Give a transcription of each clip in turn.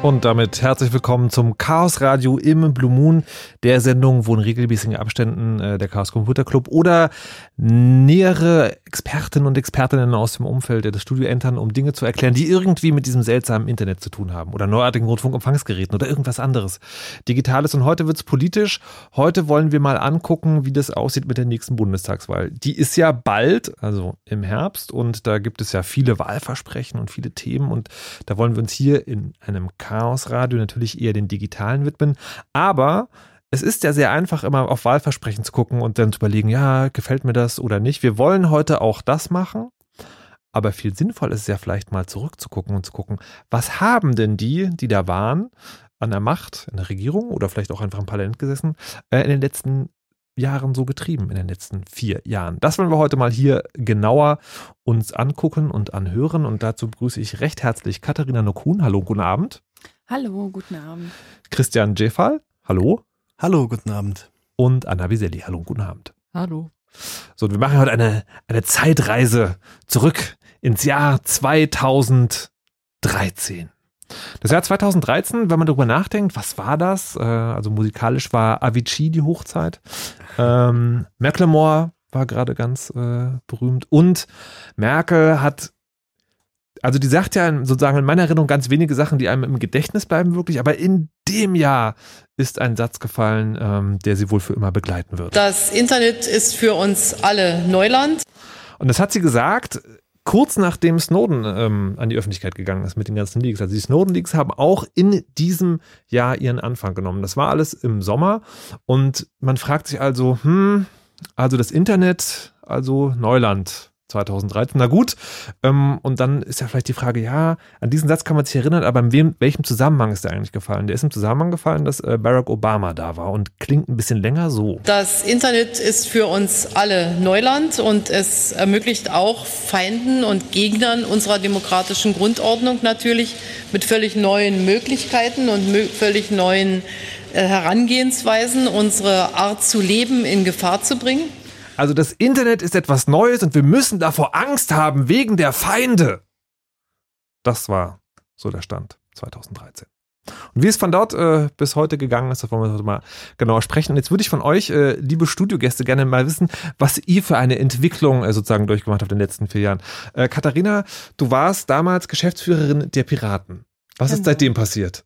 Und damit herzlich willkommen zum Chaos Radio im Blue Moon, der Sendung, wo in regelmäßigen Abständen äh, der Chaos Computer Club oder nähere Expertinnen und Expertinnen aus dem Umfeld des Studio entern, um Dinge zu erklären, die irgendwie mit diesem seltsamen Internet zu tun haben oder neuartigen Rundfunkempfangsgeräten oder irgendwas anderes Digitales. Und heute wird es politisch. Heute wollen wir mal angucken, wie das aussieht mit der nächsten Bundestagswahl. Die ist ja bald, also im Herbst, und da gibt es ja viele Wahlversprechen und viele Themen. Und da wollen wir uns hier in einem Chaos Radio natürlich eher den digitalen widmen. Aber es ist ja sehr einfach, immer auf Wahlversprechen zu gucken und dann zu überlegen, ja, gefällt mir das oder nicht. Wir wollen heute auch das machen. Aber viel sinnvoll ist es ja vielleicht mal zurückzugucken und zu gucken, was haben denn die, die da waren, an der Macht, in der Regierung oder vielleicht auch einfach im Parlament gesessen, äh, in den letzten Jahren so getrieben, in den letzten vier Jahren. Das wollen wir heute mal hier genauer uns angucken und anhören. Und dazu begrüße ich recht herzlich Katharina Nokun. Hallo, guten Abend. Hallo, guten Abend. Christian Jeffal. Hallo. Hallo, guten Abend. Und Anna Wieselli. Hallo, guten Abend. Hallo. So, wir machen heute eine, eine Zeitreise zurück ins Jahr 2013. Das Jahr 2013, wenn man darüber nachdenkt, was war das? Äh, also musikalisch war Avicii die Hochzeit. Ähm, Macklemore war gerade ganz äh, berühmt und Merkel hat also die sagt ja sozusagen in meiner Erinnerung ganz wenige Sachen, die einem im Gedächtnis bleiben wirklich, aber in dem Jahr ist ein Satz gefallen, ähm, der sie wohl für immer begleiten wird. Das Internet ist für uns alle Neuland. Und das hat sie gesagt, kurz nachdem Snowden ähm, an die Öffentlichkeit gegangen ist mit den ganzen Leaks. Also die Snowden-Leaks haben auch in diesem Jahr ihren Anfang genommen. Das war alles im Sommer und man fragt sich also, hm, also das Internet, also Neuland. 2013. Na gut, ähm, und dann ist ja vielleicht die Frage, ja, an diesen Satz kann man sich erinnern, aber in wem, welchem Zusammenhang ist der eigentlich gefallen? Der ist im Zusammenhang gefallen, dass äh, Barack Obama da war und klingt ein bisschen länger so. Das Internet ist für uns alle Neuland und es ermöglicht auch Feinden und Gegnern unserer demokratischen Grundordnung natürlich mit völlig neuen Möglichkeiten und völlig neuen äh, Herangehensweisen unsere Art zu leben in Gefahr zu bringen. Also das Internet ist etwas Neues und wir müssen davor Angst haben wegen der Feinde. Das war so der Stand 2013. Und wie es von dort äh, bis heute gegangen ist, das wollen wir heute mal genauer sprechen. Und jetzt würde ich von euch, äh, liebe Studiogäste, gerne mal wissen, was ihr für eine Entwicklung äh, sozusagen durchgemacht habt in den letzten vier Jahren. Äh, Katharina, du warst damals Geschäftsführerin der Piraten. Was genau. ist seitdem passiert?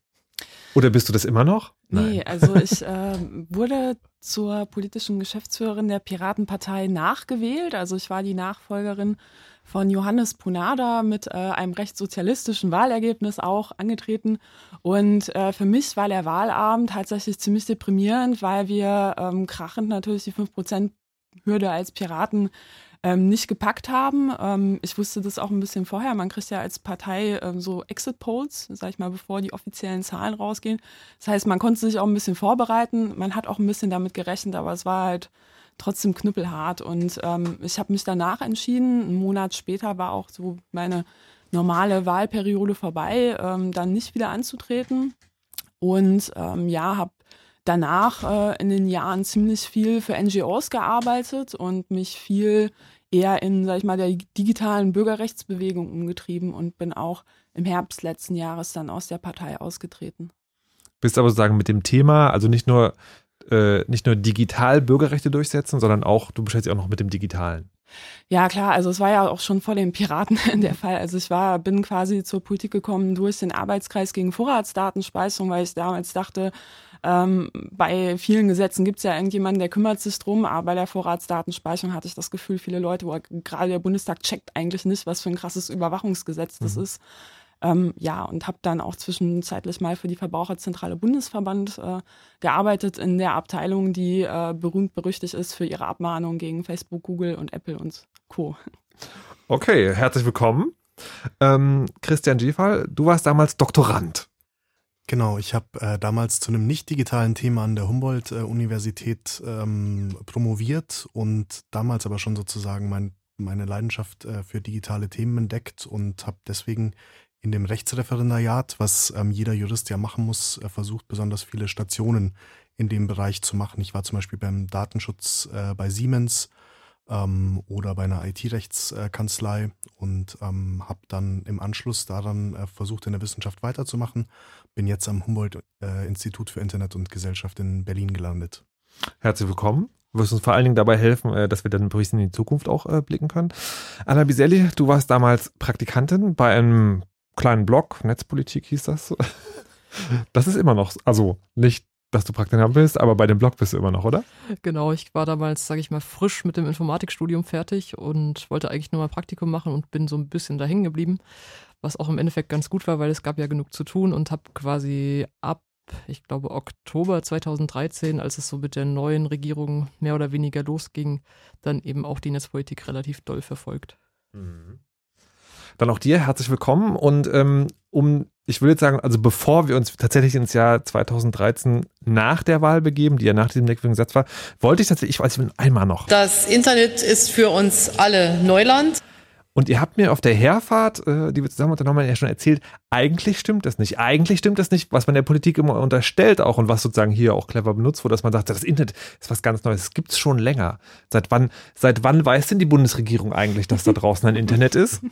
Oder bist du das immer noch? Nein. Nee, also ich äh, wurde zur politischen Geschäftsführerin der Piratenpartei nachgewählt. Also ich war die Nachfolgerin von Johannes Punada mit äh, einem recht sozialistischen Wahlergebnis auch angetreten. Und äh, für mich war der Wahlabend tatsächlich ziemlich deprimierend, weil wir ähm, krachend natürlich die 5%-Hürde als Piraten ähm, nicht gepackt haben. Ähm, ich wusste das auch ein bisschen vorher. Man kriegt ja als Partei ähm, so Exit Polls, sag ich mal, bevor die offiziellen Zahlen rausgehen. Das heißt, man konnte sich auch ein bisschen vorbereiten. Man hat auch ein bisschen damit gerechnet, aber es war halt trotzdem knüppelhart. Und ähm, ich habe mich danach entschieden. Einen Monat später war auch so meine normale Wahlperiode vorbei, ähm, dann nicht wieder anzutreten. Und ähm, ja, habe danach äh, in den Jahren ziemlich viel für NGOs gearbeitet und mich viel eher in, sag ich mal, der digitalen Bürgerrechtsbewegung umgetrieben und bin auch im Herbst letzten Jahres dann aus der Partei ausgetreten. Bist aber sozusagen mit dem Thema, also nicht nur, äh, nicht nur digital Bürgerrechte durchsetzen, sondern auch, du beschäftigst dich auch noch mit dem Digitalen. Ja, klar, also es war ja auch schon vor den Piraten der Fall. Also ich war, bin quasi zur Politik gekommen durch den Arbeitskreis gegen Vorratsdatenspeicherung, weil ich damals dachte, ähm, bei vielen Gesetzen gibt es ja irgendjemanden, der kümmert sich drum, aber bei der Vorratsdatenspeicherung hatte ich das Gefühl, viele Leute, wo gerade der Bundestag checkt eigentlich nicht, was für ein krasses Überwachungsgesetz das mhm. ist. Ähm, ja, und habe dann auch zwischenzeitlich mal für die Verbraucherzentrale Bundesverband äh, gearbeitet in der Abteilung, die äh, berühmt berüchtigt ist für ihre Abmahnungen gegen Facebook, Google und Apple und Co. Okay, herzlich willkommen. Ähm, Christian Giefal, du warst damals Doktorand. Genau, ich habe äh, damals zu einem nicht digitalen Thema an der Humboldt-Universität ähm, promoviert und damals aber schon sozusagen mein, meine Leidenschaft äh, für digitale Themen entdeckt und habe deswegen in dem Rechtsreferendariat, was ähm, jeder Jurist ja machen muss, äh, versucht, besonders viele Stationen in dem Bereich zu machen. Ich war zum Beispiel beim Datenschutz äh, bei Siemens ähm, oder bei einer IT-Rechtskanzlei und ähm, habe dann im Anschluss daran äh, versucht, in der Wissenschaft weiterzumachen. Bin jetzt am Humboldt-Institut äh, für Internet und Gesellschaft in Berlin gelandet. Herzlich willkommen. Du wirst uns vor allen Dingen dabei helfen, äh, dass wir dann ein bisschen in die Zukunft auch äh, blicken können. Anna Biselli, du warst damals Praktikantin bei einem kleinen Blog, Netzpolitik hieß das. Das ist immer noch, also nicht, dass du Praktikant bist, aber bei dem Blog bist du immer noch, oder? Genau, ich war damals, sage ich mal, frisch mit dem Informatikstudium fertig und wollte eigentlich nur mal Praktikum machen und bin so ein bisschen da hängen geblieben, was auch im Endeffekt ganz gut war, weil es gab ja genug zu tun und habe quasi ab, ich glaube, Oktober 2013, als es so mit der neuen Regierung mehr oder weniger losging, dann eben auch die Netzpolitik relativ doll verfolgt. Mhm. Dann auch dir herzlich willkommen und ähm, um, ich will jetzt sagen, also bevor wir uns tatsächlich ins Jahr 2013 nach der Wahl begeben, die ja nach diesem merkwürdigen Satz war, wollte ich tatsächlich, ich weiß, ich will einmal noch. Das Internet ist für uns alle Neuland. Und ihr habt mir auf der Herfahrt, äh, die wir zusammen unternommen haben, ja schon erzählt, eigentlich stimmt das nicht. Eigentlich stimmt das nicht, was man der Politik immer unterstellt auch und was sozusagen hier auch clever benutzt wurde, dass man sagt, das Internet ist was ganz Neues. Das gibt es schon länger. Seit wann, seit wann weiß denn die Bundesregierung eigentlich, dass da draußen ein Internet ist?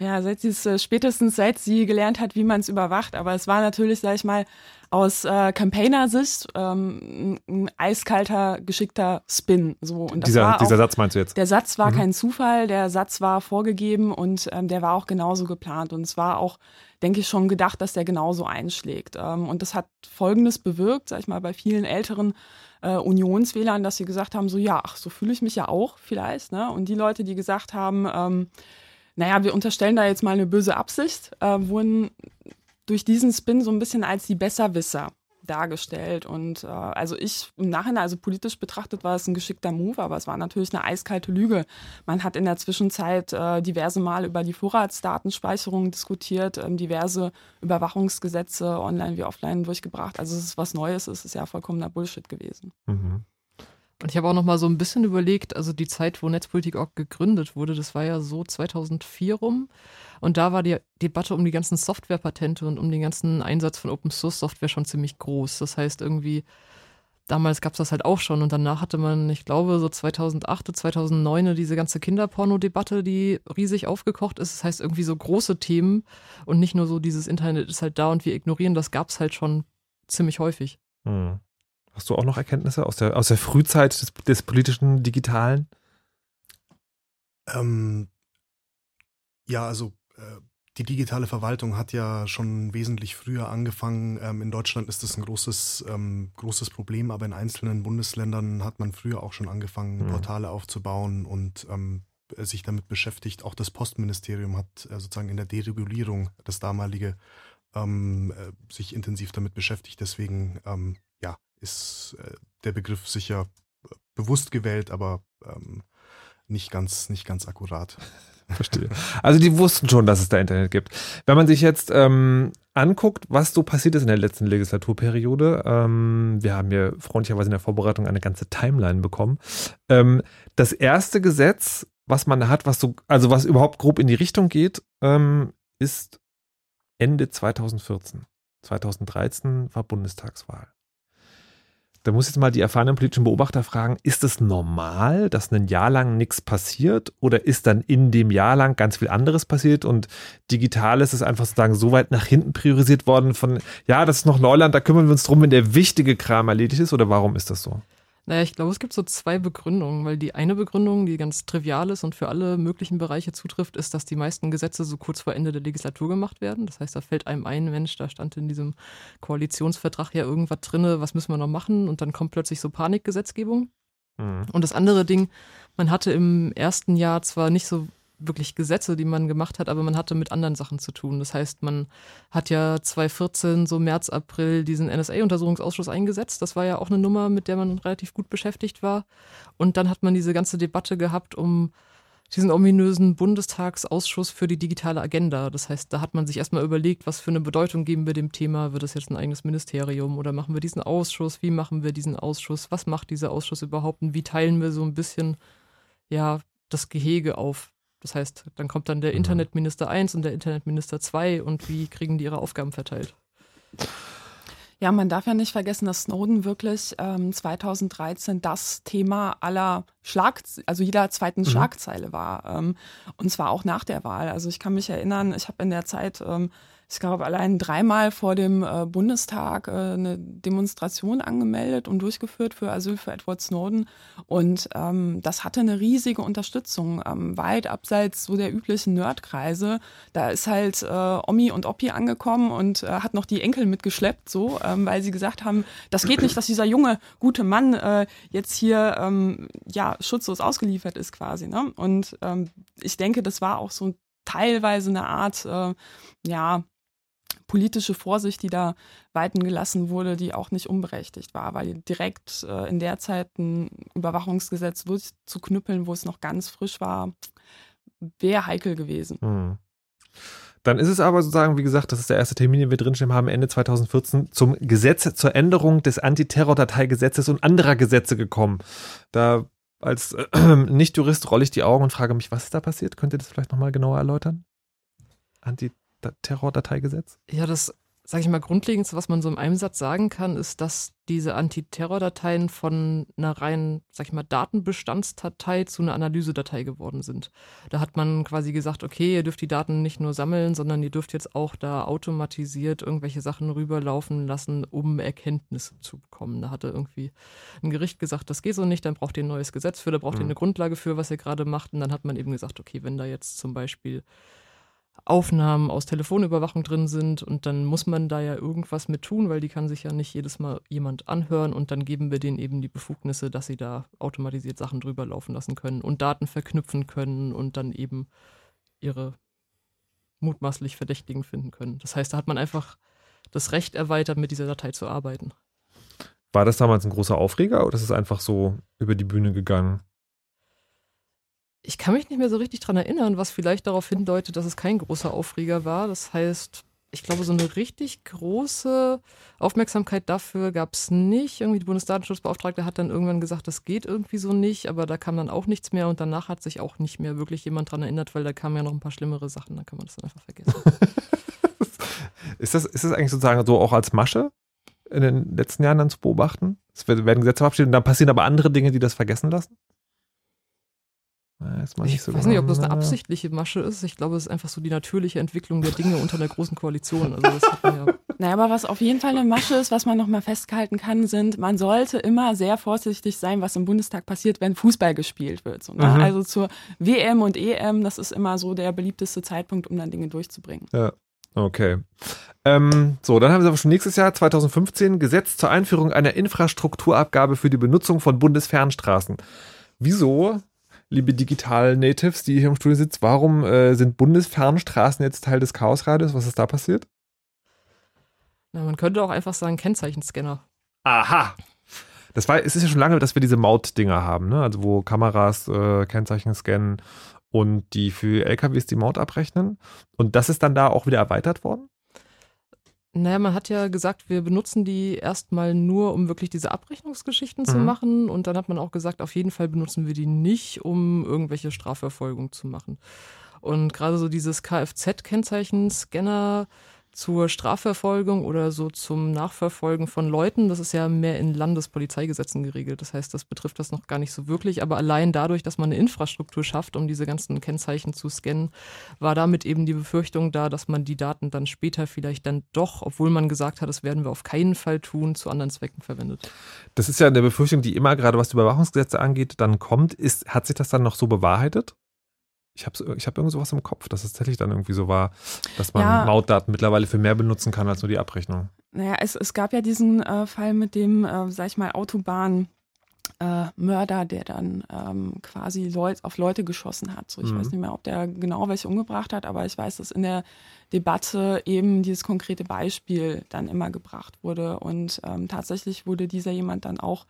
Ja, seit sie es äh, spätestens seit sie gelernt hat, wie man es überwacht. Aber es war natürlich, sag ich mal, aus äh, Campaigner-Sicht ähm, ein eiskalter, geschickter Spin. So. Und dieser, dieser Satz meinst du jetzt? Der Satz war mhm. kein Zufall, der Satz war vorgegeben und ähm, der war auch genauso geplant. Und es war auch, denke ich, schon gedacht, dass der genauso einschlägt. Ähm, und das hat Folgendes bewirkt, sag ich mal, bei vielen älteren äh, Unionswählern, dass sie gesagt haben, so ja, ach, so fühle ich mich ja auch vielleicht. Ne? Und die Leute, die gesagt haben, ähm, naja, wir unterstellen da jetzt mal eine böse Absicht, äh, wurden durch diesen Spin so ein bisschen als die Besserwisser dargestellt. Und äh, also ich im Nachhinein, also politisch betrachtet, war es ein geschickter Move, aber es war natürlich eine eiskalte Lüge. Man hat in der Zwischenzeit äh, diverse Mal über die Vorratsdatenspeicherung diskutiert, ähm, diverse Überwachungsgesetze online wie offline durchgebracht. Also es ist was Neues, es ist ja vollkommener Bullshit gewesen. Mhm. Und ich habe auch noch mal so ein bisschen überlegt, also die Zeit, wo Netzpolitik.org gegründet wurde, das war ja so 2004 rum. Und da war die Debatte um die ganzen Softwarepatente und um den ganzen Einsatz von Open Source Software schon ziemlich groß. Das heißt irgendwie, damals gab es das halt auch schon und danach hatte man, ich glaube, so 2008, 2009 diese ganze Kinderporno-Debatte, die riesig aufgekocht ist. Das heißt irgendwie so große Themen und nicht nur so dieses Internet ist halt da und wir ignorieren, das gab es halt schon ziemlich häufig. Hm. Hast du auch noch Erkenntnisse aus der, aus der Frühzeit des, des politischen Digitalen? Ähm, ja, also äh, die digitale Verwaltung hat ja schon wesentlich früher angefangen. Ähm, in Deutschland ist das ein großes, ähm, großes Problem, aber in einzelnen Bundesländern hat man früher auch schon angefangen, mhm. Portale aufzubauen und ähm, sich damit beschäftigt. Auch das Postministerium hat äh, sozusagen in der Deregulierung das damalige ähm, äh, sich intensiv damit beschäftigt. Deswegen ähm, ist äh, der Begriff sicher äh, bewusst gewählt, aber ähm, nicht ganz, nicht ganz akkurat. Verstehe. Also die wussten schon, dass es da Internet gibt. Wenn man sich jetzt ähm, anguckt, was so passiert ist in der letzten Legislaturperiode, ähm, wir haben hier freundlicherweise in der Vorbereitung eine ganze Timeline bekommen. Ähm, das erste Gesetz, was man hat, was so, also was überhaupt grob in die Richtung geht, ähm, ist Ende 2014. 2013 war Bundestagswahl. Da muss ich jetzt mal die erfahrenen politischen Beobachter fragen, ist es normal, dass ein Jahr lang nichts passiert oder ist dann in dem Jahr lang ganz viel anderes passiert und digital ist einfach sozusagen so weit nach hinten priorisiert worden von, ja, das ist noch Neuland, da kümmern wir uns drum, wenn der wichtige Kram erledigt ist oder warum ist das so? Naja, ich glaube, es gibt so zwei Begründungen, weil die eine Begründung, die ganz trivial ist und für alle möglichen Bereiche zutrifft, ist, dass die meisten Gesetze so kurz vor Ende der Legislatur gemacht werden. Das heißt, da fällt einem ein, Mensch, da stand in diesem Koalitionsvertrag ja irgendwas drinne, was müssen wir noch machen? Und dann kommt plötzlich so Panikgesetzgebung. Mhm. Und das andere Ding, man hatte im ersten Jahr zwar nicht so wirklich Gesetze, die man gemacht hat, aber man hatte mit anderen Sachen zu tun. Das heißt, man hat ja 2014, so März, April, diesen NSA-Untersuchungsausschuss eingesetzt. Das war ja auch eine Nummer, mit der man relativ gut beschäftigt war. Und dann hat man diese ganze Debatte gehabt um diesen ominösen Bundestagsausschuss für die digitale Agenda. Das heißt, da hat man sich erstmal überlegt, was für eine Bedeutung geben wir dem Thema? Wird das jetzt ein eigenes Ministerium oder machen wir diesen Ausschuss? Wie machen wir diesen Ausschuss? Was macht dieser Ausschuss überhaupt? Und wie teilen wir so ein bisschen, ja, das Gehege auf? Das heißt, dann kommt dann der mhm. Internetminister 1 und der Internetminister 2 und wie kriegen die ihre Aufgaben verteilt? Ja, man darf ja nicht vergessen, dass Snowden wirklich ähm, 2013 das Thema aller Schlag, also jeder zweiten mhm. Schlagzeile war. Ähm, und zwar auch nach der Wahl. Also ich kann mich erinnern, ich habe in der Zeit ähm, ich glaube, allein dreimal vor dem äh, Bundestag äh, eine Demonstration angemeldet und durchgeführt für Asyl für Edward Snowden. Und ähm, das hatte eine riesige Unterstützung, ähm, weit abseits so der üblichen Nerdkreise. Da ist halt äh, Omi und Oppi angekommen und äh, hat noch die Enkel mitgeschleppt, so, ähm, weil sie gesagt haben, das geht nicht, dass dieser junge, gute Mann äh, jetzt hier ähm, ja schutzlos ausgeliefert ist quasi. Ne? Und ähm, ich denke, das war auch so teilweise eine Art, äh, ja, politische Vorsicht, die da walten gelassen wurde, die auch nicht unberechtigt war, weil direkt äh, in der Zeit ein Überwachungsgesetz durchzuknüppeln, wo es noch ganz frisch war, wäre heikel gewesen. Mhm. Dann ist es aber sozusagen, wie gesagt, das ist der erste Termin, den wir drinstehen haben, Ende 2014 zum Gesetz zur Änderung des Antiterror-Dateigesetzes und anderer Gesetze gekommen. Da als äh, Nicht-Jurist rolle ich die Augen und frage mich, was ist da passiert? Könnt ihr das vielleicht nochmal genauer erläutern? Antiterror-Dateigesetz? Ja, das sage ich mal, grundlegendste, was man so in einem Satz sagen kann, ist, dass diese Antiterror-Dateien von einer reinen, sag ich mal, Datenbestandsdatei zu einer Analysedatei geworden sind. Da hat man quasi gesagt, okay, ihr dürft die Daten nicht nur sammeln, sondern ihr dürft jetzt auch da automatisiert irgendwelche Sachen rüberlaufen lassen, um Erkenntnisse zu bekommen. Da hatte irgendwie ein Gericht gesagt, das geht so nicht, dann braucht ihr ein neues Gesetz für, da braucht mhm. ihr eine Grundlage für, was ihr gerade macht. Und dann hat man eben gesagt, okay, wenn da jetzt zum Beispiel Aufnahmen aus Telefonüberwachung drin sind und dann muss man da ja irgendwas mit tun, weil die kann sich ja nicht jedes Mal jemand anhören und dann geben wir denen eben die Befugnisse, dass sie da automatisiert Sachen drüber laufen lassen können und Daten verknüpfen können und dann eben ihre mutmaßlich Verdächtigen finden können. Das heißt, da hat man einfach das Recht erweitert, mit dieser Datei zu arbeiten. War das damals ein großer Aufreger oder ist es einfach so über die Bühne gegangen? Ich kann mich nicht mehr so richtig dran erinnern, was vielleicht darauf hindeutet, dass es kein großer Aufreger war. Das heißt, ich glaube, so eine richtig große Aufmerksamkeit dafür gab es nicht. Irgendwie die Bundesdatenschutzbeauftragte hat dann irgendwann gesagt, das geht irgendwie so nicht, aber da kam dann auch nichts mehr und danach hat sich auch nicht mehr wirklich jemand dran erinnert, weil da kamen ja noch ein paar schlimmere Sachen, dann kann man das dann einfach vergessen. ist, das, ist das eigentlich sozusagen so auch als Masche in den letzten Jahren dann zu beobachten? Es werden Gesetze verabschiedet und dann passieren aber andere Dinge, die das vergessen lassen? Ich so weiß nicht, ob das eine absichtliche Masche ist. Ich glaube, es ist einfach so die natürliche Entwicklung der Dinge unter einer großen Koalition. Also das hat ja naja, aber was auf jeden Fall eine Masche ist, was man nochmal festhalten kann, sind, man sollte immer sehr vorsichtig sein, was im Bundestag passiert, wenn Fußball gespielt wird. So, ne? mhm. Also zur WM und EM, das ist immer so der beliebteste Zeitpunkt, um dann Dinge durchzubringen. Ja. Okay. Ähm, so, dann haben wir aber schon nächstes Jahr, 2015, Gesetz zur Einführung einer Infrastrukturabgabe für die Benutzung von Bundesfernstraßen. Wieso liebe Digital-Natives, die hier im Studio sitzen, warum äh, sind Bundesfernstraßen jetzt Teil des Chaosradios? Was ist da passiert? Na, man könnte auch einfach sagen Kennzeichenscanner. Aha. Das war, es ist ja schon lange, dass wir diese Maut-Dinger haben, ne? Also wo Kameras äh, Kennzeichen scannen und die für LKWs die Maut abrechnen. Und das ist dann da auch wieder erweitert worden? Naja, man hat ja gesagt, wir benutzen die erstmal nur, um wirklich diese Abrechnungsgeschichten mhm. zu machen. Und dann hat man auch gesagt, auf jeden Fall benutzen wir die nicht, um irgendwelche Strafverfolgung zu machen. Und gerade so dieses Kfz-Kennzeichen-Scanner zur Strafverfolgung oder so zum Nachverfolgen von Leuten, das ist ja mehr in Landespolizeigesetzen geregelt. Das heißt, das betrifft das noch gar nicht so wirklich. Aber allein dadurch, dass man eine Infrastruktur schafft, um diese ganzen Kennzeichen zu scannen, war damit eben die Befürchtung da, dass man die Daten dann später vielleicht dann doch, obwohl man gesagt hat, das werden wir auf keinen Fall tun, zu anderen Zwecken verwendet. Das ist ja eine Befürchtung, die immer gerade was die Überwachungsgesetze angeht, dann kommt. Ist, hat sich das dann noch so bewahrheitet? Ich habe ich hab irgend sowas im Kopf, dass es tatsächlich dann irgendwie so war, dass man ja. Mautdaten mittlerweile für mehr benutzen kann als nur die Abrechnung. Naja, es, es gab ja diesen äh, Fall mit dem, äh, sag ich mal, Autobahn. Äh, Mörder, der dann ähm, quasi Leut, auf Leute geschossen hat. So, ich mhm. weiß nicht mehr, ob der genau welche umgebracht hat, aber ich weiß, dass in der Debatte eben dieses konkrete Beispiel dann immer gebracht wurde. Und ähm, tatsächlich wurde dieser jemand dann auch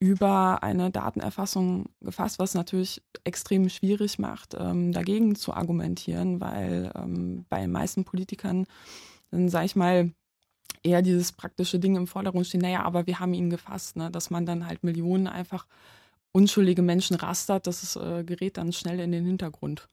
über eine Datenerfassung gefasst, was natürlich extrem schwierig macht, ähm, dagegen zu argumentieren, weil ähm, bei den meisten Politikern dann, sage ich mal, eher dieses praktische Ding im Vordergrund steht, naja, aber wir haben ihn gefasst, ne? dass man dann halt Millionen einfach unschuldige Menschen rastert, das äh, gerät dann schnell in den Hintergrund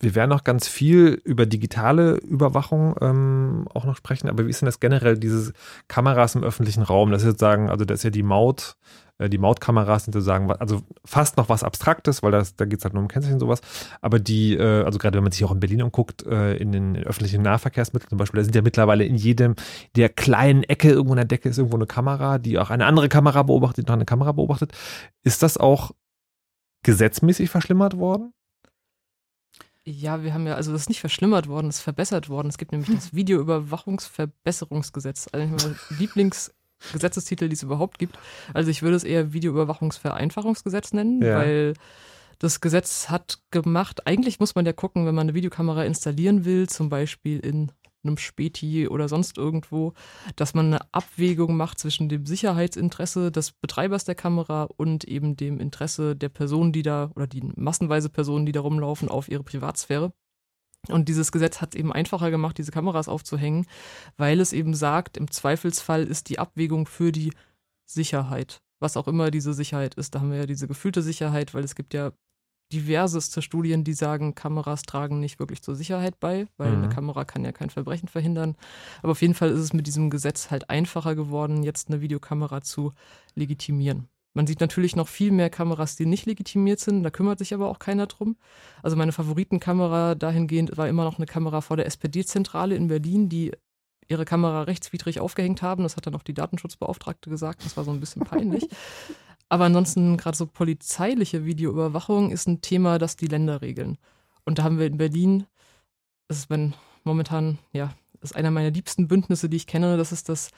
wir, werden noch ganz viel über digitale Überwachung ähm, auch noch sprechen, aber wie ist denn das generell, diese Kameras im öffentlichen Raum? Das ist jetzt sagen, also das ist ja die Maut, äh, die Mautkameras sind sozusagen, also fast noch was Abstraktes, weil das, da geht es halt nur um Kennzeichen und sowas. Aber die, äh, also gerade wenn man sich auch in Berlin umguckt, äh, in den öffentlichen Nahverkehrsmitteln zum Beispiel, da sind ja mittlerweile in jedem der kleinen Ecke irgendwo in der Decke ist irgendwo eine Kamera, die auch eine andere Kamera beobachtet, noch eine Kamera beobachtet. Ist das auch gesetzmäßig verschlimmert worden? Ja, wir haben ja, also das ist nicht verschlimmert worden, es ist verbessert worden. Es gibt nämlich das Videoüberwachungsverbesserungsgesetz. Also mein Lieblingsgesetzestitel, die es überhaupt gibt. Also ich würde es eher Videoüberwachungsvereinfachungsgesetz nennen, ja. weil das Gesetz hat gemacht, eigentlich muss man ja gucken, wenn man eine Videokamera installieren will, zum Beispiel in einem Späti oder sonst irgendwo, dass man eine Abwägung macht zwischen dem Sicherheitsinteresse des Betreibers der Kamera und eben dem Interesse der Personen, die da, oder die massenweise Personen, die da rumlaufen, auf ihre Privatsphäre. Und dieses Gesetz hat es eben einfacher gemacht, diese Kameras aufzuhängen, weil es eben sagt, im Zweifelsfall ist die Abwägung für die Sicherheit was auch immer diese Sicherheit ist. Da haben wir ja diese gefühlte Sicherheit, weil es gibt ja diverseste Studien, die sagen, Kameras tragen nicht wirklich zur Sicherheit bei, weil Mhm. eine Kamera kann ja kein Verbrechen verhindern. Aber auf jeden Fall ist es mit diesem Gesetz halt einfacher geworden, jetzt eine Videokamera zu legitimieren. Man sieht natürlich noch viel mehr Kameras, die nicht legitimiert sind, da kümmert sich aber auch keiner drum. Also meine Favoritenkamera dahingehend war immer noch eine Kamera vor der SPD-Zentrale in Berlin, die ihre Kamera rechtswidrig aufgehängt haben. Das hat dann auch die Datenschutzbeauftragte gesagt. Das war so ein bisschen peinlich. Aber ansonsten gerade so polizeiliche Videoüberwachung ist ein Thema, das die Länder regeln. Und da haben wir in Berlin, das ist wenn momentan, ja, ist einer meiner liebsten Bündnisse, die ich kenne, das ist das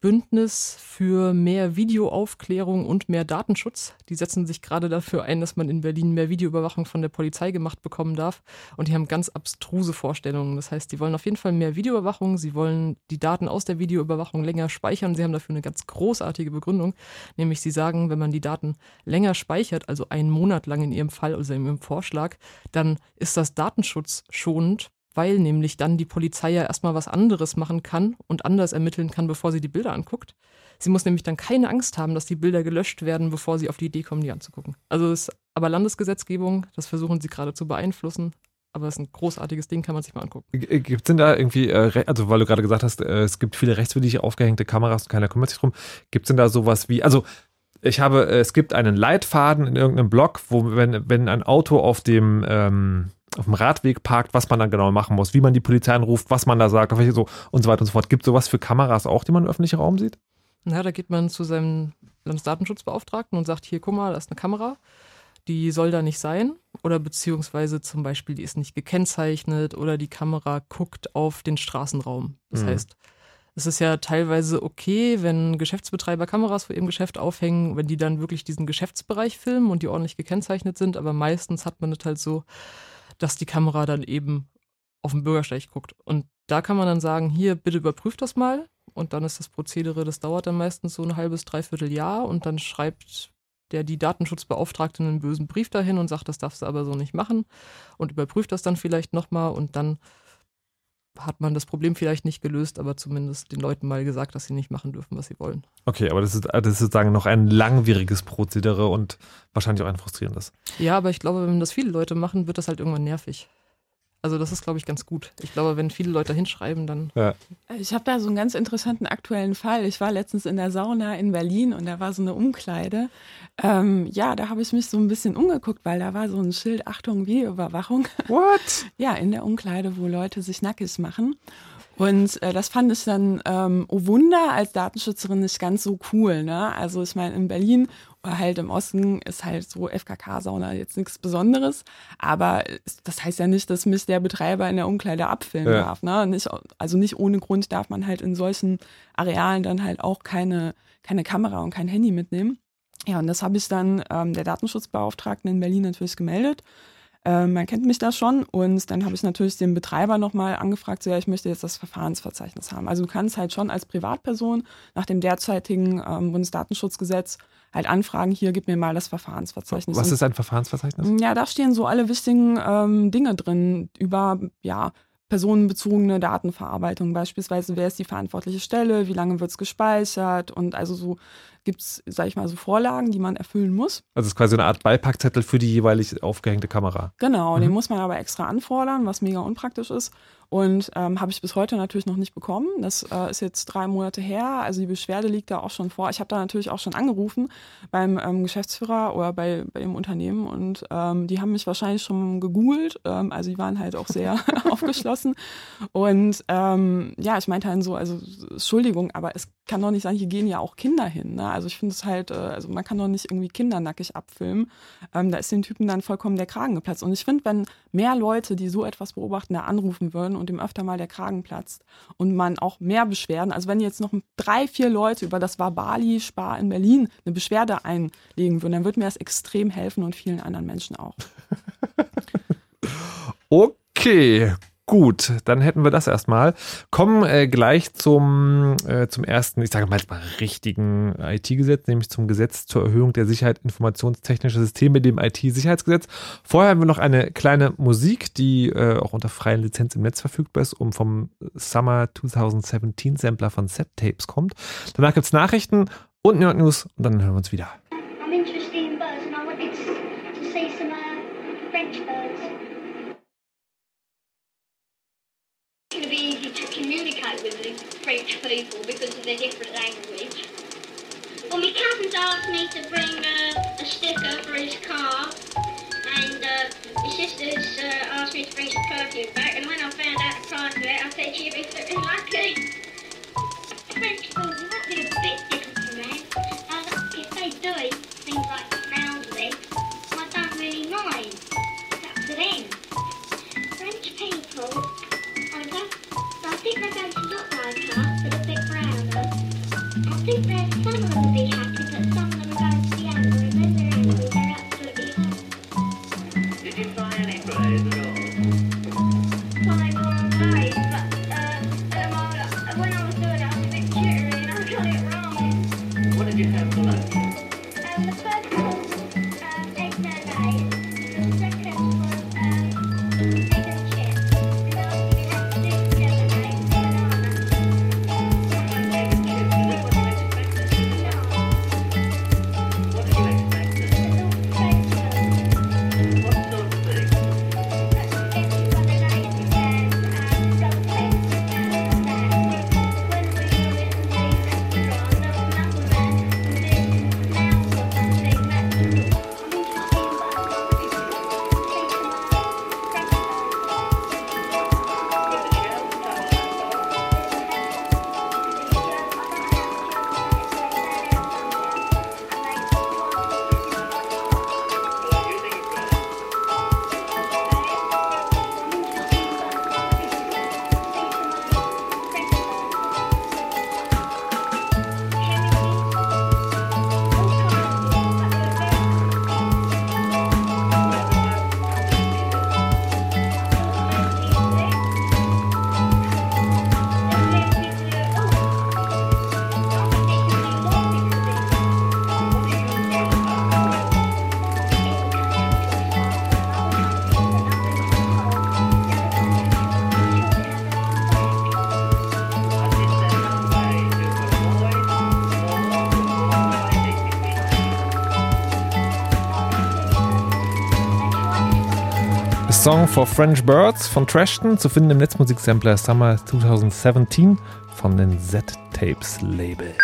Bündnis für mehr Videoaufklärung und mehr Datenschutz. Die setzen sich gerade dafür ein, dass man in Berlin mehr Videoüberwachung von der Polizei gemacht bekommen darf. Und die haben ganz abstruse Vorstellungen. Das heißt, die wollen auf jeden Fall mehr Videoüberwachung. Sie wollen die Daten aus der Videoüberwachung länger speichern. Sie haben dafür eine ganz großartige Begründung. Nämlich sie sagen, wenn man die Daten länger speichert, also einen Monat lang in ihrem Fall, also in ihrem Vorschlag, dann ist das datenschutzschonend, weil nämlich dann die Polizei ja erstmal was anderes machen kann und anders ermitteln kann, bevor sie die Bilder anguckt. Sie muss nämlich dann keine Angst haben, dass die Bilder gelöscht werden, bevor sie auf die Idee kommen, die anzugucken. Also es ist aber Landesgesetzgebung, das versuchen sie gerade zu beeinflussen. Aber es ist ein großartiges Ding, kann man sich mal angucken. Gibt es denn da irgendwie, äh, also weil du gerade gesagt hast, äh, es gibt viele rechtswidrig aufgehängte Kameras und keiner kümmert sich drum. Gibt es denn da sowas wie, also ich habe, äh, es gibt einen Leitfaden in irgendeinem Blog, wo wenn, wenn ein Auto auf dem, ähm, auf dem Radweg parkt, was man dann genau machen muss, wie man die Polizei anruft, was man da sagt, auf welche so und so weiter und so fort. Gibt es sowas für Kameras auch, die man im öffentlichen Raum sieht? Na, da geht man zu seinem Landesdatenschutzbeauftragten und sagt, hier, guck mal, da ist eine Kamera, die soll da nicht sein. Oder beziehungsweise zum Beispiel, die ist nicht gekennzeichnet oder die Kamera guckt auf den Straßenraum. Das Mhm. heißt, es ist ja teilweise okay, wenn Geschäftsbetreiber Kameras vor ihrem Geschäft aufhängen, wenn die dann wirklich diesen Geschäftsbereich filmen und die ordentlich gekennzeichnet sind. Aber meistens hat man es halt so, dass die Kamera dann eben auf den Bürgersteig guckt. Und da kann man dann sagen, hier, bitte überprüft das mal. Und dann ist das Prozedere, das dauert dann meistens so ein halbes, dreiviertel Jahr. Und dann schreibt der die Datenschutzbeauftragte einen bösen Brief dahin und sagt, das darfst du aber so nicht machen. Und überprüft das dann vielleicht nochmal. Und dann hat man das Problem vielleicht nicht gelöst, aber zumindest den Leuten mal gesagt, dass sie nicht machen dürfen, was sie wollen. Okay, aber das ist, das ist sozusagen noch ein langwieriges Prozedere und wahrscheinlich auch ein frustrierendes. Ja, aber ich glaube, wenn das viele Leute machen, wird das halt irgendwann nervig. Also das ist, glaube ich, ganz gut. Ich glaube, wenn viele Leute hinschreiben, dann Ich habe da so einen ganz interessanten aktuellen Fall. Ich war letztens in der Sauna in Berlin und da war so eine Umkleide. Ähm, ja, da habe ich mich so ein bisschen umgeguckt, weil da war so ein Schild, Achtung, Videoüberwachung. What? Ja, in der Umkleide, wo Leute sich nackig machen. Und äh, das fand ich dann, ähm, oh Wunder, als Datenschützerin nicht ganz so cool. Ne? Also ich meine, in Berlin oder halt im Osten ist halt so FKK-Sauna jetzt nichts Besonderes. Aber das heißt ja nicht, dass mich der Betreiber in der Umkleide abfilmen Ja. darf. Ne? Nicht, also nicht ohne Grund darf man halt in solchen Arealen dann halt auch keine, keine Kamera und kein Handy mitnehmen. Ja, und das habe ich dann ähm, der Datenschutzbeauftragten in Berlin natürlich gemeldet. Ähm, man kennt mich da schon und dann habe ich natürlich den Betreiber nochmal angefragt, so ja, ich möchte jetzt das Verfahrensverzeichnis haben. Also du kannst halt schon als Privatperson nach dem derzeitigen ähm, Bundesdatenschutzgesetz halt anfragen, hier gib mir mal das Verfahrensverzeichnis. Was ist ein Verfahrensverzeichnis? ja, da stehen so alle wichtigen ähm, Dinge drin über ja, personenbezogene Datenverarbeitung. Beispielsweise, wer ist die verantwortliche Stelle, wie lange wird es gespeichert und also so gibt es, sag ich mal, so Vorlagen, die man erfüllen muss. Also es ist quasi eine Art Beipackzettel für die jeweilig aufgehängte Kamera. Genau, Mhm. den muss man aber extra anfordern, was mega unpraktisch ist. Und ähm, habe ich bis heute natürlich noch nicht bekommen. Das äh, ist jetzt drei Monate her. Also die Beschwerde liegt da auch schon vor. Ich habe da natürlich auch schon angerufen beim ähm, Geschäftsführer oder bei, bei dem Unternehmen und ähm, die haben mich wahrscheinlich schon gegoogelt. Ähm, also die waren halt auch sehr aufgeschlossen. Und ähm, ja, ich meinte dann so, also Entschuldigung, aber es kann doch nicht sein, hier gehen ja auch Kinder hin. Ne? Also ich finde es halt, äh, also man kann doch nicht irgendwie Kinder nackig abfilmen. Ähm, da ist den Typen dann vollkommen der Kragen geplatzt. Und ich finde, wenn mehr Leute, die so etwas beobachten, da anrufen würden und dem öfter mal der Kragen platzt und man auch mehr Beschwerden, also wenn jetzt noch drei, vier Leute über das Wabali Spar in Berlin eine Beschwerde einlegen würden, dann würde mir das extrem helfen und vielen anderen Menschen auch. Okay, gut, dann hätten wir das erstmal. Kommen äh, gleich zum, äh, zum ersten, ich sage mal jetzt mal richtigen IT-Gesetz, nämlich zum Gesetz zur Erhöhung der Sicherheit informationstechnischer Systeme, dem IT-Sicherheitsgesetz. Vorher haben wir noch eine kleine Musik, die äh, auch unter freien Lizenz im Netz verfügbar ist, um vom Summer 2017 Sampler von Set Tapes kommt. Danach gibt's Nachrichten und Nerd News und dann hören wir uns wieder. I'm going to be easy to communicate with the French people because of their different language. Well, my cousins asked me to bring uh, a sticker for his car, and uh, my sisters uh, asked me to bring some perfume back, and when I found out the price of it, I said, she'd be very lucky. French people be a bit different from me. Uh, if they do it, think they're going to look like us, but a bit browner. I think that some of them will be happy, but some of them are going to be angry. When they're angry, they're absolutely hot. Did you find any plays Song for French Birds von Trashton zu finden im Netzmusiksampler Summer 2017 von den Z-Tapes Label.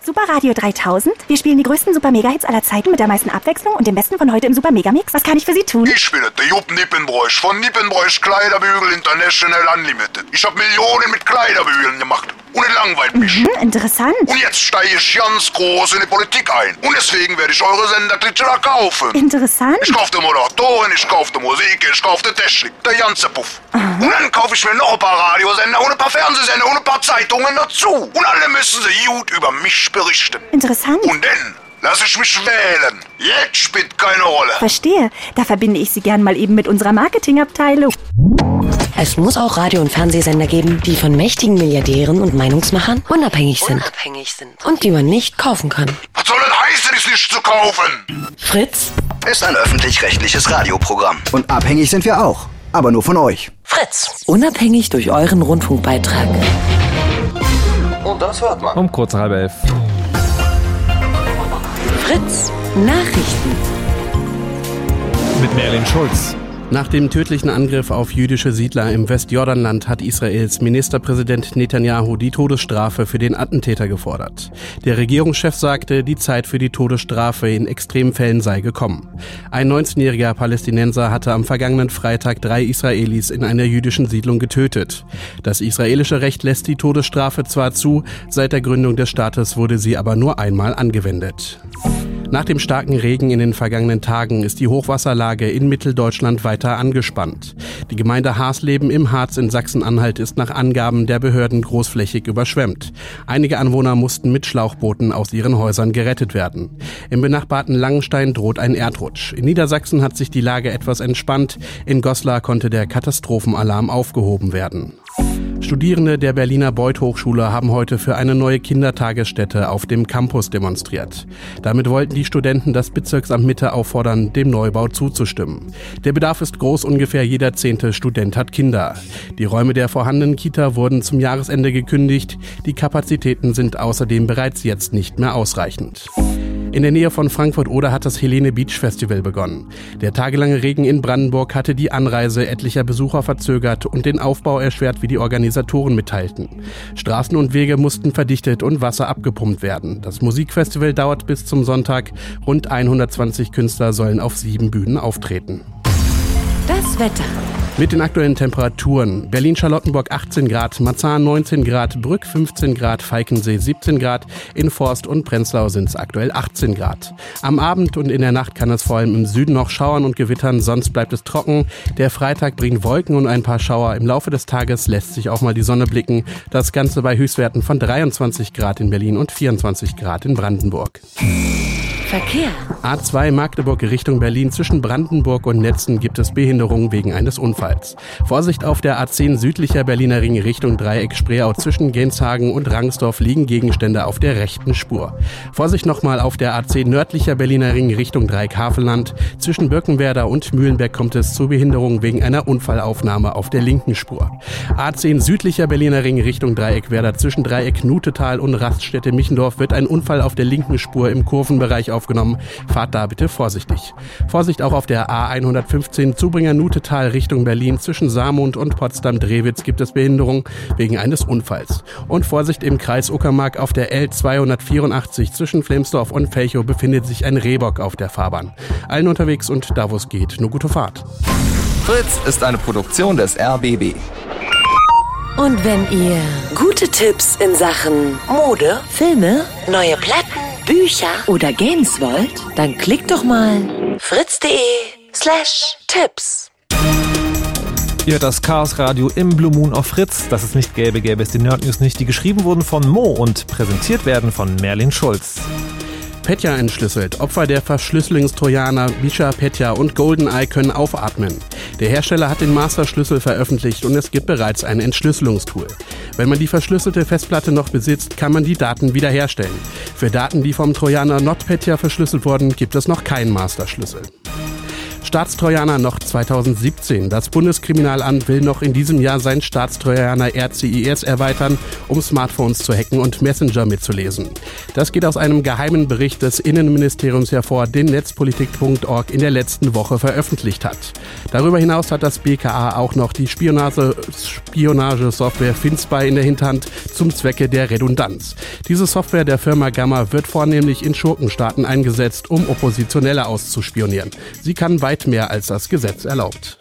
Super Radio 3000. Wir spielen die größten Super Mega Hits aller Zeiten mit der meisten Abwechslung und dem besten von heute im Super Mega Mix. Was kann ich für Sie tun? Ich bin der Jupp Nippenbräuch von Nippenbräuch Kleiderbügel International Unlimited. Ich habe Millionen mit Kleiderbügeln gemacht und es langweilt mich. Hm, interessant. Und jetzt steige ich ganz groß in die Politik ein. Und deswegen werde ich eure Senderklitsche da kaufen. Interessant. Ich kaufe die Moderatorin, ich kaufe die Musik, ich kaufe die Technik, der ganze Puff. Und dann kaufe ich mir noch ein paar Radiosender und ein paar Fernsehsender und ein paar Zeitungen dazu. Und alle müssen sie gut über mich berichten. Interessant. Und dann lasse ich mich wählen. Jetzt spielt keine Rolle. Verstehe. Da verbinde ich Sie gern mal eben mit unserer Marketingabteilung. Es muss auch Radio- und Fernsehsender geben, die von mächtigen Milliardären und Meinungsmachern unabhängig sind. Und die man nicht kaufen kann. Was soll das heißen, ist nicht zu kaufen? Fritz? Ist ein öffentlich-rechtliches Radioprogramm. Und abhängig sind wir auch. Aber nur von euch. Fritz. Unabhängig durch euren Rundfunkbeitrag. Und das hört man. Um kurz halb elf. Fritz. Nachrichten. Mit Merlin Schulz. Nach dem tödlichen Angriff auf jüdische Siedler im Westjordanland hat Israels Ministerpräsident Netanyahu die Todesstrafe für den Attentäter gefordert. Der Regierungschef sagte, die Zeit für die Todesstrafe in Extremfällen sei gekommen. Ein 19-jähriger Palästinenser hatte am vergangenen Freitag drei Israelis in einer jüdischen Siedlung getötet. Das israelische Recht lässt die Todesstrafe zwar zu, seit der Gründung des Staates wurde sie aber nur einmal angewendet. Nach dem starken Regen in den vergangenen Tagen ist die Hochwasserlage in Mitteldeutschland weiter angespannt. Die Gemeinde Hasleben im Harz in Sachsen-Anhalt ist nach Angaben der Behörden großflächig überschwemmt. Einige Anwohner mussten mit Schlauchbooten aus ihren Häusern gerettet werden. Im benachbarten Langenstein droht ein Erdrutsch. In Niedersachsen hat sich die Lage etwas entspannt. In Goslar konnte der Katastrophenalarm aufgehoben werden. Studierende der Berliner Beuth Hochschule haben heute für eine neue Kindertagesstätte auf dem Campus demonstriert. Damit wollten die Studenten das Bezirksamt Mitte auffordern, dem Neubau zuzustimmen. Der Bedarf ist groß, ungefähr jeder zehnte Student hat Kinder. Die Räume der vorhandenen Kita wurden zum Jahresende gekündigt. Die Kapazitäten sind außerdem bereits jetzt nicht mehr ausreichend. In der Nähe von Frankfurt-Oder hat das Helene Beach Festival begonnen. Der tagelange Regen in Brandenburg hatte die Anreise etlicher Besucher verzögert und den Aufbau erschwert, wie die Organisatoren mitteilten. Straßen und Wege mussten verdichtet und Wasser abgepumpt werden. Das Musikfestival dauert bis zum Sonntag. Rund 120 Künstler sollen auf sieben Bühnen auftreten. Das Wetter. Mit den aktuellen Temperaturen. Berlin-Charlottenburg 18 Grad, Marzahn 19 Grad, Brück 15 Grad, Falkensee 17 Grad, in Forst und Prenzlau sind es aktuell 18 Grad. Am Abend und in der Nacht kann es vor allem im Süden noch schauern und gewittern, sonst bleibt es trocken. Der Freitag bringt Wolken und ein paar Schauer. Im Laufe des Tages lässt sich auch mal die Sonne blicken. Das Ganze bei Höchstwerten von 23 Grad in Berlin und 24 Grad in Brandenburg. Verkehr. A2 Magdeburg Richtung Berlin zwischen Brandenburg und Netzen gibt es Behinderungen wegen eines Unfalls. Vorsicht auf der A10 südlicher Berliner Ring Richtung Dreieck Spreeau zwischen Genshagen und Rangsdorf liegen Gegenstände auf der rechten Spur. Vorsicht nochmal auf der A10 nördlicher Berliner Ring Richtung Dreieck Havelland. Zwischen Birkenwerder und Mühlenberg kommt es zu Behinderungen wegen einer Unfallaufnahme auf der linken Spur. A10 südlicher Berliner Ring Richtung Dreieck Werder zwischen Dreieck Nutetal und Raststätte Michendorf wird ein Unfall auf der linken Spur im Kurvenbereich aufgenommen. Fahrt da bitte vorsichtig. Vorsicht auch auf der A115 Zubringer Nutetal Richtung Berlin zwischen Saarmund und Potsdam-Drewitz gibt es Behinderung wegen eines Unfalls. Und Vorsicht im Kreis Uckermark auf der L284 zwischen Flemsdorf und Felchow befindet sich ein Rehbock auf der Fahrbahn. Allen unterwegs und da wo es geht, nur gute Fahrt. Fritz ist eine Produktion des RBB. Und wenn ihr gute Tipps in Sachen Mode, Filme, neue Platten, Bücher oder Games wollt, dann klickt doch mal fritz.de slash Tipps. Ihr hört das Chaos Radio im Blue Moon auf Fritz. Das ist nicht gelbe, gelbe ist die Nerd News nicht, die geschrieben wurden von Mo und präsentiert werden von Merlin Schulz. Petya entschlüsselt. Opfer der Verschlüsselungstrojaner Bisha, Petya und GoldenEye können aufatmen. Der Hersteller hat den Masterschlüssel veröffentlicht und es gibt bereits ein Entschlüsselungstool. Wenn man die verschlüsselte Festplatte noch besitzt, kann man die Daten wiederherstellen. Für Daten, die vom Trojaner NotPetya verschlüsselt wurden, gibt es noch keinen Masterschlüssel. Staatstrojaner noch 2017. Das Bundeskriminalamt will noch in diesem Jahr sein Staatstrojaner RCIS erweitern, um Smartphones zu hacken und Messenger mitzulesen. Das geht aus einem geheimen Bericht des Innenministeriums hervor, den netzpolitik.org in der letzten Woche veröffentlicht hat. Darüber hinaus hat das BKA auch noch die Spionage, Spionagesoftware FinSpy in der Hinterhand zum Zwecke der Redundanz. Diese Software der Firma Gamma wird vornehmlich in Schurkenstaaten eingesetzt, um Oppositionelle auszuspionieren. Sie kann weit mehr als das Gesetz erlaubt.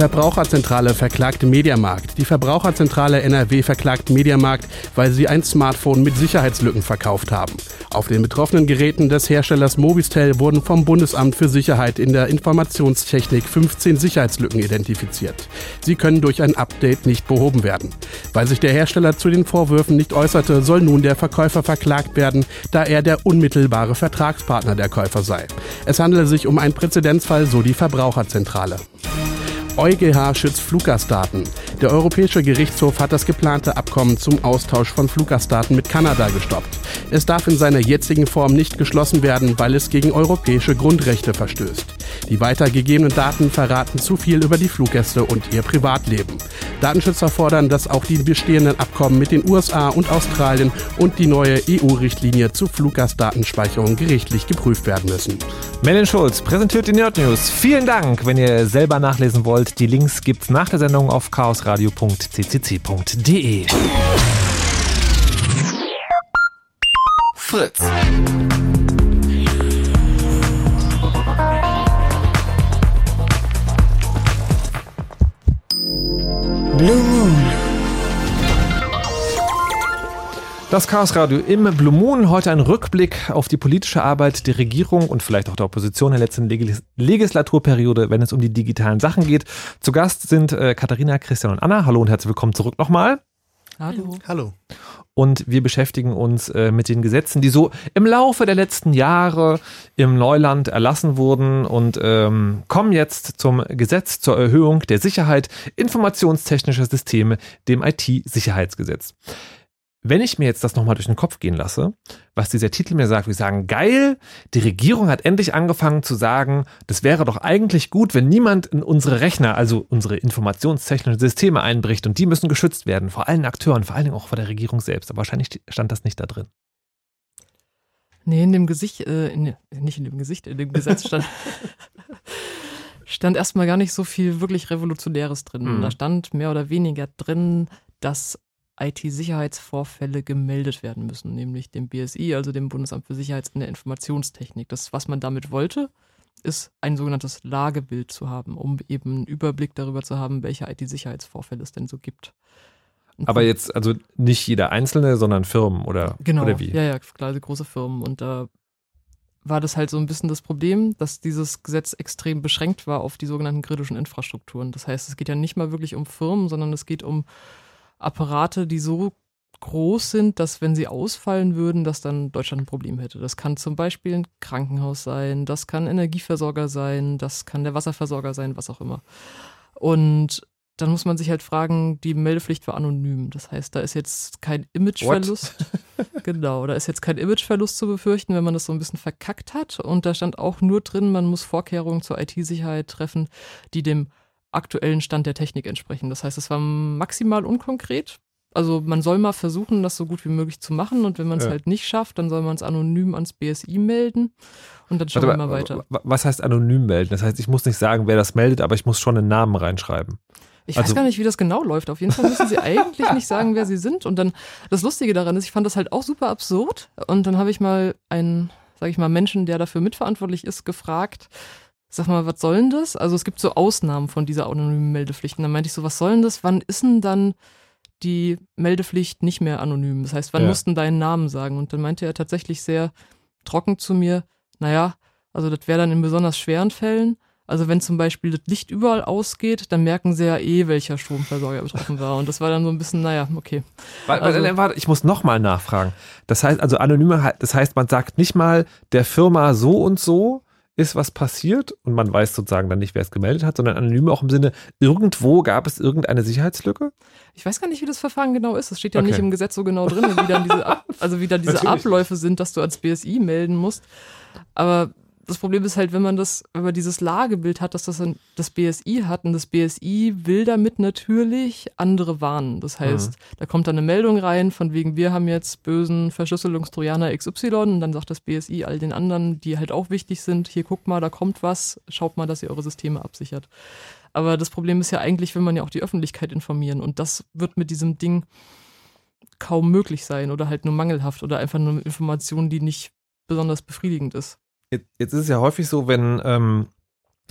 Verbraucherzentrale verklagt Mediamarkt. Die Verbraucherzentrale NRW verklagt Mediamarkt, weil sie ein Smartphone mit Sicherheitslücken verkauft haben. Auf den betroffenen Geräten des Herstellers Mobistel wurden vom Bundesamt für Sicherheit in der Informationstechnik 15 Sicherheitslücken identifiziert. Sie können durch ein Update nicht behoben werden. Weil sich der Hersteller zu den Vorwürfen nicht äußerte, soll nun der Verkäufer verklagt werden, da er der unmittelbare Vertragspartner der Käufer sei. Es handele sich um einen Präzedenzfall, so die Verbraucherzentrale. EuGH schützt Fluggastdaten. Der Europäische Gerichtshof hat das geplante Abkommen zum Austausch von Fluggastdaten mit Kanada gestoppt. Es darf in seiner jetzigen Form nicht geschlossen werden, weil es gegen europäische Grundrechte verstößt. Die weitergegebenen Daten verraten zu viel über die Fluggäste und ihr Privatleben. Datenschützer fordern, dass auch die bestehenden Abkommen mit den USA und Australien und die neue EU-Richtlinie zur Fluggastdatenspeicherung gerichtlich geprüft werden müssen. Melin Schulz präsentiert die Nerd News. Vielen Dank. Wenn ihr selber nachlesen wollt, die Links gibt's nach der Sendung auf chaosradio.ccc.de. Fritz. Blue Moon. Das Chaos Radio im Blue Moon. Heute ein Rückblick auf die politische Arbeit der Regierung und vielleicht auch der Opposition in der letzten Legis Legislaturperiode, wenn es um die digitalen Sachen geht. Zu Gast sind äh, Katharina, Christian und Anna. Hallo und herzlich willkommen zurück nochmal. Hallo. Hallo. Und wir beschäftigen uns äh, mit den Gesetzen, die so im Laufe der letzten Jahre im Neuland erlassen wurden und ähm, kommen jetzt zum Gesetz zur Erhöhung der Sicherheit informationstechnischer Systeme, dem IT-Sicherheitsgesetz. Wenn ich mir jetzt das nochmal durch den Kopf gehen lasse, was dieser Titel mir sagt, wir sagen, geil, die Regierung hat endlich angefangen zu sagen, das wäre doch eigentlich gut, wenn niemand in unsere Rechner, also unsere informationstechnischen Systeme einbricht und die müssen geschützt werden, vor allen Akteuren, vor allen Dingen auch vor der Regierung selbst. Aber wahrscheinlich stand das nicht da drin. Nee, in dem Gesicht, äh, in, nicht in dem Gesicht, in dem Gesetz stand, stand erstmal gar nicht so viel wirklich Revolutionäres drin. Mhm. Da stand mehr oder weniger drin, dass IT-Sicherheitsvorfälle gemeldet werden müssen, nämlich dem BSI, also dem Bundesamt für Sicherheits- in der Informationstechnik. Das, was man damit wollte, ist ein sogenanntes Lagebild zu haben, um eben einen Überblick darüber zu haben, welche IT-Sicherheitsvorfälle es denn so gibt. Und Aber jetzt, also nicht jeder Einzelne, sondern Firmen oder, Genau, oder wie? ja, ja, klar, also große Firmen. Und da war das halt so ein bisschen das Problem, dass dieses Gesetz extrem beschränkt war auf die sogenannten kritischen Infrastrukturen. Das heißt, es geht ja nicht mal wirklich um Firmen, sondern es geht um Apparate, die so groß sind, dass wenn sie ausfallen würden, dass dann Deutschland ein Problem hätte. Das kann zum Beispiel ein Krankenhaus sein, das kann Energieversorger sein, das kann der Wasserversorger sein, was auch immer. Und dann muss man sich halt fragen, die Meldepflicht war anonym. Das heißt, da ist jetzt kein Imageverlust. genau, da ist jetzt kein Imageverlust zu befürchten, wenn man das so ein bisschen verkackt hat. Und da stand auch nur drin, man muss Vorkehrungen zur IT-Sicherheit treffen, die dem aktuellen Stand der Technik entsprechen. Das heißt, es war maximal unkonkret. Also man soll mal versuchen, das so gut wie möglich zu machen und wenn man es Ja. halt nicht schafft, dann soll man es anonym ans BSI melden und dann schauen Warte wir mal, weiter. wa- Was heißt anonym melden? Das heißt, ich muss nicht sagen, wer das meldet, aber ich muss schon einen Namen reinschreiben. Ich Also- weiß gar nicht, wie das genau läuft. Auf jeden Fall müssen sie eigentlich nicht sagen, wer sie sind. Und dann, das Lustige daran ist, ich fand das halt auch super absurd. Und dann habe ich mal einen, sage ich mal, Menschen, der dafür mitverantwortlich ist, gefragt, sag mal, was soll denn das? Also es gibt so Ausnahmen von dieser anonymen Meldepflicht. Und dann meinte ich so, was soll denn das? Wann ist denn dann die Meldepflicht nicht mehr anonym? Das heißt, wann Ja. musst du deinen Namen sagen? Und dann meinte er tatsächlich sehr trocken zu mir, naja, also das wäre dann in besonders schweren Fällen. Also wenn zum Beispiel das Licht überall ausgeht, dann merken sie ja eh, welcher Stromversorger betroffen war. Und das war dann so ein bisschen, naja, okay. Warte, Also- warte, warte, ich muss nochmal nachfragen. Das heißt, also anonyme, das heißt, man sagt nicht mal der Firma so und so ist was passiert und man weiß sozusagen dann nicht, wer es gemeldet hat, sondern anonym auch im Sinne, irgendwo gab es irgendeine Sicherheitslücke? Ich weiß gar nicht, wie das Verfahren genau ist. Es steht ja Okay. nicht im Gesetz so genau drin, wie dann diese, Ab also wie dann diese. Abläufe sind, dass du als BSI melden musst. Aber das Problem ist halt, wenn man das, wenn man dieses Lagebild hat, dass das dann das BSI hat und das BSI will damit natürlich andere warnen. Das heißt, da kommt dann eine Meldung rein, von wegen, wir haben jetzt bösen Verschlüsselungstrojaner XY und dann sagt das BSI all den anderen, die halt auch wichtig sind, hier guckt mal, da kommt was, schaut mal, dass ihr eure Systeme absichert. Aber das Problem ist ja eigentlich, will man ja auch die Öffentlichkeit informieren und das wird mit diesem Ding kaum möglich sein oder halt nur mangelhaft oder einfach nur Information, die nicht besonders befriedigend ist. Jetzt, jetzt ist es ja häufig so, wenn, ähm,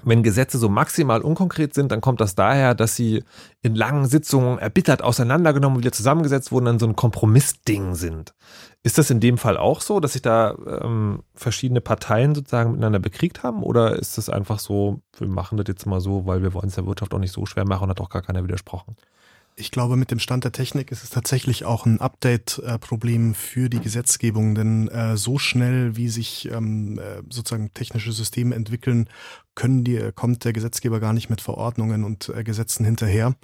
wenn Gesetze so maximal unkonkret sind, dann kommt das daher, dass sie in langen Sitzungen erbittert auseinandergenommen und wieder zusammengesetzt wurden, dann so ein Kompromissding sind. Ist das in dem Fall auch so, dass sich da ähm, verschiedene Parteien sozusagen miteinander bekriegt haben? Oder ist das einfach so, wir machen das jetzt mal so, weil wir wollen es der Wirtschaft auch nicht so schwer machen und hat auch gar keiner widersprochen? Ich glaube, mit dem Stand der Technik ist es tatsächlich auch ein Update-Problem für die Gesetzgebung, denn äh, so schnell, wie sich ähm, äh, sozusagen technische Systeme entwickeln, können die, kommt der Gesetzgeber gar nicht mit Verordnungen und äh, Gesetzen hinterher.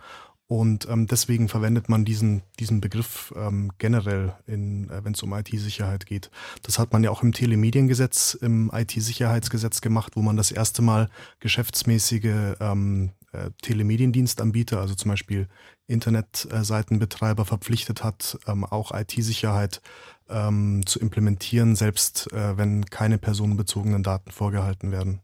Und ähm, deswegen verwendet man diesen, diesen Begriff ähm, generell, in, äh, wenn es um IT-Sicherheit geht. Das hat man ja auch im Telemediengesetz, im IT-Sicherheitsgesetz gemacht, wo man das erste Mal geschäftsmäßige ähm, äh, Telemediendienstanbieter, also zum Beispiel Internetseitenbetreiber verpflichtet hat, ähm, auch IT-Sicherheit ähm, zu implementieren, selbst äh, wenn keine personenbezogenen Daten vorgehalten werden.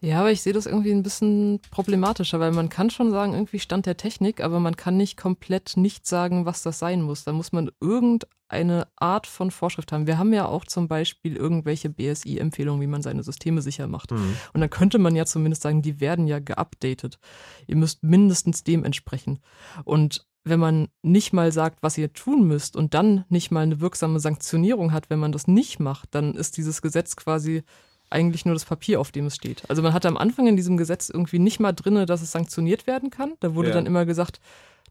Ja, aber ich sehe das irgendwie ein bisschen problematischer, weil man kann schon sagen, irgendwie Stand der Technik, aber man kann nicht komplett nicht sagen, was das sein muss. Da muss man irgendeine Art von Vorschrift haben. Wir haben ja auch zum Beispiel irgendwelche BSI-Empfehlungen, wie man seine Systeme sicher macht. Mhm. Und dann könnte man ja zumindest sagen, die werden ja geupdatet. Ihr müsst mindestens dem entsprechen. Und wenn man nicht mal sagt, was ihr tun müsst und dann nicht mal eine wirksame Sanktionierung hat, wenn man das nicht macht, dann ist dieses Gesetz quasi eigentlich nur das Papier, auf dem es steht. Also man hatte am Anfang in diesem Gesetz irgendwie nicht mal drinne, dass es sanktioniert werden kann. Da wurde Ja. dann immer gesagt,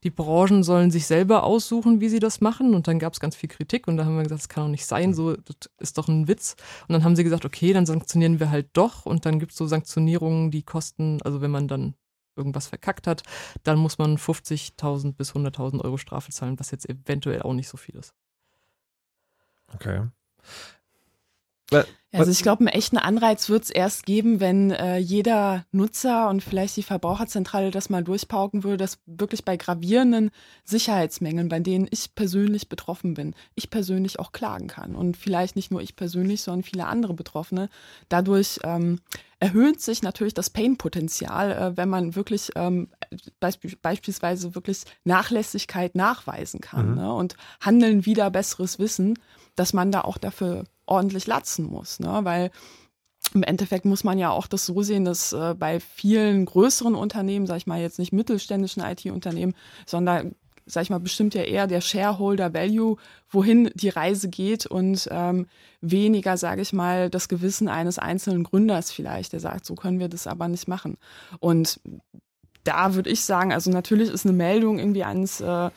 die Branchen sollen sich selber aussuchen, wie sie das machen. Und dann gab es ganz viel Kritik und da haben wir gesagt, das kann doch nicht sein, so, das ist doch ein Witz. Und dann haben sie gesagt, okay, dann sanktionieren wir halt doch. Und dann gibt es so Sanktionierungen, die kosten, also wenn man dann irgendwas verkackt hat, dann muss man 50.000 bis 100.000 Euro Strafe zahlen, was jetzt eventuell auch nicht so viel ist. Okay. Also ich glaube, einen echten Anreiz wird es erst geben, wenn äh, jeder Nutzer und vielleicht die Verbraucherzentrale das mal durchpauken würde, dass wirklich bei gravierenden Sicherheitsmängeln, bei denen ich persönlich betroffen bin, ich persönlich auch klagen kann. Und vielleicht nicht nur ich persönlich, sondern viele andere Betroffene. Dadurch ähm, erhöht sich natürlich das Pain-Potenzial, äh, wenn man wirklich ähm, beisp beispielsweise wirklich Nachlässigkeit nachweisen kann Mhm. ne? und Handeln wieder besseres Wissen, dass man da auch dafür ordentlich latzen muss, ne? Weil im Endeffekt muss man ja auch das so sehen, dass äh, bei vielen größeren Unternehmen, sag ich mal jetzt nicht mittelständischen IT-Unternehmen, sondern sag ich mal, bestimmt ja eher der Shareholder Value, wohin die Reise geht und ähm, weniger, sage ich mal, das Gewissen eines einzelnen Gründers vielleicht, der sagt, so können wir das aber nicht machen. Und da würde ich sagen, also natürlich ist eine Meldung irgendwie ans, äh,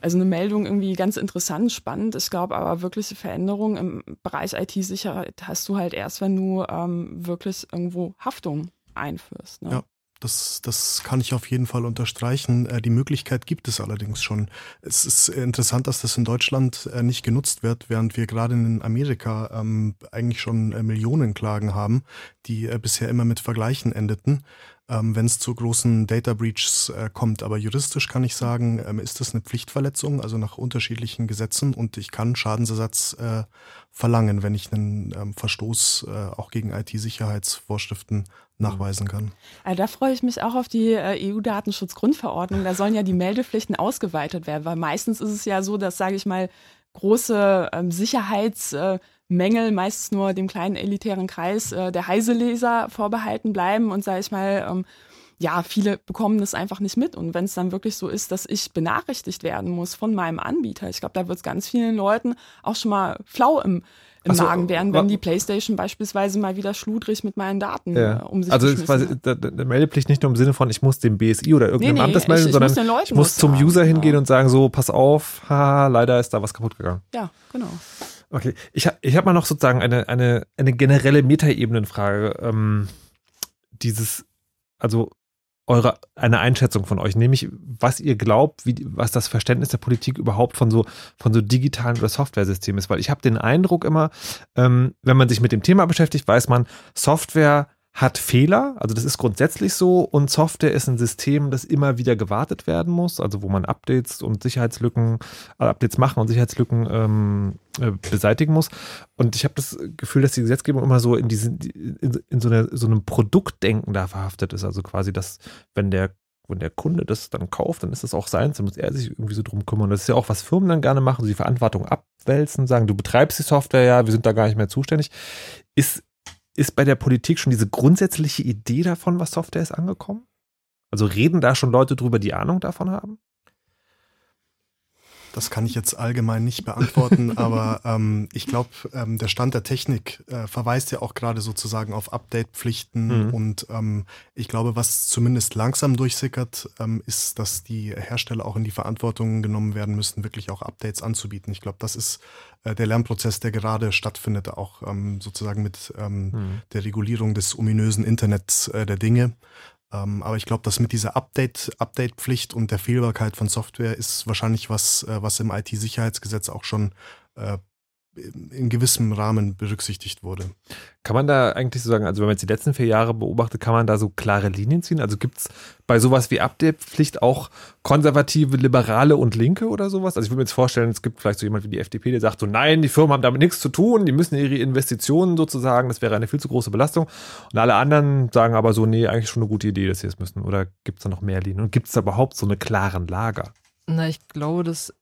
also eine Meldung irgendwie ganz interessant, spannend. Ich glaube aber wirkliche Veränderungen im Bereich IT-Sicherheit hast du halt erst, wenn du ähm, wirklich irgendwo Haftung einführst. Ne? Ja. Das, das kann ich auf jeden Fall unterstreichen. Äh, Die Möglichkeit gibt es allerdings schon. Es ist interessant, dass das in Deutschland äh, nicht genutzt wird, während wir gerade in Amerika ähm, eigentlich schon äh, Millionen Klagen haben, die bisher immer mit Vergleichen endeten, ähm, wenn es zu großen Data Breaches äh, kommt. Aber juristisch kann ich sagen, ähm, ist das eine Pflichtverletzung, also nach unterschiedlichen Gesetzen und ich kann Schadensersatz äh, verlangen, wenn ich einen ähm, Verstoß äh, auch gegen IT-Sicherheitsvorschriften nachweisen kann. Also da freue ich mich auch auf die äh, EU-Datenschutzgrundverordnung. Da sollen ja die Meldepflichten ausgeweitet werden, weil meistens ist es ja so, dass, sage ich mal, große ähm, Sicherheitsmängel meistens nur dem kleinen elitären Kreis äh, der Heiseleser vorbehalten bleiben und, sage ich mal, ähm, ja, viele bekommen das einfach nicht mit. Und wenn es dann wirklich so ist, dass ich benachrichtigt werden muss von meinem Anbieter, ich glaube, da wird es ganz vielen Leuten auch schon mal flau im, im so, Magen werden, wenn die Playstation beispielsweise mal wieder schludrig mit meinen Daten äh, um sich also ist quasi Meldepflicht nicht nur im Sinne von, ich muss dem BSI oder irgendeinem Nee, Amt das ich- melden, ich sondern muss den Leuten ich muss zum sagen, User genau. hingehen und sagen so, pass auf, haha, leider ist da was kaputt gegangen. Ja, genau. Okay, ich, ich habe mal noch sozusagen eine, eine, eine generelle Metaebenenfrage. Ähm, dieses, also eure, eine Einschätzung von euch, nämlich was ihr glaubt, wie, was das Verständnis der Politik überhaupt von so, von so digitalen oder Softwaresystemen ist. Weil ich habe den Eindruck immer, ähm, wenn man sich mit dem Thema beschäftigt, weiß man, Software hat Fehler, also das ist grundsätzlich so und Software ist ein System, das immer wieder gewartet werden muss, also wo man Updates und Sicherheitslücken, äh, Updates machen und Sicherheitslücken ähm, äh, beseitigen muss. Und ich habe das Gefühl, dass die Gesetzgebung immer so in diesen, in, in so, einer, so einem Produktdenken da verhaftet ist. Also quasi, dass wenn der wenn der Kunde das dann kauft, dann ist das auch seins, dann muss er sich irgendwie so drum kümmern. Das ist ja auch, was Firmen dann gerne machen, die Verantwortung abwälzen, sagen, du betreibst die Software, ja, wir sind da gar nicht mehr zuständig. Ist, ist bei der Politik schon diese grundsätzliche Idee davon, was Software ist, angekommen? Also reden da schon Leute drüber, die Ahnung davon haben? Das kann ich jetzt allgemein nicht beantworten, aber ähm, ich glaube, ähm, der Stand der Technik äh, verweist ja auch gerade sozusagen auf Update-Pflichten Mhm. und ähm, ich glaube, was zumindest langsam durchsickert, ähm, ist, dass die Hersteller auch in die Verantwortung genommen werden müssen, wirklich auch Updates anzubieten. Ich glaube, das ist äh, der Lernprozess, der gerade stattfindet, auch ähm, sozusagen mit ähm, Mhm. der Regulierung des ominösen Internets äh, der Dinge. Ähm, aber ich glaube, dass mit dieser Update, Update-Pflicht und der Fehlbarkeit von Software ist wahrscheinlich was, äh, was im IT-Sicherheitsgesetz auch schon äh, in gewissem Rahmen berücksichtigt wurde. Kann man da eigentlich so sagen, also wenn man jetzt die letzten vier Jahre beobachtet, kann man da so klare Linien ziehen? Also gibt es bei sowas wie Update-Pflicht auch konservative, liberale und Linke oder sowas? Also ich würde mir jetzt vorstellen, es gibt vielleicht so jemand wie die FDP, der sagt so, nein, die Firmen haben damit nichts zu tun, die müssen ihre Investitionen sozusagen, das wäre eine viel zu große Belastung. Und alle anderen sagen aber so, nee, eigentlich schon eine gute Idee, dass sie es müssen. Oder gibt es da noch mehr Linien? Und gibt es da überhaupt so eine klaren Lager? Na, ich glaube, dass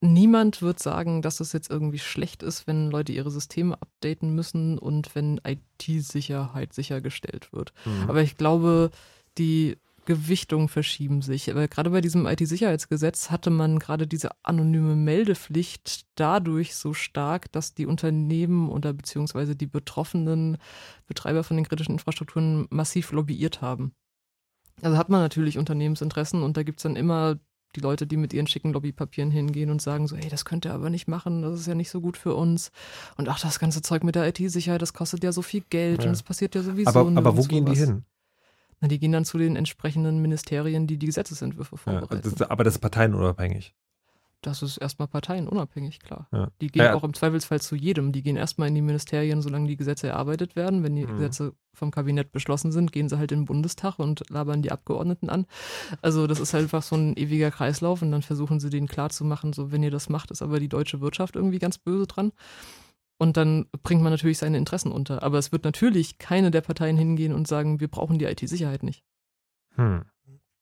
niemand wird sagen, dass es jetzt irgendwie schlecht ist, wenn Leute ihre Systeme updaten müssen und wenn IT-Sicherheit sichergestellt wird. Mhm. Aber ich glaube, die Gewichtungen verschieben sich. Aber gerade bei diesem IT-Sicherheitsgesetz hatte man gerade diese anonyme Meldepflicht dadurch so stark, dass die Unternehmen oder beziehungsweise die betroffenen Betreiber von den kritischen Infrastrukturen massiv lobbyiert haben. Also hat man natürlich Unternehmensinteressen und da gibt es dann immer Die Leute, die mit ihren schicken Lobbypapieren hingehen und sagen so, hey, das könnt ihr aber nicht machen, das ist ja nicht so gut für uns. Und ach, das ganze Zeug mit der IT-Sicherheit, das kostet ja so viel Geld Ja. und es passiert ja sowieso. Aber, aber wo nirgendwo gehen die hin? Na, die gehen dann zu den entsprechenden Ministerien, die die Gesetzesentwürfe Ja, vorbereiten. das, aber das ist parteienunabhängig. Das ist erstmal parteienunabhängig, klar. Ja. Die gehen Ja, auch im Zweifelsfall zu jedem. Die gehen erstmal in die Ministerien, solange die Gesetze erarbeitet werden. Wenn die Mhm. Gesetze vom Kabinett beschlossen sind, gehen sie halt in den Bundestag und labern die Abgeordneten an. Also das ist halt einfach so ein ewiger Kreislauf und dann versuchen sie denen klarzumachen, so wenn ihr das macht, ist aber die deutsche Wirtschaft irgendwie ganz böse dran. Und dann bringt man natürlich seine Interessen unter. Aber es wird natürlich keine der Parteien hingehen und sagen, wir brauchen die IT-Sicherheit nicht. Hm.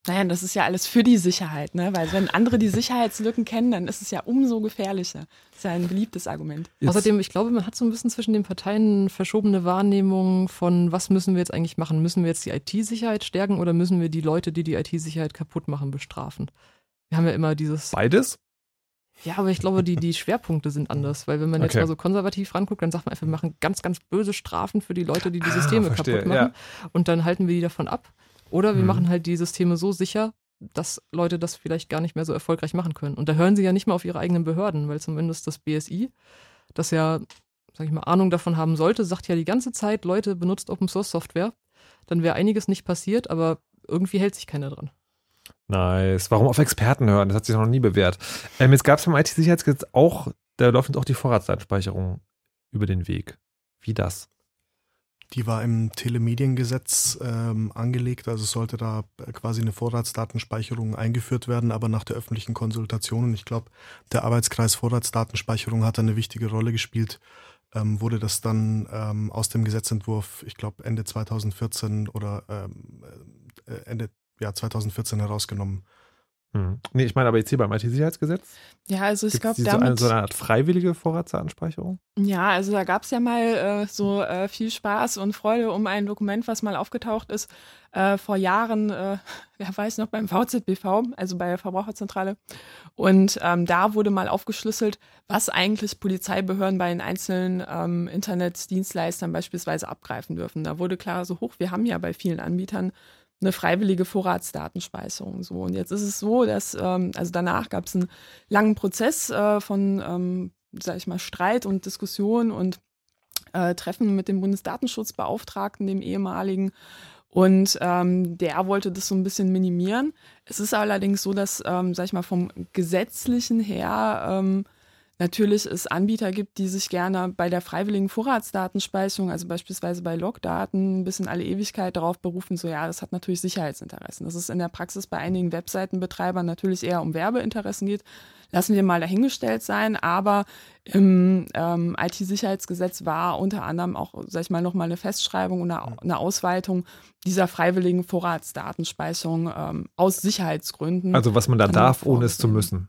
Naja, das ist ja alles für die Sicherheit, ne? Weil wenn andere die Sicherheitslücken kennen, dann ist es ja umso gefährlicher. Das ist ja ein beliebtes Argument. Außerdem, ich glaube, man hat so ein bisschen zwischen den Parteien verschobene Wahrnehmung von, was müssen wir jetzt eigentlich machen? Müssen wir jetzt die IT-Sicherheit stärken oder müssen wir die Leute, die die IT-Sicherheit kaputt machen, bestrafen? Wir haben ja immer dieses. Beides? Ja, aber ich glaube, die, die Schwerpunkte sind anders, weil wenn man jetzt Okay. mal so konservativ ranguckt, dann sagt man einfach, wir machen ganz, ganz böse Strafen für die Leute, die die Ah, Systeme verstehe, kaputt machen. Und dann halten wir die davon ab. Oder wir Mhm. machen halt die Systeme so sicher, dass Leute das vielleicht gar nicht mehr so erfolgreich machen können. Und da hören sie ja nicht mal auf ihre eigenen Behörden, weil zumindest das BSI, das ja, sag ich mal, Ahnung davon haben sollte, sagt ja die ganze Zeit, Leute, benutzt Open Source Software. Dann wäre einiges nicht passiert, aber irgendwie hält sich keiner dran. Nice. Warum auf Experten hören? Das hat sich noch nie bewährt. Ähm, jetzt gab es beim IT-Sicherheitsgesetz auch, da läuft uns auch die Vorratsdatenspeicherung über den Weg. Wie das? Die war im Telemediengesetz ähm, angelegt, also sollte da quasi eine Vorratsdatenspeicherung eingeführt werden, aber nach der öffentlichen Konsultation, und ich glaube, der Arbeitskreis Vorratsdatenspeicherung hat eine wichtige Rolle gespielt, ähm, wurde das dann ähm, aus dem Gesetzentwurf, ich glaube Ende 2014 oder ähm, äh, Ende ja, 2014 herausgenommen. Hm. Nee, ich meine aber jetzt hier beim IT-Sicherheitsgesetz. Ja, also ich glaube, eine, damit. so eine Art freiwillige Vorratsdatenspeicherung? Ja, also da gab es ja mal äh, so äh, viel Spaß und Freude um ein Dokument, was mal aufgetaucht ist äh, vor Jahren, äh, wer weiß noch, beim VZBV, also bei der Verbraucherzentrale. Und ähm, da wurde mal aufgeschlüsselt, was eigentlich Polizeibehörden bei den einzelnen ähm, Internetdienstleistern beispielsweise abgreifen dürfen. Da wurde klar so hoch, wir haben ja bei vielen Anbietern eine freiwillige Vorratsdatenspeicherung. So. Und jetzt ist es so, dass, ähm, also danach gab es einen langen Prozess äh, von, ähm, sag ich mal, Streit und Diskussion und äh, Treffen mit dem Bundesdatenschutzbeauftragten, dem ehemaligen. Und ähm, der wollte das so ein bisschen minimieren. Es ist allerdings so, dass, ähm, sag ich mal, vom Gesetzlichen her ähm, natürlich es Anbieter gibt, die sich gerne bei der freiwilligen Vorratsdatenspeicherung, also beispielsweise bei Logdaten, bis in alle Ewigkeit darauf berufen, so ja, das hat natürlich Sicherheitsinteressen. Dass es in der Praxis bei einigen Webseitenbetreibern natürlich eher um Werbeinteressen geht, lassen wir mal dahingestellt sein. Aber im ähm, IT-Sicherheitsgesetz war unter anderem auch, sag ich mal, nochmal eine Festschreibung und eine, eine Ausweitung dieser freiwilligen Vorratsdatenspeicherung ähm, aus Sicherheitsgründen. Also was man da darf, ohne es zu müssen.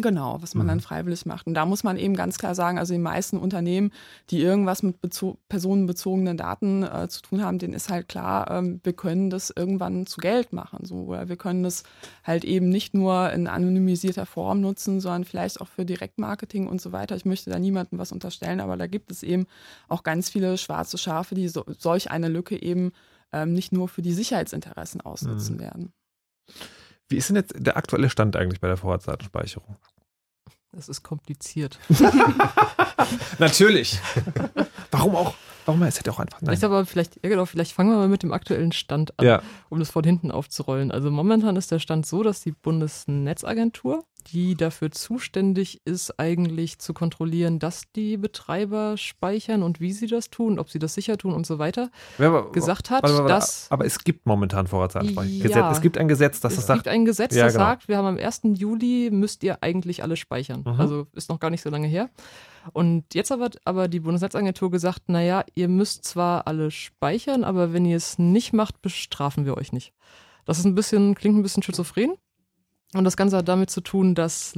Genau, was man Mhm. dann freiwillig macht. Und da muss man eben ganz klar sagen, also die meisten Unternehmen, die irgendwas mit bezo personenbezogenen Daten äh, zu tun haben, denen ist halt klar, ähm, wir können das irgendwann zu Geld machen. So, oder wir können das halt eben nicht nur in anonymisierter Form nutzen, sondern vielleicht auch für Direktmarketing und so weiter. Ich möchte da niemandem was unterstellen, aber da gibt es eben auch ganz viele schwarze Schafe, die so, solch eine Lücke eben ähm, nicht nur für die Sicherheitsinteressen ausnutzen Mhm. werden. Wie ist denn jetzt der aktuelle Stand eigentlich bei der Vorratsdatenspeicherung? Das ist kompliziert. Natürlich. Warum auch? Warum? Es hätte auch einfach. Nein. Vielleicht aber vielleicht, ja genau, vielleicht fangen wir mal mit dem aktuellen Stand an, Ja. um das von hinten aufzurollen. Also momentan ist der Stand so, dass die Bundesnetzagentur, die dafür zuständig ist, eigentlich zu kontrollieren, dass die Betreiber speichern und wie sie das tun, ob sie das sicher tun und so weiter, Ja, aber- gesagt hat, warte, warte, warte. dass Aber es gibt momentan Vorratsdatenspeicherung. Ja. Es gibt ein Gesetz, das es das sagt. gibt ein Gesetz, das genau. sagt, wir haben am 1. Juli müsst ihr eigentlich alle speichern. Mhm. Also ist noch gar nicht so lange her. Und jetzt aber, aber die Bundesnetzagentur gesagt, naja, ihr müsst zwar alle speichern, aber wenn ihr es nicht macht, bestrafen wir euch nicht. Das ist ein bisschen, klingt ein bisschen schizophren. Und das Ganze hat damit zu tun, dass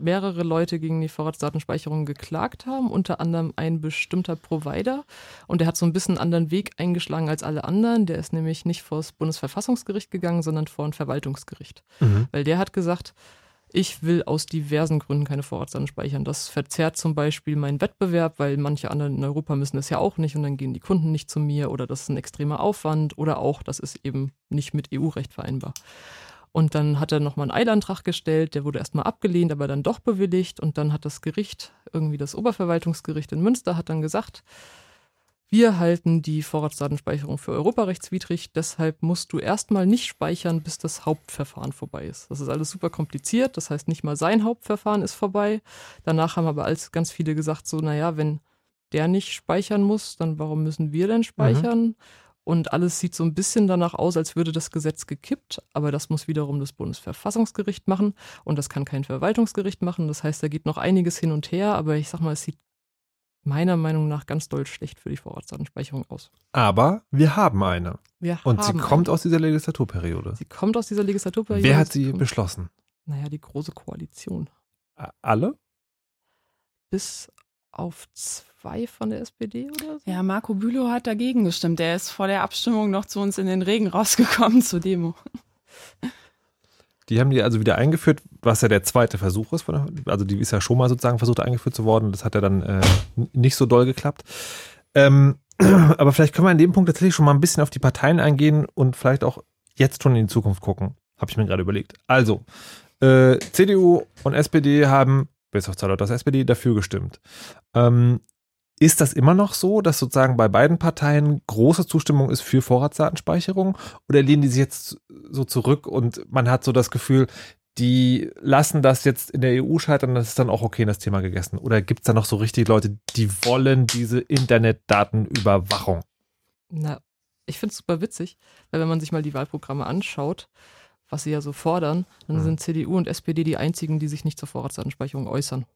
mehrere Leute gegen die Vorratsdatenspeicherung geklagt haben, unter anderem ein bestimmter Provider. Und der hat so ein bisschen einen anderen Weg eingeschlagen als alle anderen. Der ist nämlich nicht vor das Bundesverfassungsgericht gegangen, sondern vor ein Verwaltungsgericht. Mhm. Weil der hat gesagt, ich will aus diversen Gründen keine Vorratsdaten speichern. Das verzerrt zum Beispiel meinen Wettbewerb, weil manche anderen in Europa müssen das ja auch nicht und dann gehen die Kunden nicht zu mir oder das ist ein extremer Aufwand oder auch, das ist eben nicht mit EU-Recht vereinbar. Und dann hat er nochmal einen Eilantrag gestellt, der wurde erstmal abgelehnt, aber dann doch bewilligt. Und dann hat das Gericht, irgendwie das Oberverwaltungsgericht in Münster, hat dann gesagt, wir halten die Vorratsdatenspeicherung für europarechtswidrig, deshalb musst du erstmal nicht speichern, bis das Hauptverfahren vorbei ist. Das ist alles super kompliziert, das heißt nicht mal sein Hauptverfahren ist vorbei. Danach haben aber als ganz viele gesagt, so, naja, wenn der nicht speichern muss, dann warum müssen wir denn speichern? Mhm. Und alles sieht so ein bisschen danach aus, als würde das Gesetz gekippt, aber das muss wiederum das Bundesverfassungsgericht machen und das kann kein Verwaltungsgericht machen. Das heißt, da geht noch einiges hin und her, aber ich sag mal, es sieht meiner Meinung nach ganz doll schlecht für die Vorratsdatenspeicherung aus. Aber wir haben eine. Wir und sie kommt eine. aus dieser Legislaturperiode. Sie kommt aus dieser Legislaturperiode. Wer hat sie beschlossen? Naja, die Große Koalition. Alle? Bis auf zwei von der SPD oder so? Ja, Marco Bülow hat dagegen gestimmt. Der ist vor der Abstimmung noch zu uns in den Regen rausgekommen zur Demo. Die haben die also wieder eingeführt, was ja der zweite Versuch ist. Also die ist ja schon mal sozusagen versucht eingeführt zu worden. Das hat ja dann äh, nicht so doll geklappt. Ähm, aber vielleicht können wir an dem Punkt tatsächlich schon mal ein bisschen auf die Parteien eingehen und vielleicht auch jetzt schon in die Zukunft gucken. Habe ich mir gerade überlegt. Also, äh, CDU und SPD haben, bis auf Leute aus SPD, dafür gestimmt. Ähm, ist das immer noch so, dass sozusagen bei beiden Parteien große Zustimmung ist für Vorratsdatenspeicherung oder lehnen die sich jetzt so zurück und man hat so das Gefühl, die lassen das jetzt in der EU scheitern, das ist dann auch okay, das Thema gegessen? Oder gibt es da noch so richtig Leute, die wollen diese Internetdatenüberwachung? Na, ich finde es super witzig, weil wenn man sich mal die Wahlprogramme anschaut, was sie ja so fordern, dann mhm. sind CDU und SPD die einzigen, die sich nicht zur Vorratsdatenspeicherung äußern.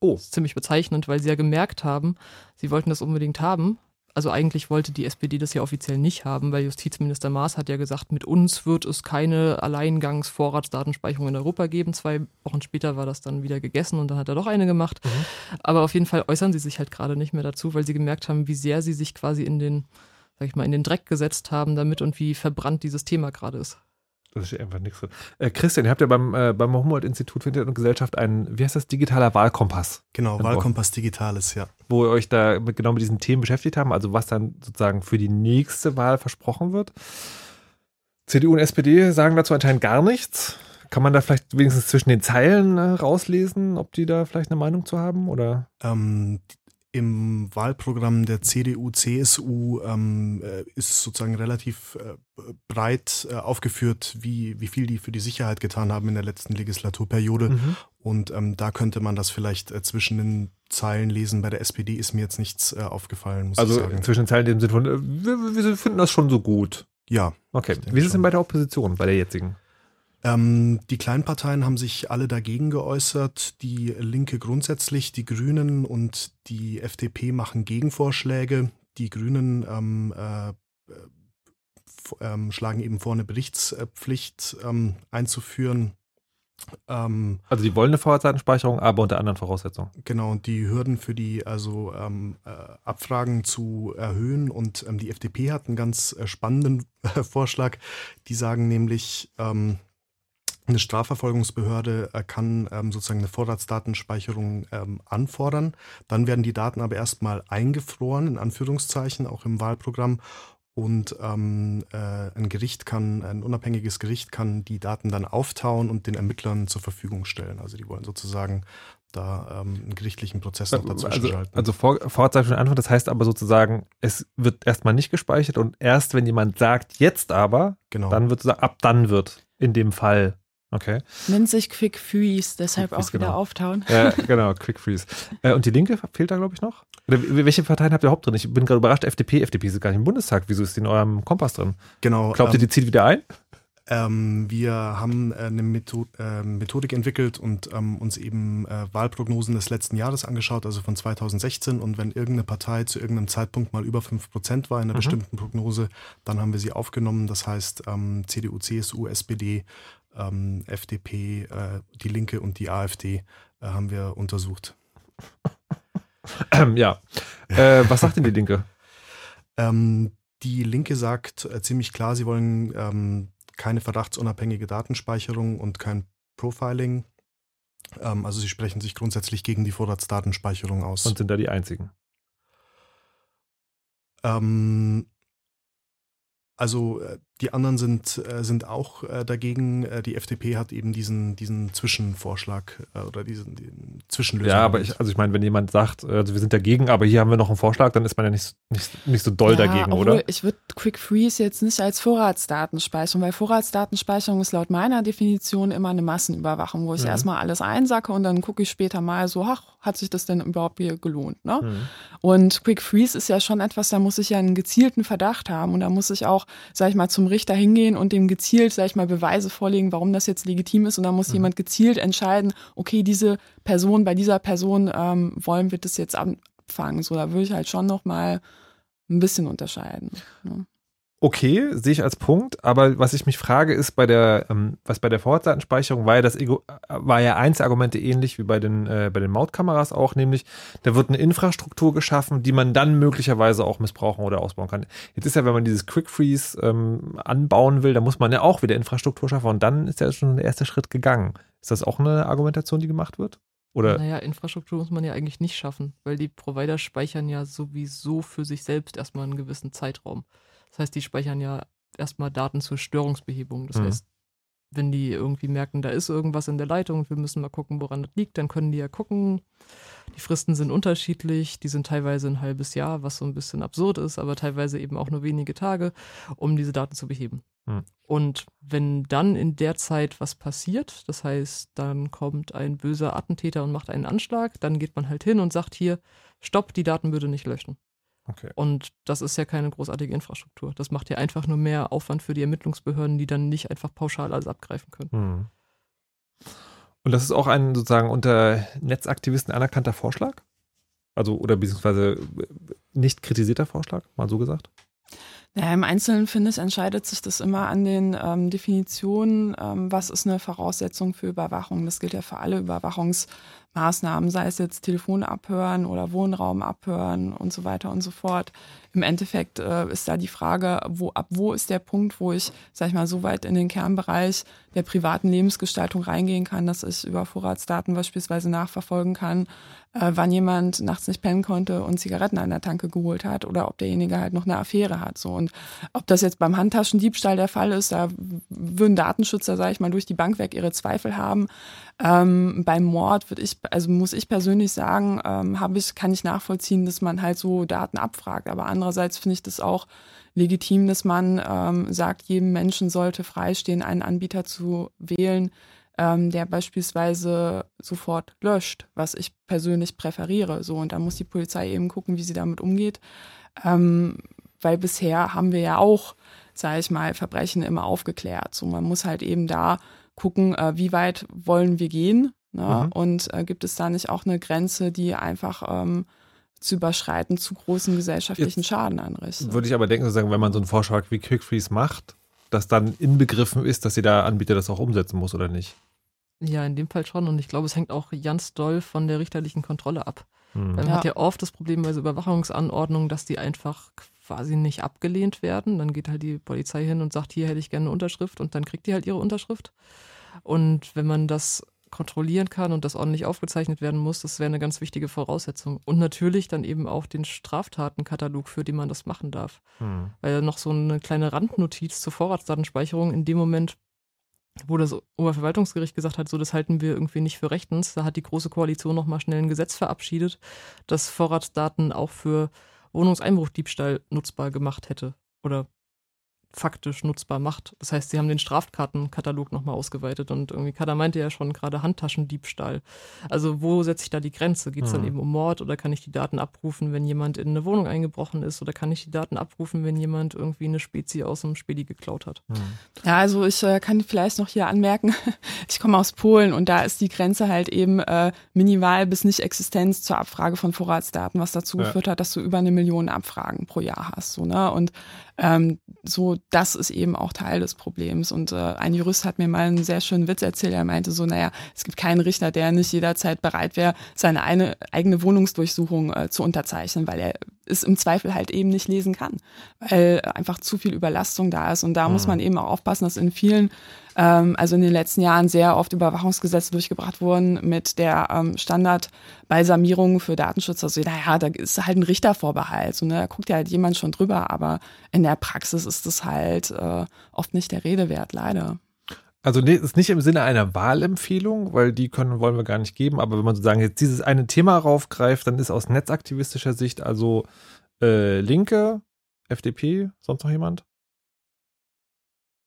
Oh. Ziemlich bezeichnend, weil sie ja gemerkt haben, sie wollten das unbedingt haben. Also eigentlich wollte die SPD das ja offiziell nicht haben, weil Justizminister Maas hat ja gesagt, mit uns wird es keine Alleingangsvorratsdatenspeicherung in Europa geben. Zwei Wochen später war das dann wieder gegessen und dann hat er doch eine gemacht. Mhm. Aber auf jeden Fall äußern sie sich halt gerade nicht mehr dazu, weil sie gemerkt haben, wie sehr sie sich quasi in den, sag ich mal, in den Dreck gesetzt haben damit und wie verbrannt dieses Thema gerade ist. Das ist einfach nichts. Äh, Christian, ihr habt ja beim, äh, beim Humboldt-Institut für Internet und Gesellschaft einen, wie heißt das, digitaler Wahlkompass. Genau, Wahlkompass Digitales, ja. Wo ihr euch da mit, genau mit diesen Themen beschäftigt haben, also was dann sozusagen für die nächste Wahl versprochen wird. CDU und SPD sagen dazu anscheinend gar nichts. Kann man da vielleicht wenigstens zwischen den Zeilen äh, rauslesen, ob die da vielleicht eine Meinung zu haben? Oder? Ähm, im Wahlprogramm der CDU, CSU ähm, äh, ist sozusagen relativ äh, breit äh, aufgeführt, wie, wie viel die für die Sicherheit getan haben in der letzten Legislaturperiode. Mhm. Und ähm, da könnte man das vielleicht äh, zwischen den Zeilen lesen. Bei der SPD ist mir jetzt nichts äh, aufgefallen, muss also ich sagen. zwischen den Zeilen in dem Sinne von, äh, wir, wir finden das schon so gut. Ja. Okay. Wie ist es denn bei der Opposition, bei der jetzigen? Ähm, die Kleinparteien haben sich alle dagegen geäußert. Die Linke grundsätzlich, die Grünen und die FDP machen Gegenvorschläge. Die Grünen ähm, äh, ähm, schlagen eben vor, eine Berichtspflicht ähm, einzuführen. Ähm, also die wollen eine Vorratsdatenspeicherung, aber unter anderen Voraussetzungen. Genau, und die Hürden für die also ähm, äh, Abfragen zu erhöhen. Und die FDP hat einen ganz äh, spannenden äh, Vorschlag. Die sagen nämlich, eine Strafverfolgungsbehörde äh, kann ähm, sozusagen eine Vorratsdatenspeicherung ähm, anfordern. Dann werden die Daten aber erstmal eingefroren, in Anführungszeichen, auch im Wahlprogramm. Und ähm, äh, ein Gericht kann, ein unabhängiges Gericht kann die Daten dann auftauen und den Ermittlern zur Verfügung stellen. Also die wollen sozusagen da ähm, einen gerichtlichen Prozess noch dazwischen also, schalten. Also Vor Vorratsdatenspeicherung Anfang, das heißt aber sozusagen, es wird erstmal nicht gespeichert und erst wenn jemand sagt, jetzt aber, genau. dann wird ab dann wird in dem Fall Okay. Nennt sich Quick Freeze, deshalb Quick auch wieder genau. auftauen. Ja, genau, Quick Freeze. Äh, und die Linke fehlt da, glaube ich, noch? Oder welche Parteien habt ihr überhaupt drin? Ich bin gerade überrascht, FDP. FDP ist gar nicht im Bundestag. Wieso ist die in eurem Kompass drin? Genau. Glaubt ihr, ähm, die zieht wieder ein? Ähm, wir haben äh, eine Method äh, Methodik entwickelt und ähm, uns eben äh, Wahlprognosen des letzten Jahres angeschaut, also von 2016. Und wenn irgendeine Partei zu irgendeinem Zeitpunkt mal über 5% war in einer mhm. bestimmten Prognose, dann haben wir sie aufgenommen. Das heißt, ähm, CDU, CSU, SPD ähm, FDP, äh, die Linke und die AfD äh, haben wir untersucht. Ähm, ja. Äh, was sagt denn die Linke? Ähm, die Linke sagt äh, ziemlich klar, sie wollen ähm, keine verdachtsunabhängige Datenspeicherung und kein Profiling. Ähm, also sie sprechen sich grundsätzlich gegen die Vorratsdatenspeicherung aus. Und sind da die einzigen? Ähm, also äh, die anderen sind, äh, sind auch äh, dagegen. Äh, die FDP hat eben diesen, diesen Zwischenvorschlag oder diesen, diesen Zwischenlösung. Ja, aber ich, also ich meine, wenn jemand sagt, also wir sind dagegen, aber hier haben wir noch einen Vorschlag, dann ist man ja nicht, nicht, nicht so doll Ja, dagegen, obwohl oder? Ich würde Quick Freeze jetzt nicht als Vorratsdatenspeicherung, weil Vorratsdatenspeicherung ist laut meiner Definition immer eine Massenüberwachung, wo ich Mhm. erstmal alles einsacke und dann gucke ich später mal so, ach, hat sich das denn überhaupt hier gelohnt? Ne? Mhm. Und Quick Freeze ist ja schon etwas, da muss ich ja einen gezielten Verdacht haben und da muss ich auch, sag ich mal, zum Richter hingehen und dem gezielt, sag ich mal, Beweise vorlegen, warum das jetzt legitim ist und dann muss Mhm. jemand gezielt entscheiden, okay, diese Person, bei dieser Person ähm, wollen wir das jetzt abfangen. So, da würde ich halt schon noch mal ein bisschen unterscheiden. Ne? Okay, sehe ich als Punkt, aber was ich mich frage, ist bei der, ähm, was bei der Vorratsdatenspeicherung war ja das Ego, äh, war ja eins Argumente ähnlich wie bei den, äh, bei den Mautkameras auch, nämlich da wird eine Infrastruktur geschaffen, die man dann möglicherweise auch missbrauchen oder ausbauen kann. Jetzt ist ja, wenn man dieses Quick Freeze ähm, anbauen will, da muss man ja auch wieder Infrastruktur schaffen und dann ist ja schon der erste Schritt gegangen. Ist das auch eine Argumentation, die gemacht wird? Oder? Naja, Infrastruktur muss man ja eigentlich nicht schaffen, weil die Provider speichern ja sowieso für sich selbst erstmal einen gewissen Zeitraum. Das heißt, die speichern ja erstmal Daten zur Störungsbehebung. Das Mhm. heißt, wenn die irgendwie merken, da ist irgendwas in der Leitung und wir müssen mal gucken, woran das liegt, dann können die ja gucken. Die Fristen sind unterschiedlich, die sind teilweise ein halbes Jahr, was so ein bisschen absurd ist, aber teilweise eben auch nur wenige Tage, um diese Daten zu beheben. Hm. Und wenn dann in der Zeit was passiert, das heißt, dann kommt ein böser Attentäter und macht einen Anschlag, dann geht man halt hin und sagt hier, stopp, die Daten würde nicht löschen. Okay. Und das ist ja keine großartige Infrastruktur. Das macht ja einfach nur mehr Aufwand für die Ermittlungsbehörden, die dann nicht einfach pauschal alles abgreifen können. Hm. Und das ist auch ein sozusagen unter Netzaktivisten anerkannter Vorschlag? Also, oder beziehungsweise nicht kritisierter Vorschlag, mal so gesagt? Ja, Im Einzelnen, finde ich, entscheidet sich das immer an den ähm, Definitionen, ähm, was ist eine Voraussetzung für Überwachung. Das gilt ja für alle Überwachungsmaßnahmen, sei es jetzt Telefon abhören oder Wohnraum abhören und so weiter und so fort. Im Endeffekt äh, ist da die Frage, wo, ab wo ist der Punkt, wo ich, sag ich mal, so weit in den Kernbereich der privaten Lebensgestaltung reingehen kann, dass ich über Vorratsdaten beispielsweise nachverfolgen kann, äh, wann jemand nachts nicht pennen konnte und Zigaretten an der Tanke geholt hat oder ob derjenige halt noch eine Affäre hat. So. Und ob das jetzt beim Handtaschendiebstahl der Fall ist, da würden Datenschützer, sage ich mal, durch die Bank weg ihre Zweifel haben. Ähm, beim Mord würde ich, also muss ich persönlich sagen, ähm, habe ich, kann ich nachvollziehen, dass man halt so Daten abfragt. Aber andererseits finde ich das auch legitim, dass man ähm, sagt, jedem Menschen sollte freistehen, einen Anbieter zu wählen, ähm, der beispielsweise sofort löscht, was ich persönlich präferiere. So, und da muss die Polizei eben gucken, wie sie damit umgeht. Ähm, weil bisher haben wir ja auch, sage ich mal, Verbrechen immer aufgeklärt. So, man muss halt eben da gucken, äh, wie weit wollen wir gehen. Ne? Mhm. Und äh, gibt es da nicht auch eine Grenze, die einfach ähm, zu überschreiten zu großen gesellschaftlichen Jetzt Schaden anrichtet? Würde ich aber denken, sozusagen, wenn man so einen Vorschlag wie Quick Freeze macht, dass dann inbegriffen ist, dass jeder Anbieter das auch umsetzen muss oder nicht. Ja, in dem Fall schon. Und ich glaube, es hängt auch ganz doll von der richterlichen Kontrolle ab. Hm. Man Ja. hat ja oft das Problem bei so Überwachungsanordnungen, dass die einfach quasi nicht abgelehnt werden. Dann geht halt die Polizei hin und sagt, hier hätte ich gerne eine Unterschrift und dann kriegt die halt ihre Unterschrift. Und wenn man das kontrollieren kann und das ordentlich aufgezeichnet werden muss, das wäre eine ganz wichtige Voraussetzung. Und natürlich dann eben auch den Straftatenkatalog, für den man das machen darf. Hm. Weil noch so eine kleine Randnotiz zur Vorratsdatenspeicherung in dem Moment, wo das Oberverwaltungsgericht gesagt hat, so das halten wir irgendwie nicht für rechtens, da hat die Große Koalition nochmal schnell ein Gesetz verabschiedet, das Vorratsdaten auch für Wohnungseinbruchdiebstahl nutzbar gemacht hätte oder faktisch nutzbar macht. Das heißt, sie haben den Strafkartenkatalog nochmal ausgeweitet und irgendwie Kader meinte ja schon gerade Handtaschendiebstahl. Also wo setze ich da die Grenze? Geht es dann Mhm. eben um Mord oder kann ich die Daten abrufen, wenn jemand in eine Wohnung eingebrochen ist oder kann ich die Daten abrufen, wenn jemand irgendwie eine Spezie aus dem Spedi geklaut hat? Hm. Ja, also ich äh, kann vielleicht noch hier anmerken, ich komme aus Polen und da ist die Grenze halt eben äh, minimal bis nicht Existenz zur Abfrage von Vorratsdaten, was dazu Ja. geführt hat, dass du über eine Million Abfragen pro Jahr hast. So, ne? Und ähm, so, das ist eben auch Teil des Problems. Und äh, ein Jurist hat mir mal einen sehr schönen Witz erzählt. Er meinte so, naja, es gibt keinen Richter, der nicht jederzeit bereit wäre, seine eine, eigene Wohnungsdurchsuchung äh, zu unterzeichnen, weil er es im Zweifel halt eben nicht lesen kann, weil einfach zu viel Überlastung da ist. Und da muss man eben auch aufpassen, dass in vielen, ähm, also in den letzten Jahren sehr oft Überwachungsgesetze durchgebracht wurden mit der ähm, Standardbalsamierung für Datenschutz. Also naja, da ist halt ein Richtervorbehalt. So, ne? Da guckt ja halt jemand schon drüber, aber in der Praxis ist das halt äh, oft nicht der Rede wert, leider. Also ist nicht im Sinne einer Wahlempfehlung, weil die können wollen wir gar nicht geben, aber wenn man sozusagen jetzt dieses eine Thema raufgreift, dann ist aus netzaktivistischer Sicht also äh, Linke, FDP, sonst noch jemand?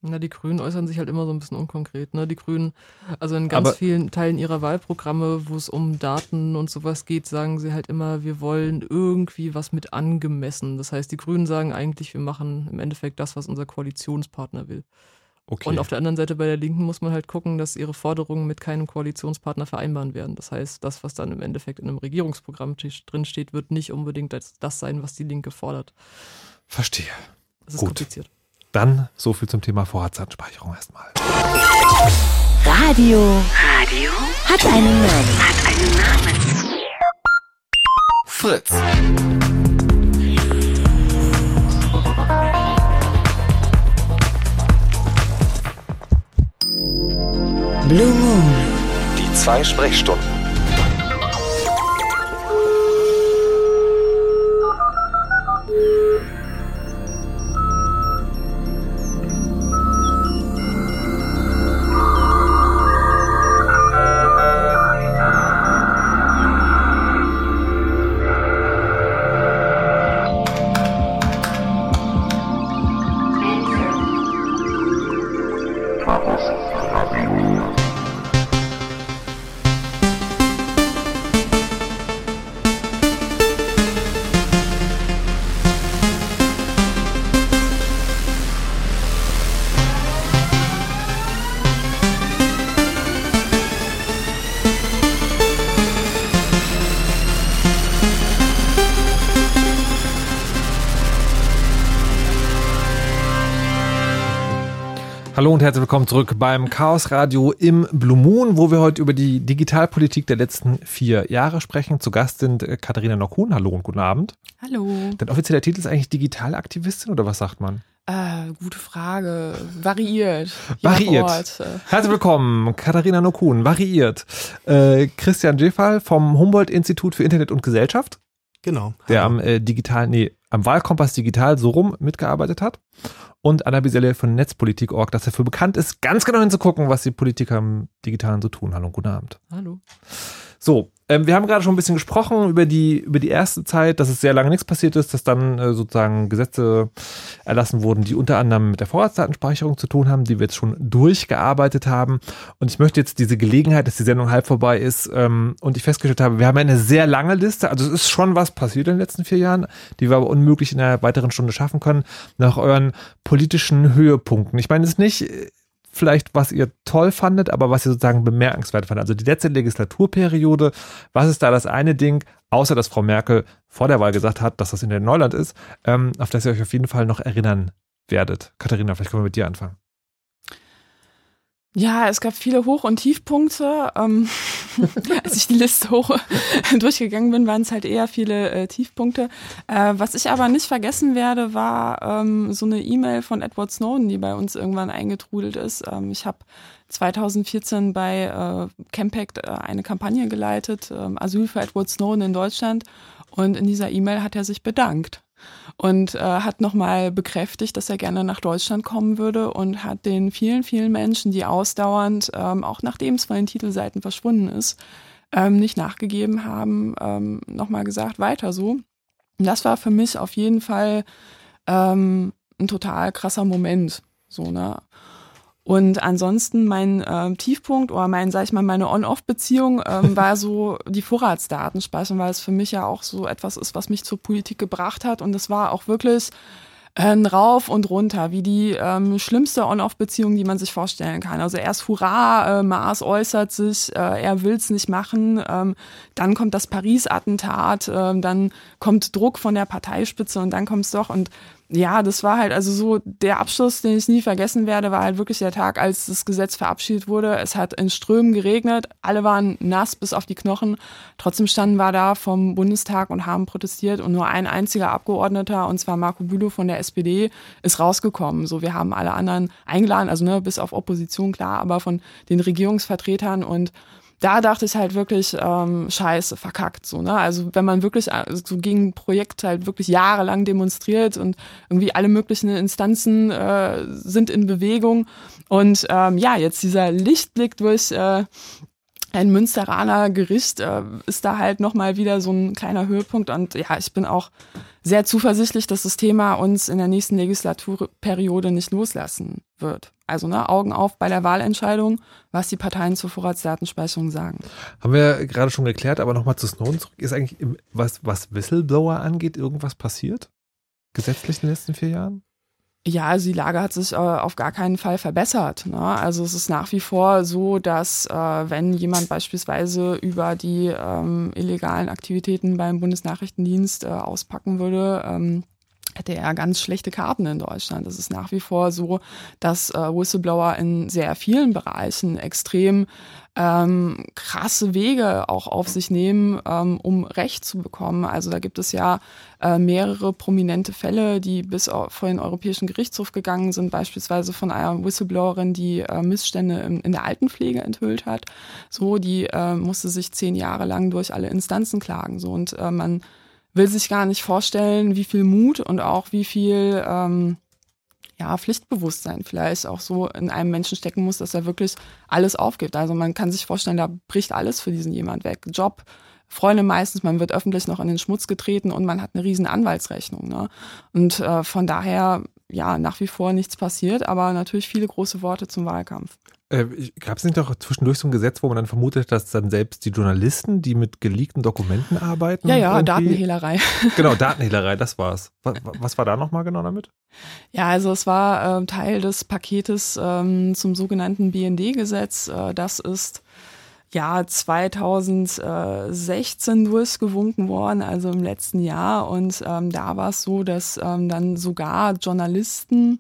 Na, die Grünen äußern sich halt immer so ein bisschen unkonkret, ne? Die Grünen, also in ganz Aber- vielen Teilen ihrer Wahlprogramme, wo es um Daten und sowas geht, sagen sie halt immer, wir wollen irgendwie was mit angemessen. Das heißt, die Grünen sagen eigentlich, wir machen im Endeffekt das, was unser Koalitionspartner will. Okay. Und auf der anderen Seite bei der Linken muss man halt gucken, dass ihre Forderungen mit keinem Koalitionspartner vereinbaren werden. Das heißt, das, was dann im Endeffekt in einem Regierungsprogramm drin steht, wird nicht unbedingt das, das sein, was die Linke fordert. Verstehe. Das ist Gut. kompliziert. Dann so viel zum Thema Vorratsdatenspeicherung erstmal. Radio. Radio hat einen Namen. Hat einen Namen. Fritz. Blue Moon. Die zwei Sprechstunden. Und herzlich willkommen zurück beim Chaos Radio im Blue Moon, wo wir heute über die Digitalpolitik der letzten vier Jahre sprechen. Zu Gast sind äh, Katharina Nockhuhn. Hallo und guten Abend. Hallo. Dein offizieller Titel ist eigentlich Digitalaktivistin oder was sagt man? Äh, gute Frage. Variiert. Variiert. Herzlich willkommen, Katharina Nockhuhn. Variiert. Äh, Christian Jeffal vom Humboldt-Institut für Internet und Gesellschaft, Genau. der am äh, digitalen, nee, am Wahlkompass Digital so rum mitgearbeitet hat. Und Anna Biselle von Netzpolitik.org, das dafür bekannt ist, ganz genau hinzugucken, was die Politiker im Digitalen so tun. Hallo guten Abend. Hallo. So, ähm, wir haben gerade schon ein bisschen gesprochen über die, über die erste Zeit, dass es sehr lange nichts passiert ist, dass dann äh, sozusagen Gesetze erlassen wurden, die unter anderem mit der Vorratsdatenspeicherung zu tun haben, die wir jetzt schon durchgearbeitet haben. Und ich möchte jetzt diese Gelegenheit, dass die Sendung halb vorbei ist ähm, und ich festgestellt habe, wir haben eine sehr lange Liste, also es ist schon was passiert in den letzten vier Jahren, die wir aber unmöglich in einer weiteren Stunde schaffen können, nach euren politischen Höhepunkten. Ich meine, es nicht vielleicht, was ihr toll fandet, aber was ihr sozusagen bemerkenswert fandet. Also die letzte Legislaturperiode, was ist da das eine Ding, außer dass Frau Merkel vor der Wahl gesagt hat, dass das in der Neuland ist, ähm, auf das ihr euch auf jeden Fall noch erinnern werdet. Katharina, vielleicht können wir mit dir anfangen. Ja, es gab viele Hoch- und Tiefpunkte. Ähm, als ich die Liste hoch durchgegangen bin, waren es halt eher viele äh, Tiefpunkte. Äh, was ich aber nicht vergessen werde, war ähm, so eine E-Mail von Edward Snowden, die bei uns irgendwann eingetrudelt ist. Ähm, ich habe 2014 bei äh, Campact äh, eine Kampagne geleitet, ähm, Asyl für Edward Snowden in Deutschland. Und in dieser E-Mail hat er sich bedankt und äh, hat nochmal bekräftigt, dass er gerne nach Deutschland kommen würde und hat den vielen, vielen Menschen, die ausdauernd, ähm, auch nachdem es von den Titelseiten verschwunden ist, ähm, nicht nachgegeben haben, ähm, nochmal gesagt, weiter so. Und das war für mich auf jeden Fall ähm, ein total krasser Moment. So, ne? Und ansonsten mein ähm, Tiefpunkt oder mein, sag ich mal, meine On-Off-Beziehung ähm, war so die Vorratsdatenspeicherung, weil es für mich ja auch so etwas ist, was mich zur Politik gebracht hat. Und es war auch wirklich ein Rauf und runter, wie die ähm, schlimmste On-Off-Beziehung, die man sich vorstellen kann. Also erst Hurra, äh, Mars äußert sich, äh, er will's nicht machen, ähm, dann kommt das Paris-Attentat, ähm, dann kommt Druck von der Parteispitze und dann kommt's doch und ja, das war halt also so der Abschluss, den ich nie vergessen werde, war halt wirklich der Tag, als das Gesetz verabschiedet wurde. Es hat in Strömen geregnet, alle waren nass bis auf die Knochen. Trotzdem standen wir da vom Bundestag und haben protestiert und nur ein einziger Abgeordneter, und zwar Marco Bülow von der SPD, ist rausgekommen. So, wir haben alle anderen eingeladen, also ne, bis auf Opposition klar, aber von den Regierungsvertretern und da dachte ich halt wirklich, ähm, scheiße, verkackt. So, ne? Also wenn man wirklich äh, so gegen ein Projekt halt wirklich jahrelang demonstriert und irgendwie alle möglichen Instanzen äh, sind in Bewegung. Und ähm, ja, jetzt dieser Lichtblick durch äh, ein Münsteraner Gericht äh, ist da halt nochmal wieder so ein kleiner Höhepunkt. Und ja, ich bin auch sehr zuversichtlich, dass das Thema uns in der nächsten Legislaturperiode nicht loslassen wird. Also ne, Augen auf bei der Wahlentscheidung, was die Parteien zur Vorratsdatenspeicherung sagen. Haben wir gerade schon geklärt, aber nochmal zu Snowden zurück. Ist eigentlich, was, was Whistleblower angeht, irgendwas passiert? Gesetzlich in den letzten vier Jahren? Ja, also die Lage hat sich äh, auf gar keinen Fall verbessert. Ne? Also es ist nach wie vor so, dass äh, wenn jemand beispielsweise über die ähm, illegalen Aktivitäten beim Bundesnachrichtendienst äh, auspacken würde, ähm, hätte er ganz schlechte Karten in Deutschland. Es ist nach wie vor so, dass äh, Whistleblower in sehr vielen Bereichen extrem ähm, krasse Wege auch auf sich nehmen, ähm, um Recht zu bekommen. Also da gibt es ja äh, mehrere prominente Fälle, die bis vor den Europäischen Gerichtshof gegangen sind, beispielsweise von einer Whistleblowerin, die äh, Missstände in, in, der Altenpflege enthüllt hat. So, die äh, musste sich zehn Jahre lang durch alle Instanzen klagen. So und äh, man will sich gar nicht vorstellen, wie viel Mut und auch wie viel ähm, ja, Pflichtbewusstsein vielleicht auch so in einem Menschen stecken muss, dass er wirklich alles aufgibt. Also man kann sich vorstellen, da bricht alles für diesen jemand weg. Job, Freunde meistens, man wird öffentlich noch in den Schmutz getreten und man hat eine riesen Anwaltsrechnung. Ne? Und äh, von daher, ja, nach wie vor nichts passiert, aber natürlich viele große Worte zum Wahlkampf. Äh, Gab es nicht doch zwischendurch so ein Gesetz, wo man dann vermutet, dass dann selbst die Journalisten, die mit geleakten Dokumenten arbeiten? Ja, ja, Datenhehlerei. Genau, Datenhehlerei, das war's. Was, was war da nochmal genau damit? Ja, also es war äh, Teil des Paketes ähm, zum sogenannten BND-Gesetz. Äh, das ist ja 2016 durchgewunken worden, also im letzten Jahr. Und ähm, da war es so, dass ähm, dann sogar Journalisten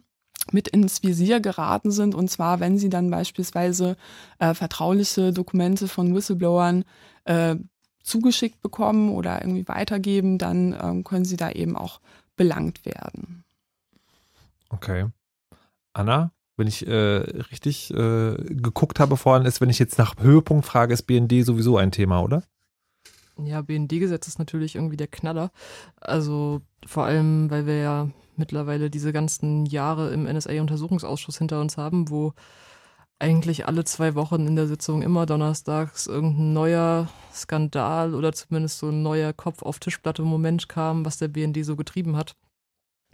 mit ins Visier geraten sind. Und zwar, wenn sie dann beispielsweise äh, vertrauliche Dokumente von Whistleblowern äh, zugeschickt bekommen oder irgendwie weitergeben, dann ähm, können sie da eben auch belangt werden. Okay. Anna, wenn ich äh, richtig äh, geguckt habe vorhin, ist, wenn ich jetzt nach Höhepunkt frage, ist BND sowieso ein Thema, oder? Ja, BND-Gesetz ist natürlich irgendwie der Knaller. Also vor allem, weil wir ja mittlerweile diese ganzen Jahre im NSA-Untersuchungsausschuss hinter uns haben, wo eigentlich alle zwei Wochen in der Sitzung immer donnerstags irgendein neuer Skandal oder zumindest so ein neuer Kopf auf Tischplatte Moment kam, was der BND so getrieben hat.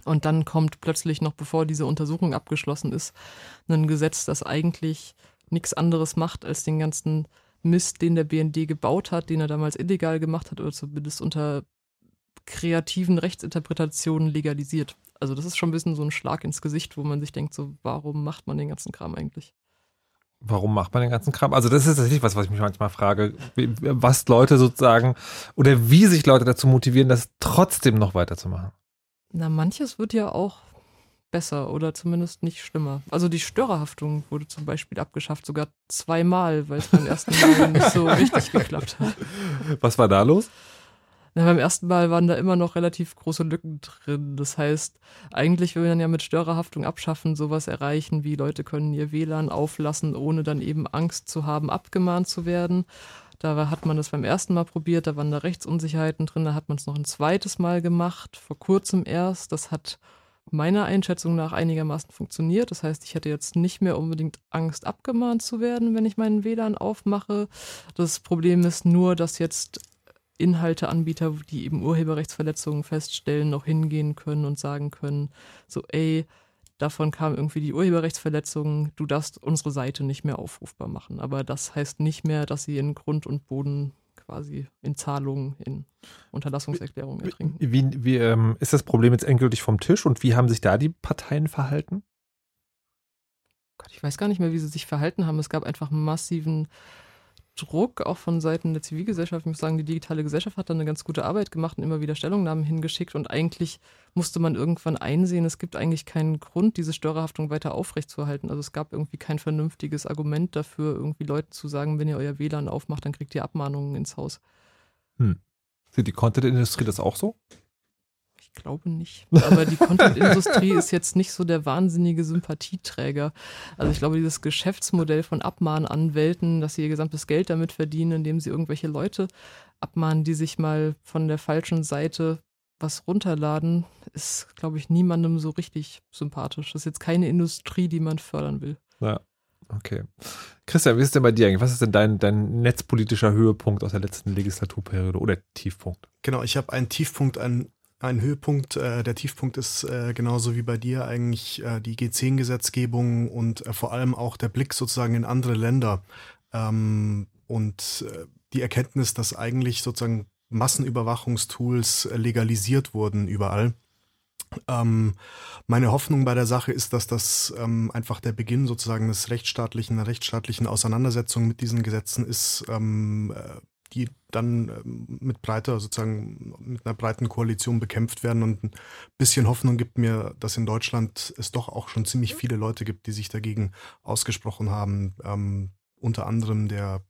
Und dann kommt plötzlich noch, bevor diese Untersuchung abgeschlossen ist, ein Gesetz, das eigentlich nichts anderes macht, als den ganzen Mist, den der BND gebaut hat, den er damals illegal gemacht hat oder zumindest unter kreativen Rechtsinterpretationen legalisiert. Also das ist schon ein bisschen so ein Schlag ins Gesicht, wo man sich denkt, so, warum macht man den ganzen Kram eigentlich? Warum macht man den ganzen Kram? Also das ist tatsächlich was, was ich mich manchmal frage, was Leute sozusagen oder wie sich Leute dazu motivieren, das trotzdem noch weiterzumachen. Na, manches wird ja auch besser oder zumindest nicht schlimmer. Also die Störerhaftung wurde zum Beispiel abgeschafft, sogar zweimal, weil es beim ersten Mal nicht so richtig geklappt hat. Was war da los? Na, beim ersten Mal waren da immer noch relativ große Lücken drin. Das heißt, eigentlich will man ja mit Störerhaftung abschaffen, sowas erreichen, wie Leute können ihr WLAN auflassen, ohne dann eben Angst zu haben, abgemahnt zu werden. Da hat man das beim ersten Mal probiert, da waren da Rechtsunsicherheiten drin, da hat man es noch ein zweites Mal gemacht, vor kurzem erst. Das hat meiner Einschätzung nach einigermaßen funktioniert. Das heißt, ich hätte jetzt nicht mehr unbedingt Angst, abgemahnt zu werden, wenn ich meinen WLAN aufmache. Das Problem ist nur, dass jetzt Inhalteanbieter, die eben Urheberrechtsverletzungen feststellen, noch hingehen können und sagen können, so, ey, davon kam irgendwie die Urheberrechtsverletzung, du darfst unsere Seite nicht mehr aufrufbar machen. Aber das heißt nicht mehr, dass sie in Grund und Boden quasi in Zahlungen, in Unterlassungserklärungen ertrinken. Wie, wie ähm, ist das Problem jetzt endgültig vom Tisch und wie haben sich da die Parteien verhalten? Gott, ich weiß gar nicht mehr, wie sie sich verhalten haben. Es gab einfach massiven Druck, auch von Seiten der Zivilgesellschaft. Ich muss sagen, die digitale Gesellschaft hat da eine ganz gute Arbeit gemacht und immer wieder Stellungnahmen hingeschickt. Und eigentlich musste man irgendwann einsehen, es gibt eigentlich keinen Grund, diese Störerhaftung weiter aufrechtzuerhalten. Also es gab irgendwie kein vernünftiges Argument dafür, irgendwie Leuten zu sagen, wenn ihr euer WLAN aufmacht, dann kriegt ihr Abmahnungen ins Haus. Hm. Sieht die Content-Industrie das auch so? Ich glaube nicht. Aber die Content-Industrie ist jetzt nicht so der wahnsinnige Sympathieträger. Also ich glaube, dieses Geschäftsmodell von Abmahnanwälten, dass sie ihr gesamtes Geld damit verdienen, indem sie irgendwelche Leute abmahnen, die sich mal von der falschen Seite was runterladen, ist, glaube ich, niemandem so richtig sympathisch. Das ist jetzt keine Industrie, die man fördern will. Ja, okay. Christian, wie ist es denn bei dir eigentlich? Was ist denn dein, dein netzpolitischer Höhepunkt aus der letzten Legislaturperiode oder Tiefpunkt? Genau, ich habe einen Tiefpunkt, einen ein Höhepunkt, äh, der Tiefpunkt ist äh, genauso wie bei dir eigentlich äh, die G10-Gesetzgebung und äh, vor allem auch der Blick sozusagen in andere Länder ähm, und äh, die Erkenntnis, dass eigentlich sozusagen Massenüberwachungstools äh, legalisiert wurden überall. Ähm, meine Hoffnung bei der Sache ist, dass das ähm, einfach der Beginn sozusagen des rechtsstaatlichen, rechtsstaatlichen Auseinandersetzung mit diesen Gesetzen ist, ähm, äh, die dann ähm, mit breiter, sozusagen mit einer breiten Koalition bekämpft werden. Und ein bisschen Hoffnung gibt mir, dass in Deutschland es doch auch schon ziemlich viele Leute gibt, die sich dagegen ausgesprochen haben. Ähm, unter anderem der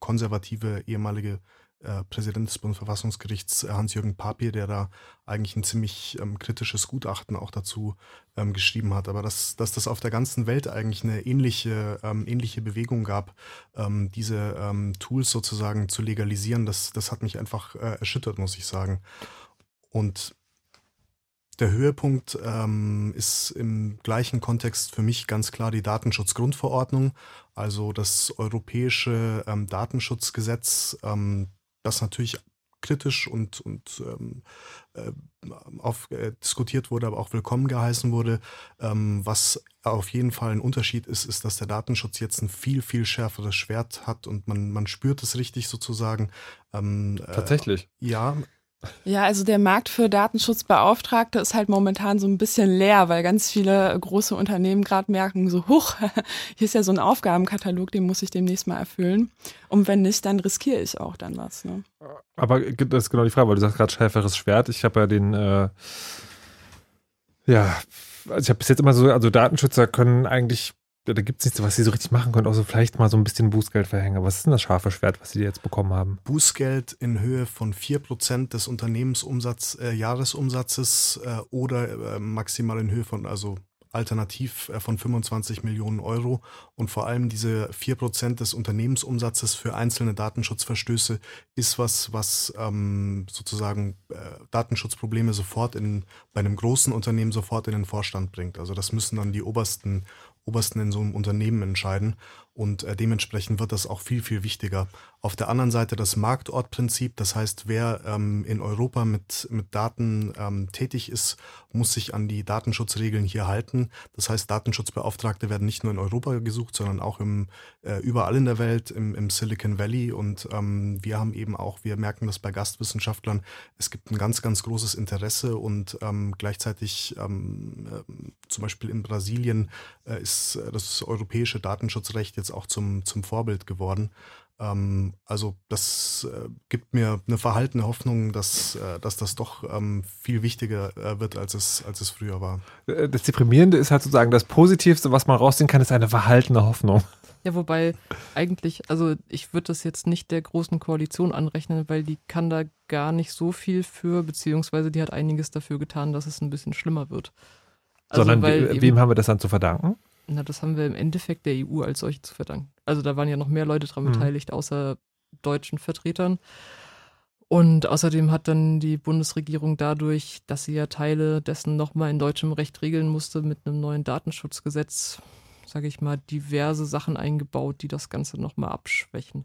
konservative ehemalige äh, Präsident des Bundesverfassungsgerichts äh, Hans-Jürgen Papier, der da eigentlich ein ziemlich ähm, kritisches Gutachten auch dazu ähm, geschrieben hat. Aber dass, dass das auf der ganzen Welt eigentlich eine ähnliche, ähm, ähnliche Bewegung gab, ähm, diese ähm, Tools sozusagen zu legalisieren, das, das hat mich einfach äh, erschüttert, muss ich sagen. Und der Höhepunkt ähm, ist im gleichen Kontext für mich ganz klar die Datenschutzgrundverordnung, also das europäische ähm, Datenschutzgesetz, ähm, das natürlich kritisch und, und ähm, äh, auf, äh, diskutiert wurde, aber auch willkommen geheißen wurde. Ähm, was auf jeden Fall ein Unterschied ist, ist, dass der Datenschutz jetzt ein viel, viel schärferes Schwert hat und man, man spürt es richtig sozusagen. Ähm, Tatsächlich. Äh, ja, ja, also der Markt für Datenschutzbeauftragte ist halt momentan so ein bisschen leer, weil ganz viele große Unternehmen gerade merken, so huch, hier ist ja so ein Aufgabenkatalog, den muss ich demnächst mal erfüllen. Und wenn nicht, dann riskiere ich auch dann was. Ne? Aber das ist genau die Frage, weil du sagst gerade schärferes Schwert. Ich habe ja den, äh, ja, also ich habe bis jetzt immer so, also Datenschützer können eigentlich da gibt es nichts, was sie so richtig machen können, außer vielleicht mal so ein bisschen Bußgeld verhängen. Was ist denn das scharfe Schwert, was sie jetzt bekommen haben? Bußgeld in Höhe von 4% des Unternehmensumsatz, äh, Jahresumsatzes äh, oder äh, maximal in Höhe von, also alternativ äh, von 25 Millionen Euro. Und vor allem diese 4% des Unternehmensumsatzes für einzelne Datenschutzverstöße ist was, was ähm, sozusagen äh, Datenschutzprobleme sofort in, bei einem großen Unternehmen sofort in den Vorstand bringt. Also das müssen dann die obersten Obersten in so einem Unternehmen entscheiden. Und äh, dementsprechend wird das auch viel, viel wichtiger. Auf der anderen Seite das Marktortprinzip, das heißt, wer ähm, in Europa mit, mit Daten ähm, tätig ist, muss sich an die Datenschutzregeln hier halten. Das heißt, Datenschutzbeauftragte werden nicht nur in Europa gesucht, sondern auch im, äh, überall in der Welt, im, im Silicon Valley. Und ähm, wir haben eben auch, wir merken das bei Gastwissenschaftlern, es gibt ein ganz, ganz großes Interesse und ähm, gleichzeitig ähm, äh, zum Beispiel in Brasilien äh, ist das europäische Datenschutzrecht jetzt auch zum, zum Vorbild geworden. Ähm, also das äh, gibt mir eine verhaltene Hoffnung, dass, äh, dass das doch ähm, viel wichtiger äh, wird, als es, als es früher war. Äh, das Deprimierende ist halt sozusagen, das Positivste, was man rausziehen kann, ist eine verhaltene Hoffnung. Ja, wobei eigentlich, also ich würde das jetzt nicht der großen Koalition anrechnen, weil die kann da gar nicht so viel für, beziehungsweise die hat einiges dafür getan, dass es ein bisschen schlimmer wird. Also Sondern we wem haben wir das dann zu verdanken? Na, das haben wir im Endeffekt der EU als solche zu verdanken. Also da waren ja noch mehr Leute dran mhm. beteiligt, außer deutschen Vertretern. Und außerdem hat dann die Bundesregierung dadurch, dass sie ja Teile dessen nochmal in deutschem Recht regeln musste, mit einem neuen Datenschutzgesetz, sage ich mal, diverse Sachen eingebaut, die das Ganze nochmal abschwächen.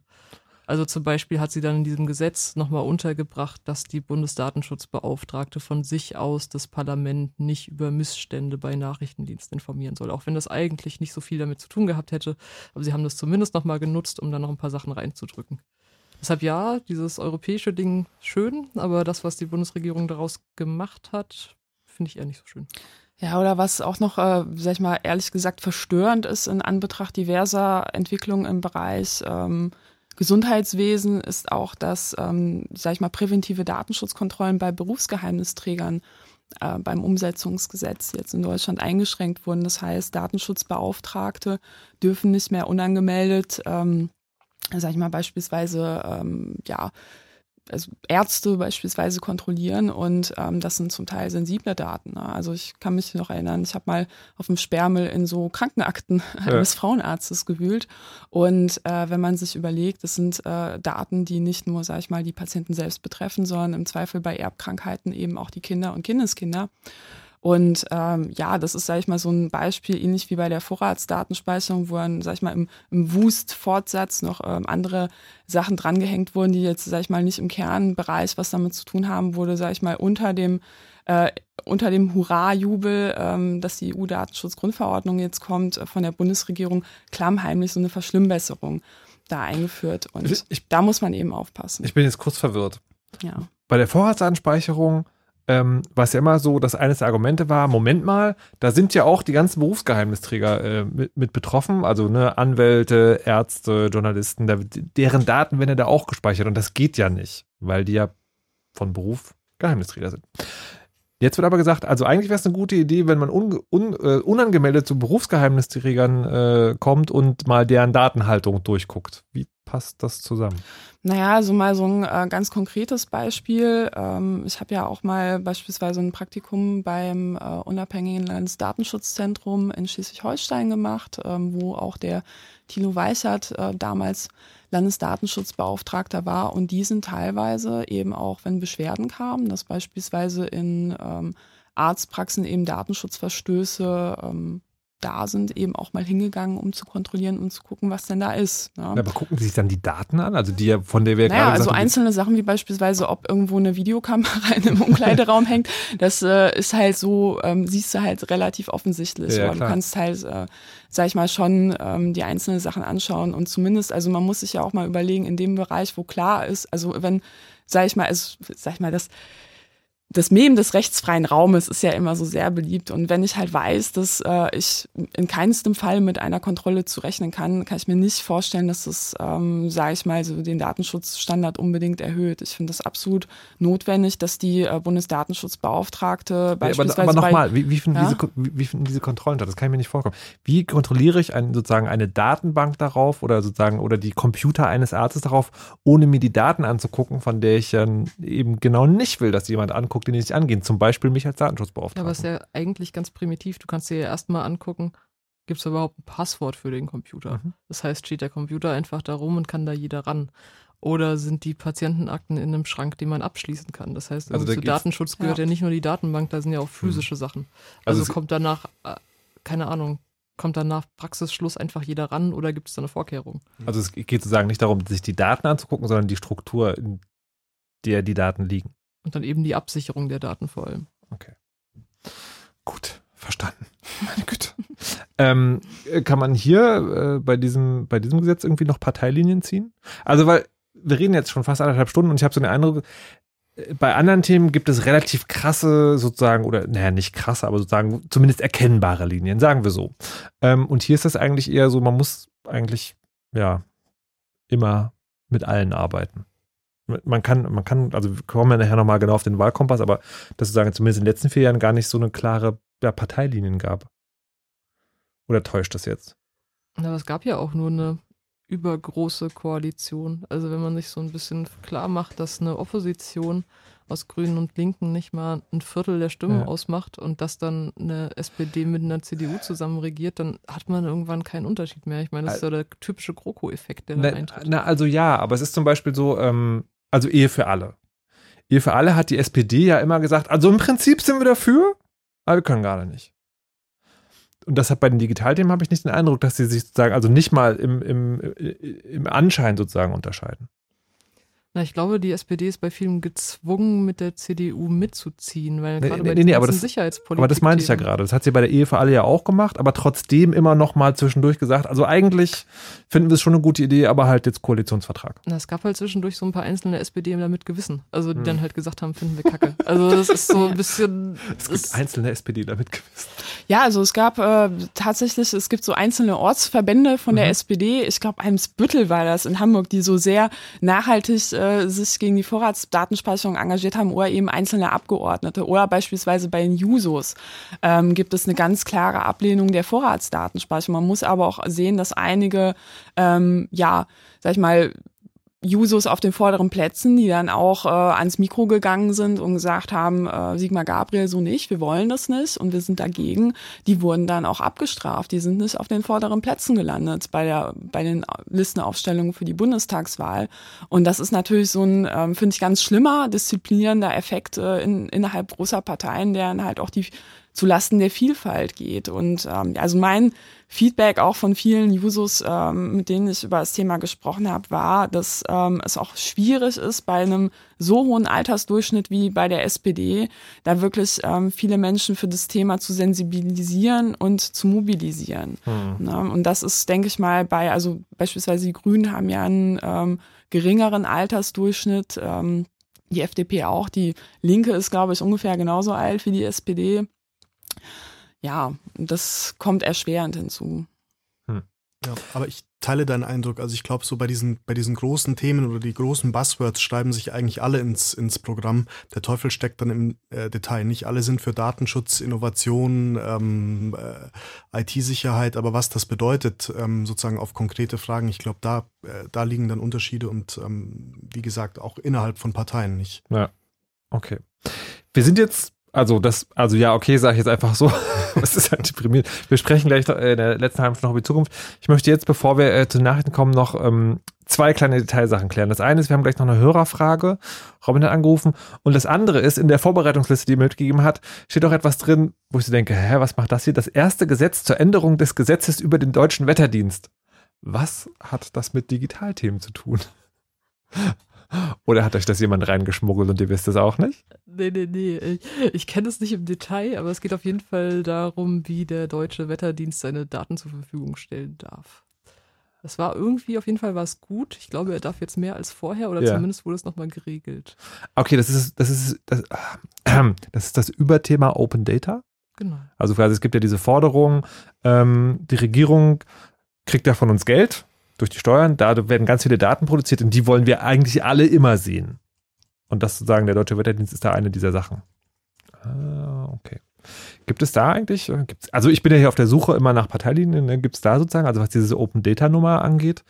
Also zum Beispiel hat sie dann in diesem Gesetz nochmal untergebracht, dass die Bundesdatenschutzbeauftragte von sich aus das Parlament nicht über Missstände bei Nachrichtendiensten informieren soll. Auch wenn das eigentlich nicht so viel damit zu tun gehabt hätte. Aber sie haben das zumindest nochmal genutzt, um da noch ein paar Sachen reinzudrücken. Deshalb ja, dieses europäische Ding schön, aber das, was die Bundesregierung daraus gemacht hat, finde ich eher nicht so schön. Ja, oder was auch noch, äh, sag ich mal, ehrlich gesagt verstörend ist in Anbetracht diverser Entwicklungen im Bereich ähm, Gesundheitswesen ist auch, dass, ähm, sag ich mal, präventive Datenschutzkontrollen bei Berufsgeheimnisträgern äh, beim Umsetzungsgesetz jetzt in Deutschland eingeschränkt wurden. Das heißt, Datenschutzbeauftragte dürfen nicht mehr unangemeldet, ähm, sag ich mal, beispielsweise, ähm, ja, also Ärzte beispielsweise kontrollieren und ähm, das sind zum Teil sensible Daten. Ne? Also ich kann mich noch erinnern, ich habe mal auf dem Sperrmüll in so Krankenakten ja. eines Frauenarztes gewühlt und äh, wenn man sich überlegt, das sind äh, Daten, die nicht nur, sage ich mal, die Patienten selbst betreffen, sondern im Zweifel bei Erbkrankheiten eben auch die Kinder und Kindeskinder. Und ähm, ja, das ist, sage ich mal, so ein Beispiel, ähnlich wie bei der Vorratsdatenspeicherung, wo dann, sage ich mal, im, im Wust-Fortsatz noch ähm, andere Sachen drangehängt wurden, die jetzt, sage ich mal, nicht im Kernbereich was damit zu tun haben, wurde, sage ich mal, unter dem äh, unter dem Hurra-Jubel, ähm, dass die EU-Datenschutzgrundverordnung jetzt kommt, äh, von der Bundesregierung klammheimlich so eine Verschlimmbesserung da eingeführt. Und ich, da muss man eben aufpassen. Ich bin jetzt kurz verwirrt. Ja. Bei der Vorratsanspeicherung ähm, was ja immer so, dass eines der Argumente war, Moment mal, da sind ja auch die ganzen Berufsgeheimnisträger äh, mit, mit, betroffen, also ne, Anwälte, Ärzte, Journalisten, da, deren Daten werden ja da auch gespeichert und das geht ja nicht, weil die ja von Beruf Geheimnisträger sind. Jetzt wird aber gesagt, also eigentlich wäre es eine gute Idee, wenn man un, un, äh, unangemeldet zu Berufsgeheimnisträgern äh, kommt und mal deren Datenhaltung durchguckt. Wie passt das zusammen? Naja, also mal so ein äh, ganz konkretes Beispiel. Ähm, ich habe ja auch mal beispielsweise ein Praktikum beim äh, unabhängigen Landesdatenschutzzentrum in Schleswig-Holstein gemacht, ähm, wo auch der Thilo Weichert äh, damals Landesdatenschutzbeauftragter war. Und die sind teilweise eben auch, wenn Beschwerden kamen, dass beispielsweise in ähm, Arztpraxen eben Datenschutzverstöße ähm, da sind, eben auch mal hingegangen, um zu kontrollieren und zu gucken, was denn da ist. Ne? Aber gucken Sie sich dann die Daten an, also die von der wir naja, gerade also einzelne Sachen wie beispielsweise, ob irgendwo eine Videokamera in einem Umkleideraum hängt, das äh, ist halt so, ähm, siehst du halt relativ offensichtlich. Ja, du kannst halt, äh, sag ich mal, schon ähm, die einzelnen Sachen anschauen und zumindest, also man muss sich ja auch mal überlegen, in dem Bereich, wo klar ist, also wenn, sag ich mal, also, sag ich mal, das das Mem des rechtsfreien Raumes ist ja immer so sehr beliebt. Und wenn ich halt weiß, dass äh, ich in keinstem Fall mit einer Kontrolle zu rechnen kann, kann ich mir nicht vorstellen, dass das, ähm, sage ich mal, so den Datenschutzstandard unbedingt erhöht. Ich finde das absolut notwendig, dass die äh, Bundesdatenschutzbeauftragte beispielsweise. Ja, aber, aber nochmal, wie, wie, finden ja? diese, wie, finden diese Kontrollen statt? Das kann ich mir nicht vorkommen. Wie kontrolliere ich ein, sozusagen eine Datenbank darauf oder sozusagen oder die Computer eines Arztes darauf, ohne mir die Daten anzugucken, von der ich dann eben genau nicht will, dass jemand anguckt? Anguckt, die nicht angehen. Zum Beispiel mich als Datenschutzbeauftragten. Ja, aber ist ja eigentlich ganz primitiv. Du kannst dir ja erstmal angucken, gibt es überhaupt ein Passwort für den Computer? Mhm. Das heißt, steht der Computer einfach da rum und kann da jeder ran? Oder sind die Patientenakten in einem Schrank, den man abschließen kann? Das heißt, also zu Datenschutz gehört ja. ja. nicht nur die Datenbank, da sind ja auch physische mhm. Sachen. Also, also kommt danach, äh, keine Ahnung, kommt dann nach Praxisschluss einfach jeder ran oder gibt es da eine Vorkehrung? Also es geht sozusagen nicht darum, sich die Daten anzugucken, sondern die Struktur, in der die Daten liegen. Und dann eben die Absicherung der Daten vor allem. Okay. Gut, verstanden. Meine Güte. ähm, kann man hier äh, bei, diesem, bei diesem Gesetz irgendwie noch Parteilinien ziehen? Also, weil wir reden jetzt schon fast anderthalb Stunden und ich habe so den Eindruck, äh, bei anderen Themen gibt es relativ krasse sozusagen, oder naja, nicht krasse, aber sozusagen zumindest erkennbare Linien, sagen wir so. Ähm, und hier ist das eigentlich eher so, man muss eigentlich, ja, immer mit allen arbeiten man kann, man kann, also wir kommen ja nachher nochmal genau auf den Wahlkompass, aber dass es sagen, zumindest in den letzten vier Jahren gar nicht so eine klare ja, Parteilinien gab. Oder täuscht das jetzt? Aber es gab ja auch nur eine übergroße Koalition. Also wenn man sich so ein bisschen klar macht, dass eine Opposition aus Grünen und Linken nicht mal ein Viertel der Stimmen ja. ausmacht und dass dann eine SPD mit einer CDU zusammen regiert, dann hat man irgendwann keinen Unterschied mehr. Ich meine, das ist ja der typische GroKo-Effekt, der na, dann eintritt. Na, also ja, aber es ist zum Beispiel so, ähm, also Ehe für alle. Ehe für alle hat die SPD ja immer gesagt, also im Prinzip sind wir dafür, aber wir können gerade nicht. Und deshalb bei den Digitalthemen habe ich nicht den Eindruck, dass sie sich sozusagen, also nicht mal im, im, im Anschein sozusagen unterscheiden. Na, ich glaube, die SPD ist bei vielen gezwungen, mit der CDU mitzuziehen, weil Nee, gerade nee, bei nee, nee, aber das, Sicherheitspolitik. aber das meinte ich ja gerade. Das hat sie bei der Ehe für alle ja auch gemacht, aber trotzdem immer noch mal zwischendurch gesagt, also eigentlich finden wir es schon eine gute Idee, aber halt jetzt Koalitionsvertrag. Na, es gab halt zwischendurch so ein paar einzelne SPD damit Gewissen. Also die Hm. dann halt gesagt haben, finden wir kacke. Also das ist so ein bisschen. Es gibt einzelne SPD damit gewissen. Ja, also es gab äh, tatsächlich, es gibt so einzelne Ortsverbände von der Mhm. SPD. Ich glaube, Eimsbüttel war das in Hamburg, die so sehr nachhaltig äh, sich gegen die Vorratsdatenspeicherung engagiert haben oder eben einzelne Abgeordnete. Oder beispielsweise bei den Jusos ähm, gibt es eine ganz klare Ablehnung der Vorratsdatenspeicherung. Man muss aber auch sehen, dass einige, ähm, ja, sag ich mal, Jusos auf den vorderen Plätzen, die dann auch äh, ans Mikro gegangen sind und gesagt haben, äh, Sigmar Gabriel so nicht, wir wollen das nicht und wir sind dagegen, die wurden dann auch abgestraft. Die sind nicht auf den vorderen Plätzen gelandet bei der bei den Listenaufstellungen für die Bundestagswahl. Und das ist natürlich so ein, ähm, finde ich, ganz schlimmer, disziplinierender Effekt äh, in, innerhalb großer Parteien, der dann halt auch die zulasten der Vielfalt geht. Und ähm, also mein Feedback auch von vielen Jusos, ähm, mit denen ich über das Thema gesprochen habe, war, dass ähm, es auch schwierig ist, bei einem so hohen Altersdurchschnitt wie bei der SPD, da wirklich ähm, viele Menschen für das Thema zu sensibilisieren und zu mobilisieren. Hm. Ne? Und das ist, denke ich mal, bei, also beispielsweise die Grünen haben ja einen ähm, geringeren Altersdurchschnitt, ähm, die FDP auch, die Linke ist, glaube ich, ungefähr genauso alt wie die SPD ja, das kommt erschwerend hinzu. Ja, aber ich teile deinen Eindruck. Also ich glaube, so bei diesen, bei diesen großen Themen oder die großen Buzzwords schreiben sich eigentlich alle ins, ins Programm. Der Teufel steckt dann im äh, Detail. Nicht alle sind für Datenschutz, Innovation, ähm, äh, IT-Sicherheit, aber was das bedeutet, ähm, sozusagen auf konkrete Fragen, ich glaube, da, äh, da liegen dann Unterschiede und ähm, wie gesagt, auch innerhalb von Parteien nicht. Ja. Okay. Wir sind jetzt, also das, also ja, okay, sage ich jetzt einfach so. Es ist halt deprimierend. Wir sprechen gleich äh, in der letzten halben Stunde noch über die Zukunft. Ich möchte jetzt, bevor wir äh, zu den Nachrichten kommen, noch ähm, zwei kleine Detailsachen klären. Das eine ist, wir haben gleich noch eine Hörerfrage. Robin hat angerufen. Und das andere ist, in der Vorbereitungsliste, die er mir mitgegeben hat, steht auch etwas drin, wo ich so denke, hä, was macht das hier? Das erste Gesetz zur Änderung des Gesetzes über den deutschen Wetterdienst. Was hat das mit Digitalthemen zu tun? Oder hat euch das jemand reingeschmuggelt und ihr wisst es auch nicht? Nee, nee, nee. Ich, ich kenne es nicht im Detail, aber es geht auf jeden Fall darum, wie der deutsche Wetterdienst seine Daten zur Verfügung stellen darf. Das war irgendwie, auf jeden Fall war es gut. Ich glaube, er darf jetzt mehr als vorher oder Ja. zumindest wurde es nochmal geregelt. Okay, das ist das ist das, äh, das ist das Überthema Open Data. Genau. Also quasi, es gibt ja diese Forderung, ähm, die Regierung kriegt ja von uns Geld durch die Steuern, da werden ganz viele Daten produziert und die wollen wir eigentlich alle immer sehen. Und das sozusagen, der Deutsche Wetterdienst ist da eine dieser Sachen. Ah, okay. Gibt es da eigentlich, äh, gibt's, also ich bin ja hier auf der Suche immer nach Parteilinien, ne? gibt es da sozusagen, also was diese Open Data Nummer angeht,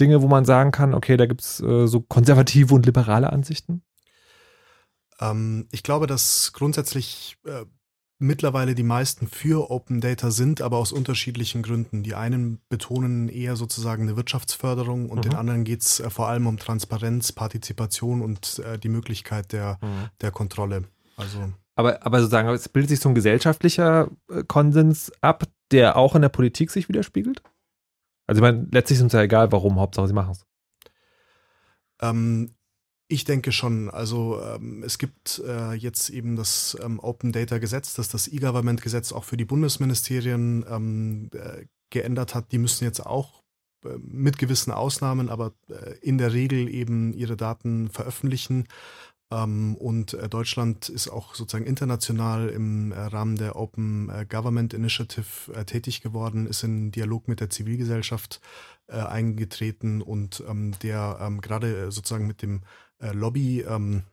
Dinge, wo man sagen kann, okay, da gibt es äh, so konservative und liberale Ansichten? Ähm, ich glaube, dass grundsätzlich äh, mittlerweile die meisten für Open Data sind, aber aus unterschiedlichen Gründen. Die einen betonen eher sozusagen eine Wirtschaftsförderung und Mhm. den anderen geht es äh, vor allem um Transparenz, Partizipation und äh, die Möglichkeit der, der Kontrolle. Also Aber, aber sozusagen, es bildet sich so ein gesellschaftlicher äh, Konsens ab, der auch in der Politik sich widerspiegelt? Also ich meine, letztlich ist uns ja egal, warum, Hauptsache sie machen es. Ähm, ich denke schon. Also ähm, es gibt äh, jetzt eben das ähm, Open Data Gesetz, das das E-Government Gesetz auch für die Bundesministerien ähm, äh, geändert hat. Die müssen jetzt auch äh, mit gewissen Ausnahmen, aber äh, in der Regel eben ihre Daten veröffentlichen. Ähm, und äh, Deutschland ist auch sozusagen international im äh, Rahmen der Open Government Initiative tätig geworden, ist in Dialog mit der Zivilgesellschaft eingetreten und ähm, der ähm, gerade sozusagen mit dem Lobby, ähm,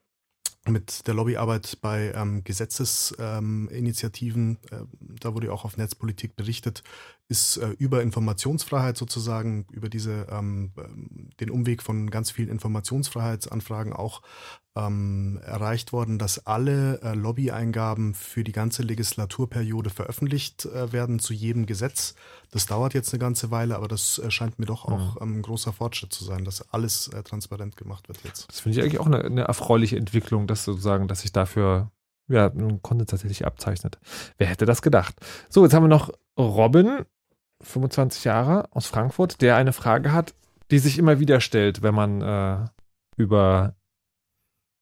mit der Lobbyarbeit bei ähm, Gesetzesinitiativen, äh, da wurde ja auch auf Netzpolitik berichtet, ist äh, über Informationsfreiheit sozusagen, über diese ähm, ähm, den Umweg von ganz vielen Informationsfreiheitsanfragen auch ähm, erreicht worden, dass alle äh, Lobbyeingaben für die ganze Legislaturperiode veröffentlicht äh, werden zu jedem Gesetz. Das dauert jetzt eine ganze Weile, aber das äh, scheint mir doch auch ähm, ein großer Fortschritt zu sein, dass alles äh, transparent gemacht wird jetzt. Das finde ich eigentlich auch eine, eine erfreuliche Entwicklung, dass sozusagen, dass sich dafür ja, ein Konsens tatsächlich abzeichnet. Wer hätte das gedacht? So, jetzt haben wir noch Robin, 25 Jahre aus Frankfurt, der eine Frage hat, die sich immer wieder stellt, wenn man äh, über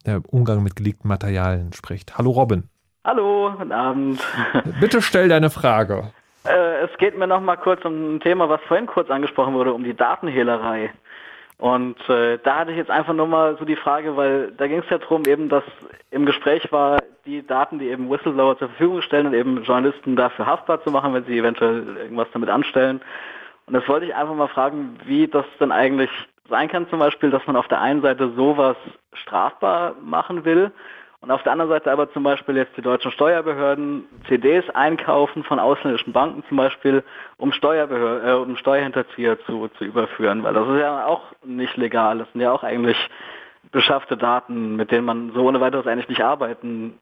der Umgang mit geleakten Materialien spricht. Hallo Robin. Hallo, guten Abend. Bitte stell deine Frage. Äh, es geht mir noch mal kurz um ein Thema, was vorhin kurz angesprochen wurde, um die Datenhehlerei. Und äh, da hatte ich jetzt einfach nur mal so die Frage, weil da ging es ja darum, eben, dass im Gespräch war, die Daten, die eben Whistleblower zur Verfügung stellen und eben Journalisten dafür haftbar zu machen, wenn sie eventuell irgendwas damit anstellen. Und das wollte ich einfach mal fragen, wie das denn eigentlich sein kann, zum Beispiel, dass man auf der einen Seite sowas strafbar machen will und auf der anderen Seite aber zum Beispiel jetzt die deutschen Steuerbehörden CDs einkaufen von ausländischen Banken zum Beispiel, um, Steuerbehör äh, um Steuerhinterzieher zu, zu überführen, weil das ist ja auch nicht legal. Das sind ja auch eigentlich beschaffte Daten, mit denen man so ohne weiteres eigentlich nicht arbeiten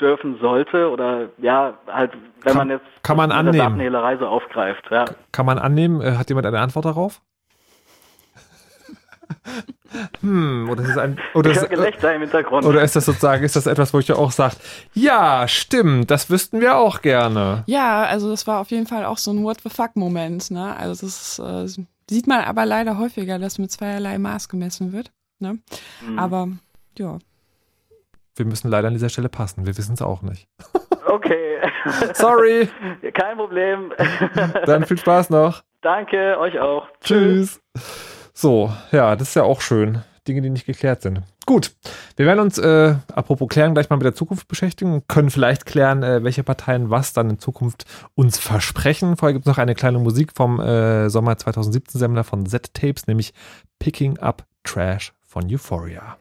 dürfen sollte oder ja, halt, wenn Kann- man jetzt kann man annehmen. Datenhehlerei so aufgreift. Ja. Kann man annehmen? Äh, Hat jemand eine Antwort darauf? Hm, oder ist es ein. Oder ist, höre Gelächter im Hintergrund. oder ist das sozusagen, ist das etwas, wo ich ja auch sagt, ja, stimmt, das wüssten wir auch gerne. Ja, also das war auf jeden Fall auch so ein What the fuck-Moment. Ne? Also das äh, sieht man aber leider häufiger, dass mit zweierlei Maß gemessen wird. Ne? Mhm. Aber ja. Wir müssen leider an dieser Stelle passen. Wir wissen es auch nicht. Okay. Sorry. Kein Problem. Dann viel Spaß noch. Danke, euch auch. Tschüss. So, ja, das ist ja auch schön. Dinge, die nicht geklärt sind. Gut, wir werden uns, äh, apropos klären, gleich mal mit der Zukunft beschäftigen und können vielleicht klären, äh, welche Parteien was dann in Zukunft uns versprechen. Vorher gibt es noch eine kleine Musik vom äh, Sommer 2017-Semmler von Z-Tapes, nämlich Picking Up Trash von Euphoria.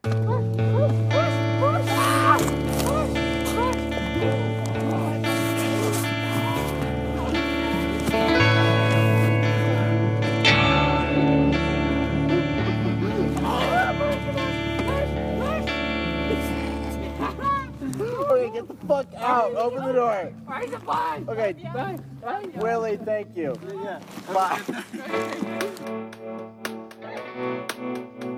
Fuck out. Open the door. Okay. Bye. Bye. Willie, thank you. Bye.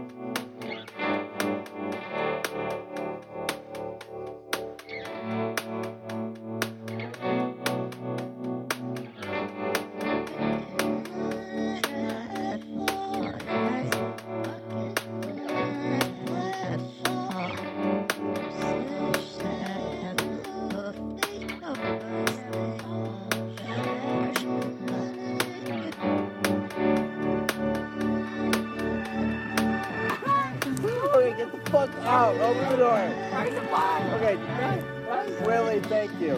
out. Open the door. Okay. Willie, thank you.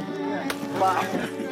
Bye.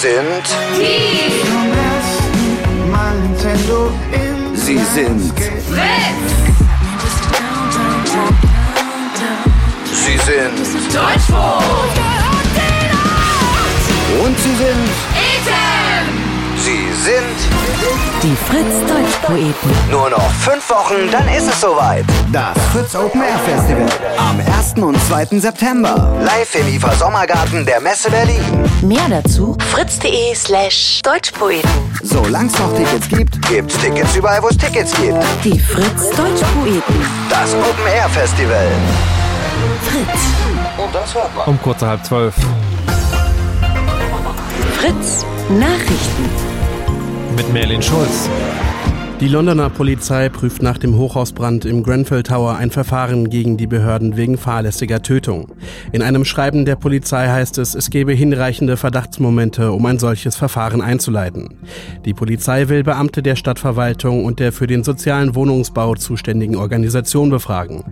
Sie sind. Sie sind. Sie sind. Und sie sind. Sind. Die Fritz Deutsch Poeten. Nur noch fünf Wochen, dann ist es soweit. Das Fritz Open Air Festival. Am 1. und 2. September. Live im IFA Sommergarten der Messe Berlin. Mehr dazu fritz.de slash deutschpoeten. Solang's noch Tickets gibt, gibt's Tickets überall, wo es Tickets gibt. Die Fritz Deutschpoeten. Das Open Air Festival. Fritz. Und das hört man. Um kurz nach halb zwölf. Fritz Nachrichten. Mit Merlin Schulz. Die Londoner Polizei prüft nach dem Hochhausbrand im Grenfell Tower ein Verfahren gegen die Behörden wegen fahrlässiger Tötung. In einem Schreiben der Polizei heißt es, es gebe hinreichende Verdachtsmomente, um ein solches Verfahren einzuleiten. Die Polizei will Beamte der Stadtverwaltung und der für den sozialen Wohnungsbau zuständigen Organisation befragen.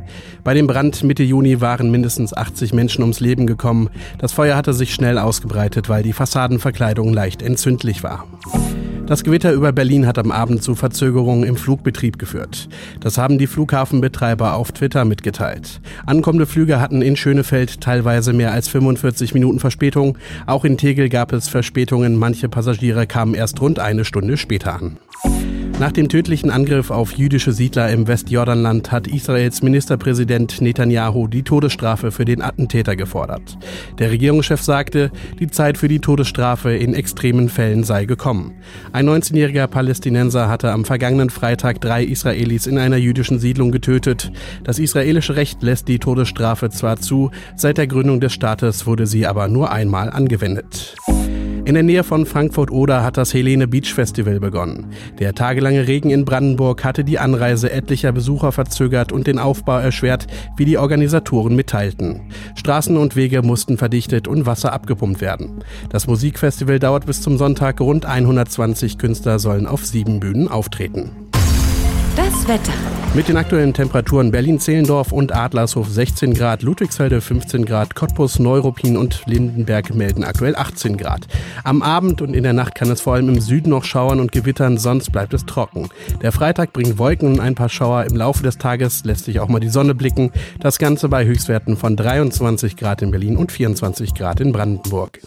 Bei dem Brand Mitte Juni waren mindestens 80 Menschen ums Leben gekommen. Das Feuer hatte sich schnell ausgebreitet, weil die Fassadenverkleidung leicht entzündlich war. Das Gewitter über Berlin hat am Abend zu Verzögerungen im Flugbetrieb geführt. Das haben die Flughafenbetreiber auf Twitter mitgeteilt. Ankommende Flüge hatten in Schönefeld teilweise mehr als 45 Minuten Verspätung. Auch in Tegel gab es Verspätungen. Manche Passagiere kamen erst rund eine Stunde später an. Nach dem tödlichen Angriff auf jüdische Siedler im Westjordanland hat Israels Ministerpräsident Netanyahu die Todesstrafe für den Attentäter gefordert. Der Regierungschef sagte, die Zeit für die Todesstrafe in extremen Fällen sei gekommen. Ein 19-jähriger Palästinenser hatte am vergangenen Freitag drei Israelis in einer jüdischen Siedlung getötet. Das israelische Recht lässt die Todesstrafe zwar zu, seit der Gründung des Staates wurde sie aber nur einmal angewendet. In der Nähe von Frankfurt-Oder hat das Helene Beach Festival begonnen. Der tagelange Regen in Brandenburg hatte die Anreise etlicher Besucher verzögert und den Aufbau erschwert, wie die Organisatoren mitteilten. Straßen und Wege mussten verdichtet und Wasser abgepumpt werden. Das Musikfestival dauert bis zum Sonntag. Rund 120 Künstler sollen auf sieben Bühnen auftreten. Das Wetter. Mit den aktuellen Temperaturen Berlin-Zehlendorf und Adlershof 16 Grad, Ludwigsfelde 15 Grad, Cottbus, Neuruppin und Lindenberg melden aktuell 18 Grad. Am Abend und in der Nacht kann es vor allem im Süden noch schauern und gewittern, sonst bleibt es trocken. Der Freitag bringt Wolken und ein paar Schauer. Im Laufe des Tages lässt sich auch mal die Sonne blicken. Das Ganze bei Höchstwerten von 23 Grad in Berlin und 24 Grad in Brandenburg.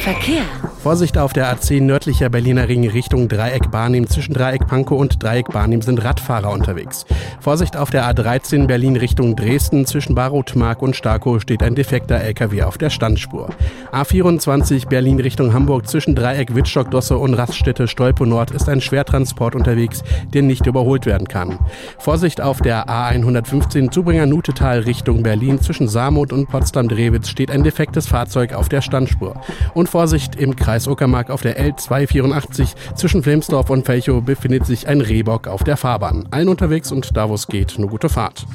Verkehr. Vorsicht auf der A10 nördlicher Berliner Ring Richtung Dreieck Barnim. Zwischen Dreieck Pankow und Dreieck Barnim sind Radfahrer unterwegs. Vorsicht auf der A13 Berlin Richtung Dresden. Zwischen Barotmark und Starkow steht ein defekter LKW auf der Standspur. A24 Berlin Richtung Hamburg. Zwischen Dreieck Wittstock-Dosse und Raststätte Stolpe Nord ist ein Schwertransport unterwegs, der nicht überholt werden kann. Vorsicht auf der A115 Zubringer Nutetal Richtung Berlin. Zwischen Samut und Potsdam-Drewitz steht ein defektes Fahrzeug auf der Standspur. Und Vorsicht, im Kreis Uckermark auf der L284 zwischen Flemsdorf und Felchow befindet sich ein Rehbock auf der Fahrbahn. Allen unterwegs und da wo es geht, eine gute Fahrt.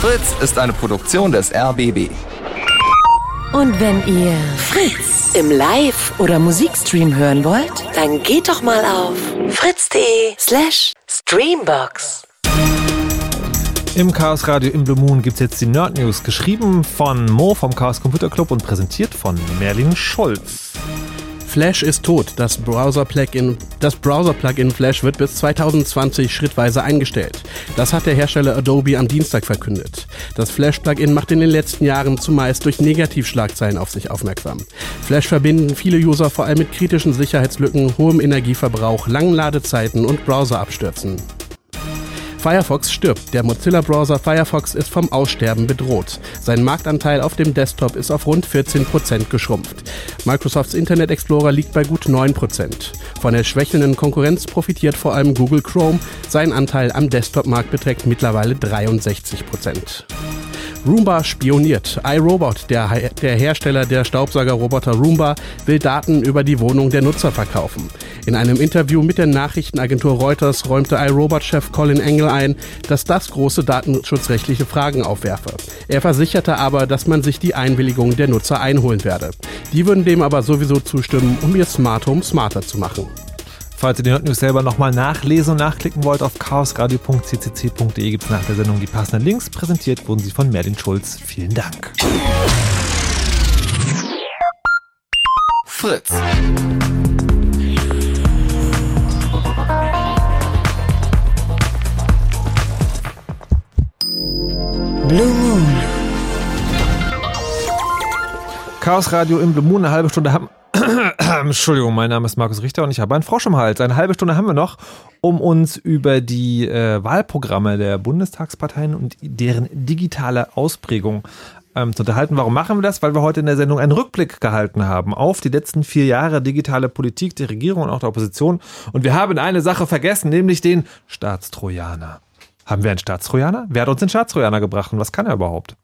Fritz ist eine Produktion des RBB. Und wenn ihr Fritz im Live- oder Musikstream hören wollt, dann geht doch mal auf fritz.de slash Streambox. Im Chaos Radio im Blue Moon gibt es jetzt die Nerd News, geschrieben von Mo vom Chaos Computer Club und präsentiert von Merlin Schulz. Flash ist tot. Das Browser-Plugin Browser Flash wird bis 2020 schrittweise eingestellt. Das hat der Hersteller Adobe am Dienstag verkündet. Das Flash-Plugin macht in den letzten Jahren zumeist durch Negativschlagzeilen auf sich aufmerksam. Flash verbinden viele User vor allem mit kritischen Sicherheitslücken, hohem Energieverbrauch, langen Ladezeiten und Browserabstürzen. Firefox stirbt. Der Mozilla-Browser Firefox ist vom Aussterben bedroht. Sein Marktanteil auf dem Desktop ist auf rund 14% geschrumpft. Microsofts Internet Explorer liegt bei gut 9%. Von der schwächelnden Konkurrenz profitiert vor allem Google Chrome. Sein Anteil am Desktop-Markt beträgt mittlerweile 63%. Roomba spioniert. iRobot, der, der Hersteller der Staubsaugerroboter Roomba, will Daten über die Wohnung der Nutzer verkaufen. In einem Interview mit der Nachrichtenagentur Reuters räumte iRobot-Chef Colin Engel ein, dass das große datenschutzrechtliche Fragen aufwerfe. Er versicherte aber, dass man sich die Einwilligung der Nutzer einholen werde. Die würden dem aber sowieso zustimmen, um ihr Smart Home smarter zu machen. Falls ihr die Nerd News selber nochmal nachlesen und nachklicken wollt, auf chaosradio.ccc.de gibt es nach der Sendung die passenden Links. Präsentiert wurden sie von Merlin Schulz. Vielen Dank. Fritz. Blue Moon. Chaos Radio im Blue Moon, eine halbe Stunde haben. Entschuldigung, mein Name ist Markus Richter und ich habe einen Frosch im Hals. Eine halbe Stunde haben wir noch, um uns über die äh, Wahlprogramme der Bundestagsparteien und deren digitale Ausprägung ähm, zu unterhalten. Warum machen wir das? Weil wir heute in der Sendung einen Rückblick gehalten haben auf die letzten vier Jahre digitale Politik der Regierung und auch der Opposition. Und wir haben eine Sache vergessen, nämlich den Staatstrojaner. Haben wir einen Staatstrojaner? Wer hat uns den Staatstrojaner gebracht und was kann er überhaupt?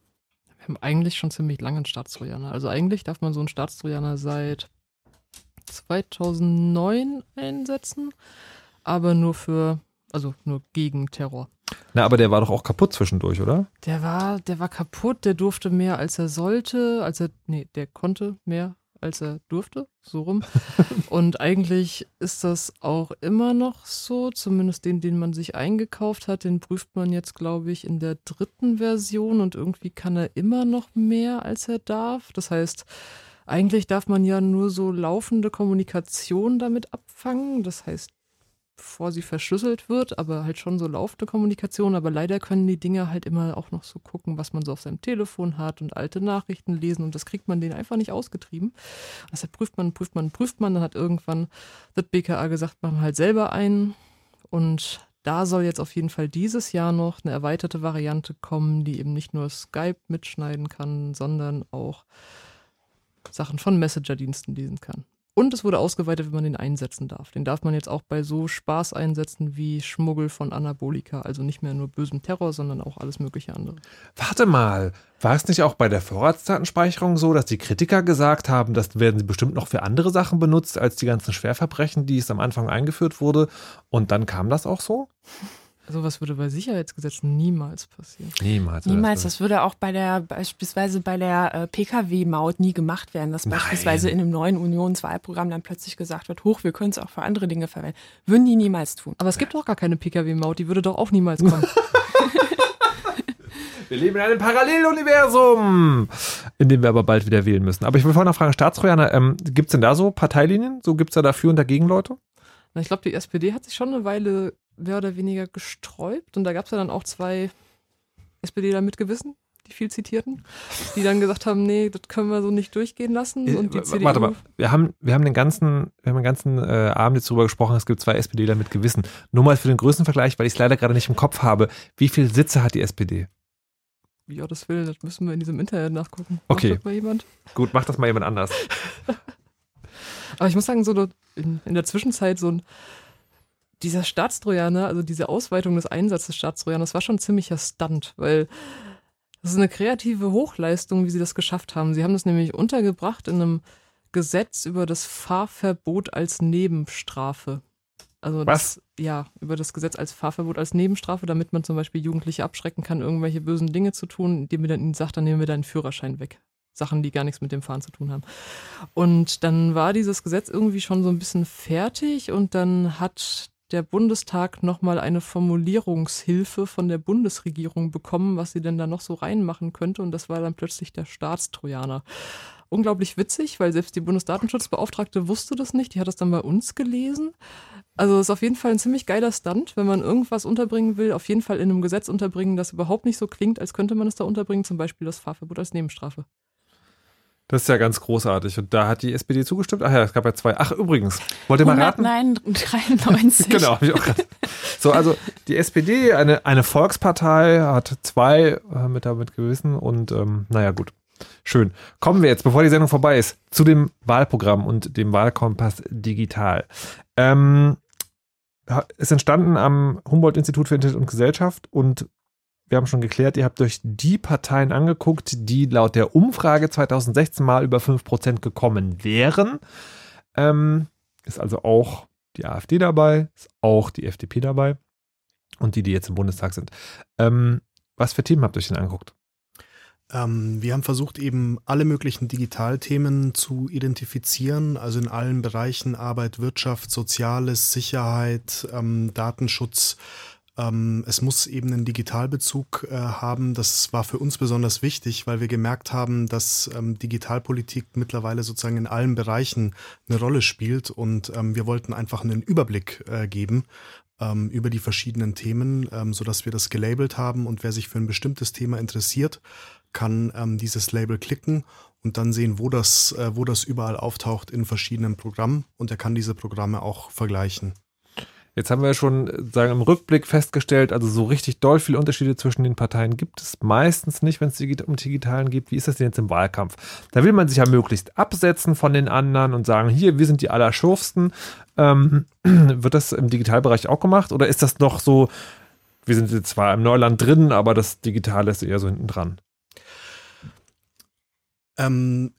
Wir haben eigentlich schon ziemlich lange einen Staatstrojaner. Also eigentlich darf man so einen Staatstrojaner seit 2009 einsetzen, aber nur für, also nur gegen Terror. Na, aber der war doch auch kaputt zwischendurch, oder? Der war, der war kaputt, der durfte mehr als er sollte, als er, nee, der konnte mehr als er durfte, so rum. Und eigentlich ist das auch immer noch so, zumindest den, den man sich eingekauft hat, den prüft man jetzt, glaube ich, in der dritten Version und irgendwie kann er immer noch mehr, als er darf. Das heißt, eigentlich darf man ja nur so laufende Kommunikation damit abfangen. Das heißt, bevor sie verschlüsselt wird, aber halt schon so laufende Kommunikation. Aber leider können die Dinger halt immer auch noch so gucken, was man so auf seinem Telefon hat und alte Nachrichten lesen und das kriegt man denen einfach nicht ausgetrieben. Deshalb prüft man, prüft man, prüft man. Dann hat irgendwann das BKA gesagt, wir halt selber einen und da soll jetzt auf jeden Fall dieses Jahr noch eine erweiterte Variante kommen, die eben nicht nur Skype mitschneiden kann, sondern auch Sachen von Messenger-Diensten lesen kann. Und es wurde ausgeweitet, wenn man den einsetzen darf. Den darf man jetzt auch bei so Spaß einsetzen wie Schmuggel von Anabolika. Also nicht mehr nur bösem Terror, sondern auch alles mögliche andere. Warte mal, war es nicht auch bei der Vorratsdatenspeicherung so, dass die Kritiker gesagt haben, das werden sie bestimmt noch für andere Sachen benutzt, als die ganzen Schwerverbrechen, die es am Anfang eingeführt wurde? Und dann kam das auch so? Sowas würde bei Sicherheitsgesetzen niemals passieren. Niemals. Niemals. Das würde auch bei der, beispielsweise bei der äh, Pkw-Maut nie gemacht werden, dass Nein. beispielsweise in einem neuen Unionswahlprogramm dann plötzlich gesagt wird, hoch, wir können es auch für andere Dinge verwenden. Würden die niemals tun. Aber es gibt doch gar keine Pkw-Maut, die würde doch auch niemals kommen. Wir leben in einem Paralleluniversum, in dem wir aber bald wieder wählen müssen. Aber ich will vorhin noch fragen, Staatstrojaner, ähm, gibt es denn da so Parteilinien? So gibt es da dafür und dagegen Leute? Na, ich glaube, die SPD hat sich schon eine Weile mehr oder weniger gesträubt und da gab es ja dann auch zwei SPDler mit Gewissen, die viel zitierten, die dann gesagt haben, nee, das können wir so nicht durchgehen lassen. Und die Äh, CDU, Warte mal, wir haben, wir haben den ganzen, wir haben den ganzen äh, Abend jetzt drüber gesprochen, es gibt zwei SPDler mit Gewissen. Nur mal für den Größenvergleich, weil ich es leider gerade nicht im Kopf habe. Wie viele Sitze hat die SPD? Ja, das will, das müssen wir in diesem Internet nachgucken. Macht Okay. das mal jemand? Gut, macht das mal jemand anders. Aber ich muss sagen, so in, in der Zwischenzeit so ein dieser Staatstrojaner, also diese Ausweitung des Einsatzes des Staatstrojaners, war schon ein ziemlicher Stunt, weil das ist eine kreative Hochleistung, wie sie das geschafft haben. Sie haben das nämlich untergebracht in einem Gesetz über das Fahrverbot als Nebenstrafe. Also Was? Das, ja, über das Gesetz als Fahrverbot als Nebenstrafe, damit man zum Beispiel Jugendliche abschrecken kann, irgendwelche bösen Dinge zu tun, indem man dann ihnen sagt, dann nehmen wir deinen Führerschein weg. Sachen, die gar nichts mit dem Fahren zu tun haben. Und dann war dieses Gesetz irgendwie schon so ein bisschen fertig und dann hat der Bundestag nochmal eine Formulierungshilfe von der Bundesregierung bekommen, was sie denn da noch so reinmachen könnte. Und das war dann plötzlich der Staatstrojaner. Unglaublich witzig, weil selbst die Bundesdatenschutzbeauftragte wusste das nicht. Die hat das dann bei uns gelesen. Also ist auf jeden Fall ein ziemlich geiler Stunt, wenn man irgendwas unterbringen will, auf jeden Fall in einem Gesetz unterbringen, das überhaupt nicht so klingt, als könnte man es da unterbringen, zum Beispiel das Fahrverbot als Nebenstrafe. Das ist ja ganz großartig. Und da hat die SPD zugestimmt. Ach ja, es gab ja zwei. Ach, übrigens, wollt ihr mal raten? 193. Genau, hab ich auch gerade. So, also die SPD, eine, eine Volkspartei, hat zwei äh, mit damit gewissen und ähm, naja, gut. Schön. Kommen wir jetzt, bevor die Sendung vorbei ist, zu dem Wahlprogramm und dem Wahlkompass digital. Ähm, ist entstanden am Humboldt-Institut für Internet und Gesellschaft und wir haben schon geklärt, ihr habt euch die Parteien angeguckt, die laut der Umfrage 2016 mal über 5% gekommen wären. Ähm, ist also auch die AfD dabei, ist auch die FDP dabei und die, die jetzt im Bundestag sind. Ähm, was für Themen habt ihr euch denn angeguckt? Ähm, wir haben versucht, eben alle möglichen Digitalthemen zu identifizieren, also in allen Bereichen Arbeit, Wirtschaft, Soziales, Sicherheit, ähm, Datenschutz. Ähm, es muss eben einen Digitalbezug äh, haben. Das war für uns besonders wichtig, weil wir gemerkt haben, dass ähm, Digitalpolitik mittlerweile sozusagen in allen Bereichen eine Rolle spielt und ähm, wir wollten einfach einen Überblick äh, geben ähm, über die verschiedenen Themen, ähm, sodass wir das gelabelt haben und wer sich für ein bestimmtes Thema interessiert, kann ähm, dieses Label klicken und dann sehen, wo das, äh, wo das überall auftaucht in verschiedenen Programmen und er kann diese Programme auch vergleichen. Jetzt haben wir schon äh, sagen, im Rückblick festgestellt, also so richtig doll viele Unterschiede zwischen den Parteien gibt es meistens nicht, wenn es um Digitalen geht. Wie ist das denn jetzt im Wahlkampf? Da will man sich ja möglichst absetzen von den anderen und sagen, hier, wir sind die Allerschurfsten. Ähm, wird das im Digitalbereich auch gemacht oder ist das noch so, wir sind jetzt zwar im Neuland drin, aber das Digitale ist eher so hinten dran? Ähm,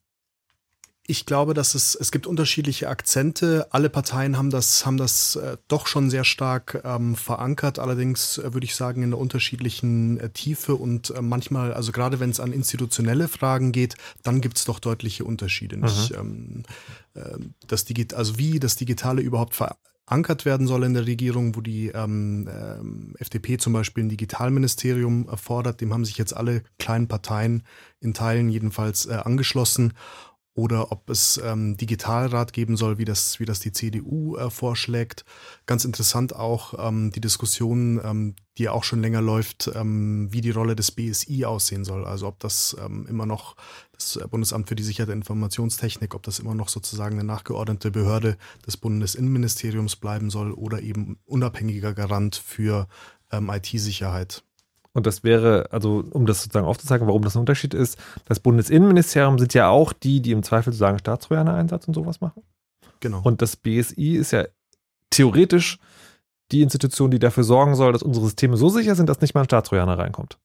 ich glaube, dass es, es gibt unterschiedliche Akzente. Alle Parteien haben das, haben das äh, doch schon sehr stark ähm, verankert. Allerdings äh, würde ich sagen, in der unterschiedlichen äh, Tiefe und äh, manchmal, also gerade wenn es an institutionelle Fragen geht, dann gibt es doch deutliche Unterschiede. Nicht, ähm, äh, das Digit also wie das Digitale überhaupt verankert werden soll in der Regierung, wo die ähm, ähm, FDP zum Beispiel ein Digitalministerium erfordert. Dem haben sich jetzt alle kleinen Parteien in Teilen jedenfalls äh, angeschlossen oder ob es ähm, Digitalrat geben soll, wie das, wie das die CDU äh, vorschlägt. Ganz interessant auch ähm, die Diskussion, ähm, die auch schon länger läuft, ähm, wie die Rolle des BSI aussehen soll. Also ob das ähm, immer noch das Bundesamt für die Sicherheit der Informationstechnik, ob das immer noch sozusagen eine nachgeordnete Behörde des Bundesinnenministeriums bleiben soll oder eben unabhängiger Garant für ähm, IT-Sicherheit. Und das wäre, also um das sozusagen aufzuzeigen, warum das ein Unterschied ist, das Bundesinnenministerium sind ja auch die, die im Zweifel sozusagen Staatstrojaner-Einsatz und sowas machen. Genau. Und das BSI ist ja theoretisch die Institution, die dafür sorgen soll, dass unsere Systeme so sicher sind, dass nicht mal ein Staatstrojaner reinkommt.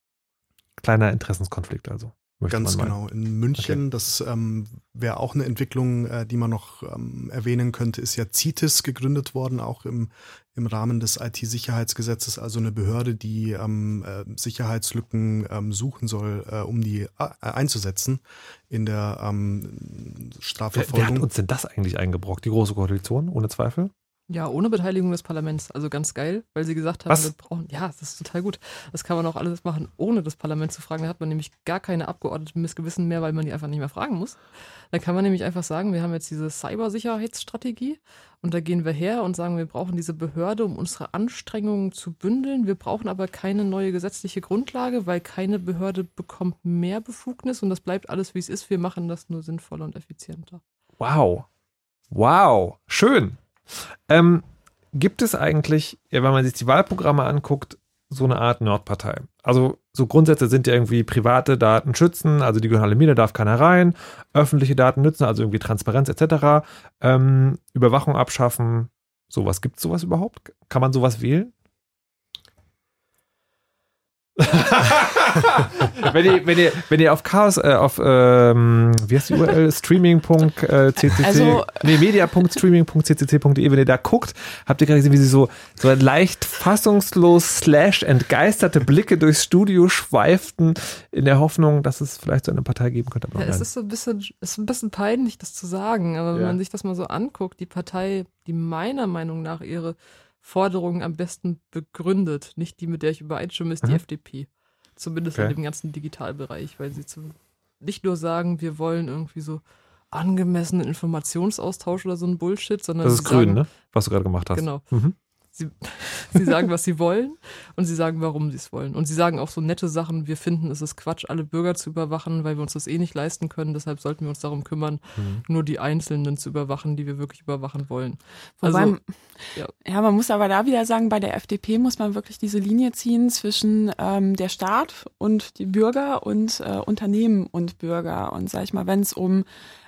Kleiner Interessenskonflikt also. Ganz genau. In München, das ähm, wäre auch eine Entwicklung, äh, die man noch ähm, erwähnen könnte, ist ja CITES gegründet worden, auch im, im Rahmen des IT-Sicherheitsgesetzes, also eine Behörde, die ähm, äh, Sicherheitslücken ähm, suchen soll, äh, um die äh, einzusetzen in der ähm, Wer, wer hat Strafverfolgung. uns denn das eigentlich eingebrockt? Die Große Koalition, ohne Zweifel? Ja, ohne Beteiligung des Parlaments. Also ganz geil, weil sie gesagt haben, Was? wir brauchen, ja, das ist total gut. Das kann man auch alles machen, ohne das Parlament zu fragen. Da hat man nämlich gar keine Abgeordneten Missgewissen mehr, weil man die einfach nicht mehr fragen muss. Da kann man nämlich einfach sagen, wir haben jetzt diese Cybersicherheitsstrategie und da gehen wir her und sagen, wir brauchen diese Behörde, um unsere Anstrengungen zu bündeln. Wir brauchen aber keine neue gesetzliche Grundlage, weil keine Behörde bekommt mehr Befugnis und das bleibt alles, wie es ist. Wir machen das nur sinnvoller und effizienter. Wow. Wow. Schön. Ähm, gibt es eigentlich, wenn man sich die Wahlprogramme anguckt, so eine Art Nordpartei? Also so Grundsätze sind ja irgendwie private Daten schützen, also die gehören alle mir, da darf keiner rein, öffentliche Daten nützen, also irgendwie Transparenz etc., ähm, Überwachung abschaffen, sowas. Gibt es sowas überhaupt? Kann man sowas wählen? wenn, ihr, wenn, ihr, wenn ihr auf Chaos, äh, auf, ähm, wie heißt die URL? Streaming.ccc, Also- nee, media.streaming.ccc.de, wenn ihr da guckt, habt ihr gerade gesehen, wie sie so, so leicht fassungslos slash entgeisterte Blicke durchs Studio schweiften, in der Hoffnung, dass es vielleicht so eine Partei geben könnte. Ja, es ist so ein bisschen, ist ein bisschen peinlich, das zu sagen, aber wenn Ja. man sich das mal so anguckt, die Partei, die meiner Meinung nach ihre Forderungen am besten begründet, nicht die, mit der ich übereinstimme, ist die Mhm. FDP. Zumindest Okay. in dem ganzen Digitalbereich, weil sie zu, nicht nur sagen, wir wollen irgendwie so angemessenen Informationsaustausch oder so ein Bullshit, sondern das ist grün, sagen, ne? Was du gerade gemacht hast. Genau. Mhm. Sie, sie sagen, was sie wollen und sie sagen, warum sie es wollen. Und sie sagen auch so nette Sachen, wir finden, es ist Quatsch, alle Bürger zu überwachen, weil wir uns das eh nicht leisten können. Deshalb sollten wir uns darum kümmern, Mhm. nur die Einzelnen zu überwachen, die wir wirklich überwachen wollen. Wobei, Also, ja. ja, man muss aber da wieder sagen, bei der FDP muss man wirklich diese Linie ziehen zwischen ähm, der Staat und die Bürger und äh, Unternehmen und Bürger. Und sag ich mal, wenn es um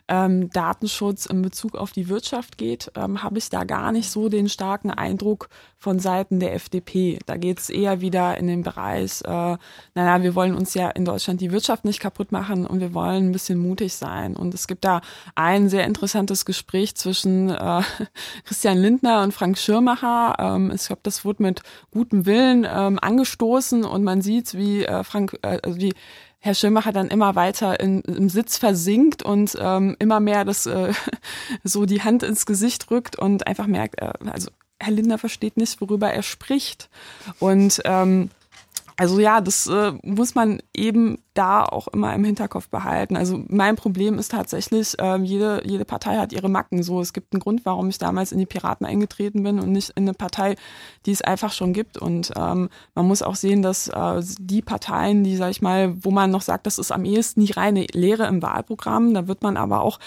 ähm, Datenschutz in Bezug auf die Wirtschaft geht, ähm, habe ich da gar nicht so den starken Eindruck von Seiten der FDP. Da geht es eher wieder in den Bereich, äh, naja, wir wollen uns ja in Deutschland die Wirtschaft nicht kaputt machen und wir wollen ein bisschen mutig sein. Und es gibt da ein sehr interessantes Gespräch zwischen äh, Christian Lindner und Frank Schirmacher. Ähm, ich glaube, das wurde mit gutem Willen ähm, angestoßen und man sieht, wie äh, Frank, äh, also wie Herr Schirmacher dann immer weiter in, im Sitz versinkt und ähm, immer mehr das äh, so die Hand ins Gesicht rückt und einfach merkt, äh, also Herr Lindner versteht nicht, worüber er spricht. Und ähm, Also ja, das äh, muss man eben da auch immer im Hinterkopf behalten. Also mein Problem ist tatsächlich, ähm, jede, jede Partei hat ihre Macken. So, es gibt einen Grund, warum ich damals in die Piraten eingetreten bin und nicht in eine Partei, die es einfach schon gibt. Und ähm, man muss auch sehen, dass äh, die Parteien, die, sag ich mal, wo man noch sagt, das ist am ehesten die reine Lehre im Wahlprogramm, da wird man aber auch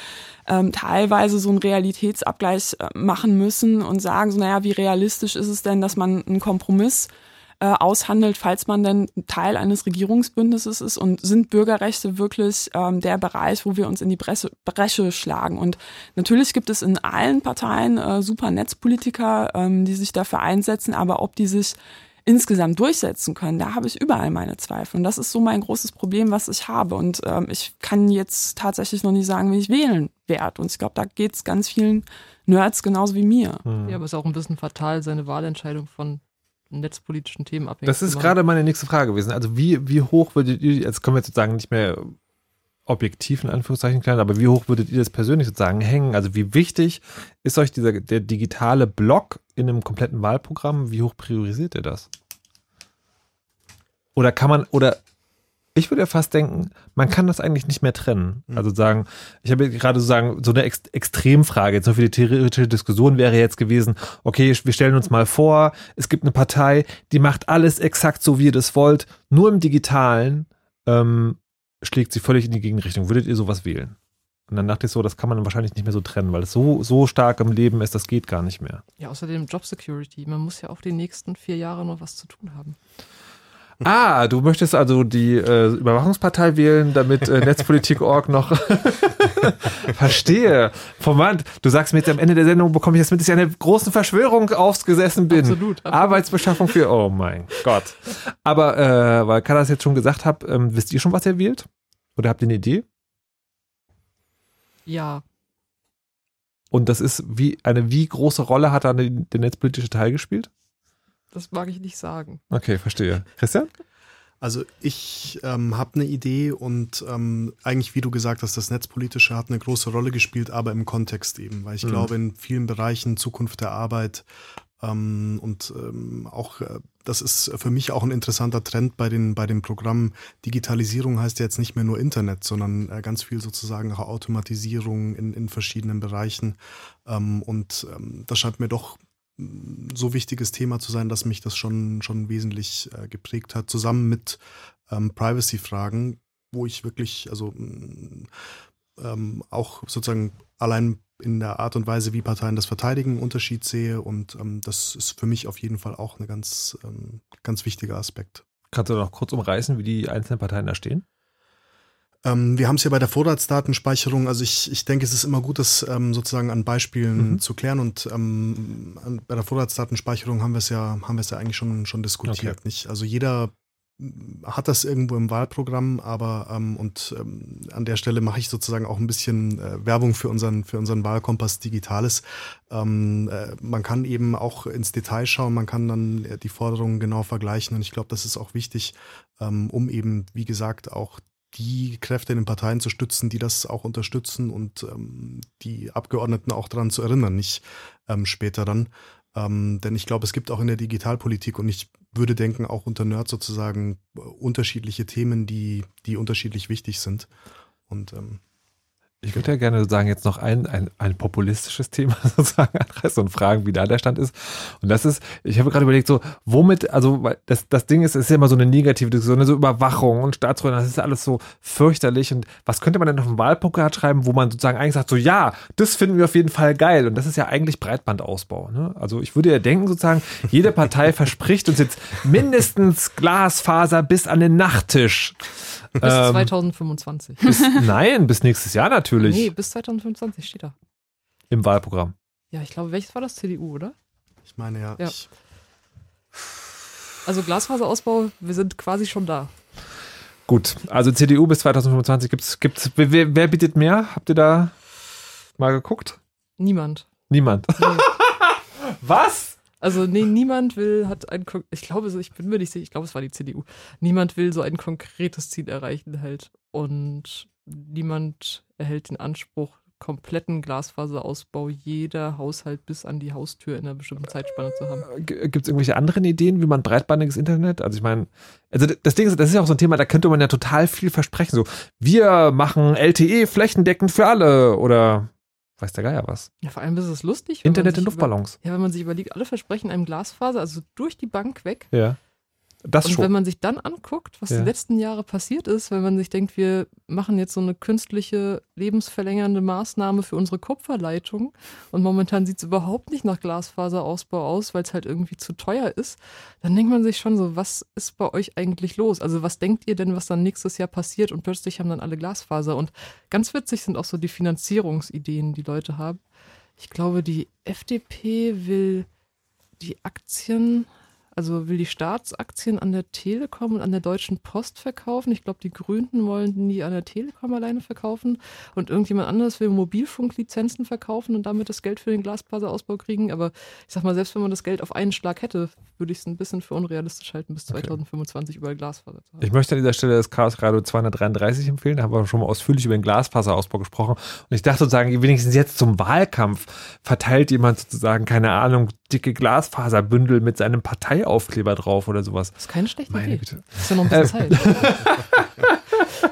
ähm, teilweise so einen Realitätsabgleich äh, machen müssen und sagen, so, naja, wie realistisch ist es denn, dass man einen Kompromiss äh, aushandelt, falls man denn Teil eines Regierungsbündnisses ist und sind Bürgerrechte wirklich ähm, der Bereich, wo wir uns in die Bresche, Bresche schlagen. Und natürlich gibt es in allen Parteien äh, super Netzpolitiker, ähm, die sich dafür einsetzen, aber ob die sich insgesamt durchsetzen können, da habe ich überall meine Zweifel. Und das ist so mein großes Problem, was ich habe. Und ähm, ich kann jetzt tatsächlich noch nicht sagen, wie ich wählen werde. Und ich glaube, da geht es ganz vielen Nerds genauso wie mir. Ja, aber es ist auch ein bisschen fatal, seine Wahlentscheidung von netzpolitischen Themen abhängig Das ist gerade meine nächste Frage gewesen. Also wie, wie hoch würdet ihr, jetzt können wir sozusagen nicht mehr objektiv in Anführungszeichen klären, aber wie hoch würdet ihr das persönlich sozusagen hängen? Also wie wichtig ist euch dieser, der digitale Block in einem kompletten Wahlprogramm? Wie hoch priorisiert ihr das? Oder kann man, oder ich würde ja fast denken, man kann das eigentlich nicht mehr trennen. Also sagen, ich habe gerade so sagen, so eine Ex Extremfrage, jetzt nur für die theoretische Diskussion wäre jetzt gewesen, okay, wir stellen uns mal vor, es gibt eine Partei, die macht alles exakt so, wie ihr das wollt, nur im Digitalen ähm, schlägt sie völlig in die Gegenrichtung. Würdet ihr sowas wählen? Und dann dachte ich so, das kann man wahrscheinlich nicht mehr so trennen, weil es so, so stark im Leben ist, das geht gar nicht mehr. Ja, außerdem Job Security. Man muss ja auch die nächsten vier Jahre noch was zu tun haben. Ah, du möchtest also die äh, Überwachungspartei wählen, damit äh, Netzpolitik.org noch verstehe. Formant, du sagst mir jetzt am Ende der Sendung, bekomme ich jetzt mit, dass ich einer großen Verschwörung aufgesessen bin. Absolut, absolut. Arbeitsbeschaffung für, oh mein Gott. Aber, äh, weil Kada das jetzt schon gesagt hat, ähm, wisst ihr schon, was ihr wählt? Oder habt ihr eine Idee? Ja, Und das ist wie, eine wie große Rolle hat da der netzpolitische Teil gespielt? Das mag ich nicht sagen. Okay, verstehe. Christian? Also ich ähm, habe eine Idee und ähm, eigentlich, wie du gesagt hast, das Netzpolitische hat eine große Rolle gespielt, aber im Kontext eben, weil ich Mhm. glaube, in vielen Bereichen Zukunft der Arbeit ähm, und ähm, auch, äh, das ist für mich auch ein interessanter Trend bei den, bei den Programmen. Digitalisierung heißt ja jetzt nicht mehr nur Internet, sondern äh, ganz viel sozusagen auch Automatisierung in, in verschiedenen Bereichen. Ähm, und ähm, das scheint mir doch so wichtiges Thema zu sein, dass mich das schon, schon wesentlich äh, geprägt hat, zusammen mit ähm, Privacy-Fragen, wo ich wirklich, also mh, ähm, auch sozusagen allein in der Art und Weise, wie Parteien das verteidigen, einen Unterschied sehe. Und ähm, das ist für mich auf jeden Fall auch ein ganz, ähm, ganz wichtiger Aspekt. Kannst du noch kurz umreißen, wie die einzelnen Parteien da stehen? Ähm, wir haben es ja bei der Vorratsdatenspeicherung, also ich, ich denke, es ist immer gut, das ähm, sozusagen an Beispielen Mhm. zu klären und ähm, an, bei der Vorratsdatenspeicherung haben wir es ja, haben wir es ja eigentlich schon, schon diskutiert. Okay. Nicht? Also jeder hat das irgendwo im Wahlprogramm, aber ähm, und ähm, an der Stelle mache ich sozusagen auch ein bisschen äh, Werbung für unseren, für unseren Wahlkompass Digitales. Ähm, äh, man kann eben auch ins Detail schauen, man kann dann äh, die Forderungen genau vergleichen und ich glaube, das ist auch wichtig, ähm, um eben, wie gesagt, auch die Kräfte in den Parteien zu stützen, die das auch unterstützen und ähm, die Abgeordneten auch daran zu erinnern, nicht ähm, später dann. Ähm, denn ich glaube, es gibt auch in der Digitalpolitik und ich würde denken, auch unter Nerds sozusagen äh, unterschiedliche Themen, die, die unterschiedlich wichtig sind. Und ähm, Ich würde ja gerne sozusagen jetzt noch ein, ein, ein populistisches Thema sozusagen anreißen und fragen, wie da der Stand ist. Und das ist, ich habe gerade überlegt, so, womit, also weil das, das Ding ist, es ist ja immer so eine negative Diskussion, so Überwachung und Staatsräume, das ist alles so fürchterlich. Und was könnte man denn auf dem Wahlplakat schreiben, wo man sozusagen eigentlich sagt, so ja, das finden wir auf jeden Fall geil. Und das ist ja eigentlich Breitbandausbau. Ne? Also ich würde ja denken, sozusagen, jede Partei verspricht uns jetzt mindestens Glasfaser bis an den Nachttisch. Bis Ähm, 2025. bis, nein, bis nächstes Jahr natürlich. Nee, bis 2025 steht da. Im Wahlprogramm. Ja, ich glaube, welches war das? CDU, oder? ich meine ja, Ja. Ich, Also Glasfaserausbau, wir sind quasi schon da. Gut, also CDU bis 2025 gibt's, gibt's, wer, wer bietet mehr? Habt ihr da mal geguckt? Niemand. Niemand. Nee. Was? Also nee, niemand will, hat ein, ich glaube ich bin mir nicht sicher, ich glaube es war die CDU. Niemand will so ein konkretes Ziel erreichen halt. Und niemand erhält den Anspruch, kompletten Glasfaserausbau jeder Haushalt bis an die Haustür in einer bestimmten Zeitspanne zu haben. Gibt es irgendwelche anderen Ideen, wie man breitbandiges Internet? Also ich meine, also das Ding ist, das ist ja auch so ein Thema, da könnte man ja total viel versprechen. So, wir machen LTE flächendeckend für alle oder weiß der Geier was. Ja, vor allem ist es lustig. Internet in Luftballons. Über, ja, wenn man sich überlegt, alle versprechen einem Glasfaser, also durch die Bank weg. Ja. Das und schon. wenn man sich dann anguckt, was Ja. die letzten Jahre passiert ist, wenn man sich denkt, wir machen jetzt so eine künstliche, lebensverlängernde Maßnahme für unsere Kupferleitung und momentan sieht es überhaupt nicht nach Glasfaserausbau aus, weil es halt irgendwie zu teuer ist, dann denkt man sich schon so, was ist bei euch eigentlich los? Also was denkt ihr denn, was dann nächstes Jahr passiert und plötzlich haben dann alle Glasfaser und ganz witzig sind auch so die Finanzierungsideen, die Leute haben. Ich glaube, die FDP will die Aktien, also will die Staatsaktien an der Telekom und an der Deutschen Post verkaufen. Ich glaube, die Grünen wollen die an der Telekom alleine verkaufen und irgendjemand anderes will Mobilfunklizenzen verkaufen und damit das Geld für den Glasfaserausbau kriegen. Aber ich sag mal, selbst wenn man das Geld auf einen Schlag hätte, würde ich es ein bisschen für unrealistisch halten, bis 2025 überall Glasfaser zu haben. Ich möchte an dieser Stelle das Chaos Radio 233 empfehlen. Da haben wir schon mal ausführlich über den Glasfaserausbau gesprochen. Und ich dachte sozusagen, wenigstens jetzt zum Wahlkampf verteilt jemand sozusagen, keine Ahnung, dicke Glasfaserbündel mit seinem Parteiaufkleber drauf oder sowas. Das ist keine schlechte Meine Idee. Güte. Ist ja noch ein bisschen Ähm, Zeit.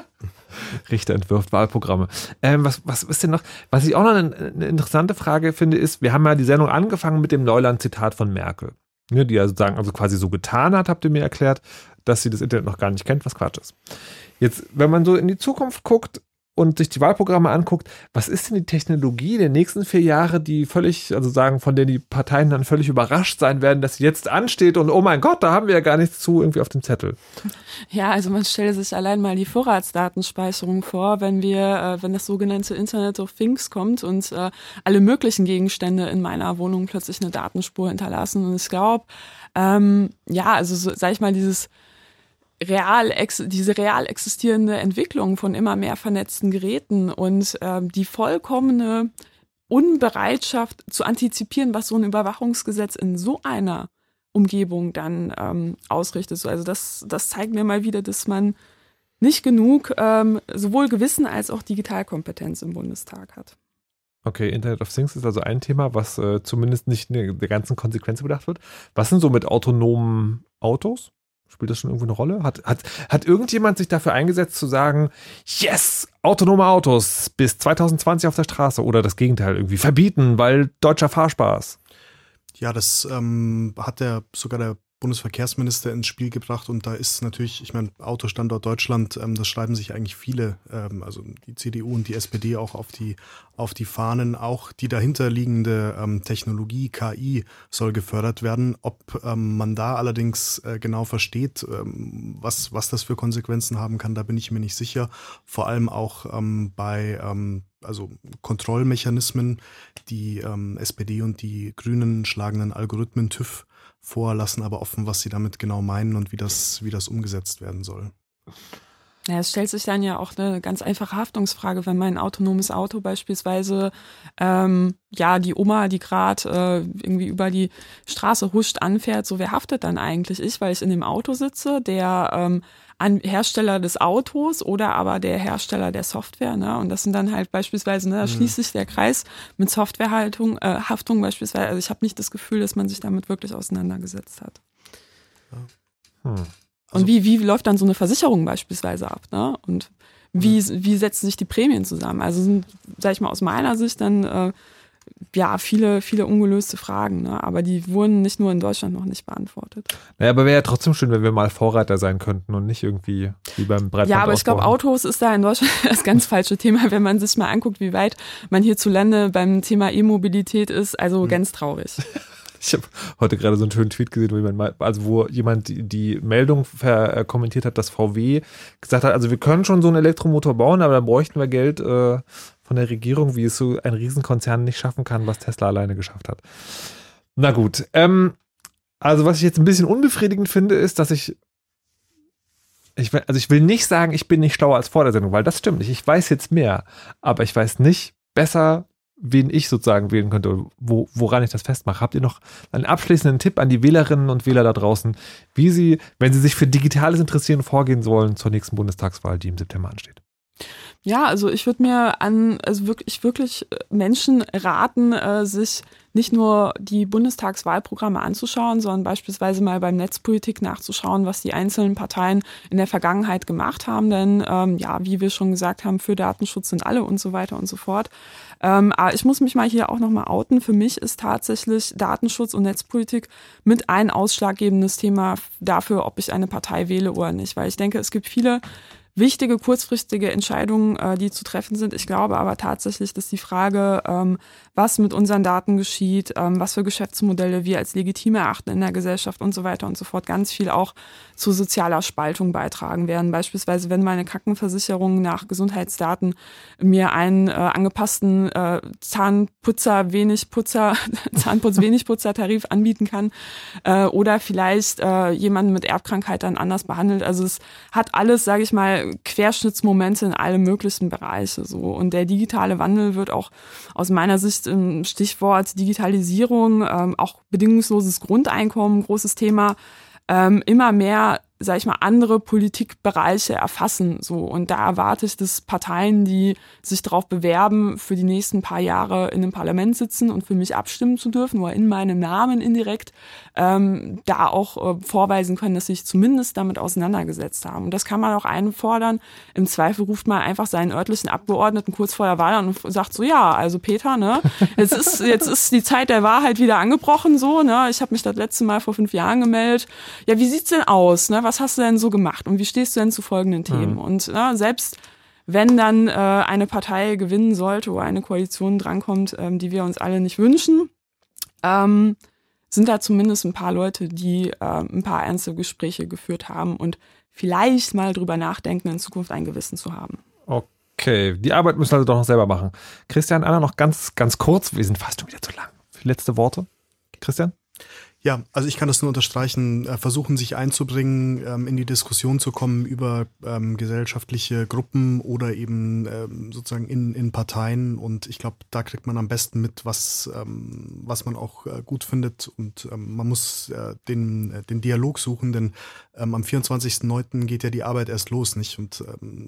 Richter entwirft Wahlprogramme. Ähm, was, was ist denn noch? Was ich auch noch eine, eine interessante Frage finde, ist, wir haben ja die Sendung angefangen mit dem Neuland-Zitat von Merkel. Ne, die ja sozusagen also quasi so getan hat, habt ihr mir erklärt, dass sie das Internet noch gar nicht kennt, was Quatsch ist. Jetzt, wenn man so in die Zukunft guckt und sich die Wahlprogramme anguckt, was ist denn die Technologie der nächsten vier Jahre, die völlig, also sagen, von der die Parteien dann völlig überrascht sein werden, dass sie jetzt ansteht und oh mein Gott, da haben wir ja gar nichts zu irgendwie auf dem Zettel. Ja, also man stelle sich allein mal die Vorratsdatenspeicherung vor, wenn wir, äh, wenn das sogenannte Internet of Things kommt und äh, alle möglichen Gegenstände in meiner Wohnung plötzlich eine Datenspur hinterlassen. Und ich glaube, ähm, ja, also so, sag ich mal, dieses real diese real existierende Entwicklung von immer mehr vernetzten Geräten und ähm, die vollkommene Unbereitschaft zu antizipieren, was so ein Überwachungsgesetz in so einer Umgebung dann ähm, ausrichtet. So, Also das, das zeigt mir mal wieder, dass man nicht genug ähm, sowohl Gewissen als auch Digitalkompetenz im Bundestag hat. Okay, Internet of Things ist also ein Thema, was äh, zumindest nicht der ganzen Konsequenz bedacht wird. Was sind so mit autonomen Autos? Spielt das schon irgendwo eine Rolle? Hat, hat, hat irgendjemand sich dafür eingesetzt zu sagen, yes, autonome Autos bis 2020 auf der Straße oder das Gegenteil irgendwie verbieten, weil deutscher Fahrspaß? Ja, das ähm, hat der sogar der Bundesverkehrsminister ins Spiel gebracht und da ist natürlich, ich meine, Autostandort Deutschland, ähm, das schreiben sich eigentlich viele, ähm, also die CDU und die SPD auch auf die, auf die Fahnen. Auch die dahinterliegende ähm, Technologie, KI, soll gefördert werden. Ob ähm, man da allerdings äh, genau versteht, ähm, was, was das für Konsequenzen haben kann, da bin ich mir nicht sicher. Vor allem auch ähm, bei also Kontrollmechanismen, die ähm, SPD und die Grünen schlagen einen Algorithmen TÜV vor, lassen aber offen, was sie damit genau meinen und wie das, wie das umgesetzt werden soll. Ja, es stellt sich dann ja auch eine ganz einfache Haftungsfrage, wenn mein autonomes Auto beispielsweise ähm, ja die Oma, die gerade äh, irgendwie über die Straße huscht, anfährt, so wer haftet dann eigentlich ich, weil ich in dem Auto sitze, der ähm, an Hersteller des Autos oder aber der Hersteller der Software, ne? Und das sind dann halt beispielsweise, ne, da Mhm. schließt sich der Kreis mit Softwarehaltung, äh, Haftung beispielsweise. Also ich habe nicht das Gefühl, dass man sich damit wirklich auseinandergesetzt hat. Hm. Und wie, wie läuft dann so eine Versicherung beispielsweise ab? Ne? Und wie, wie setzen sich die Prämien zusammen? Also sind, sag ich mal, aus meiner Sicht dann äh, ja viele, viele ungelöste Fragen, ne? aber die wurden nicht nur in Deutschland noch nicht beantwortet. Naja, aber wäre ja trotzdem schön, wenn wir mal Vorreiter sein könnten und nicht irgendwie wie beim Breitband Ja, aber ich glaube, Autos ist da in Deutschland das ganz falsche Thema, wenn man sich mal anguckt, wie weit man hierzulande beim Thema E-Mobilität ist. Also ganz traurig. Ich habe heute gerade so einen schönen Tweet gesehen, wo jemand, also wo jemand die, die Meldung ver, äh, kommentiert hat, dass VW gesagt hat, also wir können schon so einen Elektromotor bauen, aber dann bräuchten wir Geld äh, von der Regierung, wie es so ein Riesenkonzern nicht schaffen kann, was Tesla alleine geschafft hat. Na gut, ähm, also was ich jetzt ein bisschen unbefriedigend finde, ist, dass ich ich, also ich will nicht sagen, ich bin nicht schlauer als vor der Sendung, weil das stimmt nicht. Ich weiß jetzt mehr, aber ich weiß nicht besser, wen ich sozusagen wählen könnte, wo, woran ich das festmache. Habt ihr noch einen abschließenden Tipp an die Wählerinnen und Wähler da draußen, wie sie, wenn sie sich für Digitales interessieren, vorgehen sollen zur nächsten Bundestagswahl, die im September ansteht? Ja, also ich würde mir an, also wirklich, wirklich Menschen raten, äh, sich nicht nur die Bundestagswahlprogramme anzuschauen, sondern beispielsweise mal beim Netzpolitik nachzuschauen, was die einzelnen Parteien in der Vergangenheit gemacht haben. Denn ähm, ja, wie wir schon gesagt haben, für Datenschutz sind alle und so weiter und so fort. Ähm, aber ich muss mich mal hier auch nochmal outen. Für mich ist tatsächlich Datenschutz und Netzpolitik mit ein ausschlaggebendes Thema dafür, ob ich eine Partei wähle oder nicht. Weil ich denke, es gibt viele wichtige kurzfristige Entscheidungen, äh, die zu treffen sind. Ich glaube aber tatsächlich, dass die Frage, ähm, was mit unseren Daten geschieht, ähm, was für Geschäftsmodelle wir als legitim erachten in der Gesellschaft und so weiter und so fort, ganz viel auch zu sozialer Spaltung beitragen werden. Beispielsweise, wenn meine Krankenversicherung nach Gesundheitsdaten mir einen äh, angepassten äh, Zahnputzer wenig Putzer, Zahnputz wenig Putzer Tarif anbieten kann äh, oder vielleicht äh, jemanden mit Erbkrankheit dann anders behandelt. Also es hat alles, sage ich mal, Querschnittsmomente in alle möglichen Bereiche so. Und der digitale Wandel wird auch aus meiner Sicht im Stichwort Digitalisierung, ähm, auch bedingungsloses Grundeinkommen, großes Thema, ähm, immer mehr sag ich mal, andere Politikbereiche erfassen. So. Und da erwarte ich, dass Parteien, die sich darauf bewerben, für die nächsten paar Jahre in einem Parlament sitzen und für mich abstimmen zu dürfen oder in meinem Namen indirekt, ähm, da auch äh, vorweisen können, dass sie sich zumindest damit auseinandergesetzt haben. Und das kann man auch einfordern. Im Zweifel ruft man einfach seinen örtlichen Abgeordneten kurz vor der Wahl an und sagt so, ja, also Peter, ne, jetzt ist, jetzt ist die Zeit der Wahrheit wieder angebrochen, so, ne, ich habe mich das letzte Mal vor fünf Jahren gemeldet. Ja, wie sieht's denn aus, ne, was hast du denn so gemacht und wie stehst du denn zu folgenden Themen? Mhm. Und na, selbst wenn dann äh, eine Partei gewinnen sollte oder eine Koalition drankommt, ähm, die wir uns alle nicht wünschen, ähm, sind da zumindest ein paar Leute, die äh, ein paar ernste Gespräche geführt haben und vielleicht mal drüber nachdenken, in Zukunft ein Gewissen zu haben. Okay, die Arbeit müssen wir also doch noch selber machen. Christian, Anna, noch ganz, ganz kurz. Wir sind fast schon wieder zu lang. Letzte Worte. Christian? Ja, also ich kann das nur unterstreichen, äh, versuchen sich einzubringen, ähm, in die Diskussion zu kommen über ähm, gesellschaftliche Gruppen oder eben ähm, sozusagen in, in Parteien und ich glaube, da kriegt man am besten mit, was, was man auch äh, gut findet und man muss äh, den, den Dialog suchen, denn am 24.09. geht ja die Arbeit erst los, nicht? Und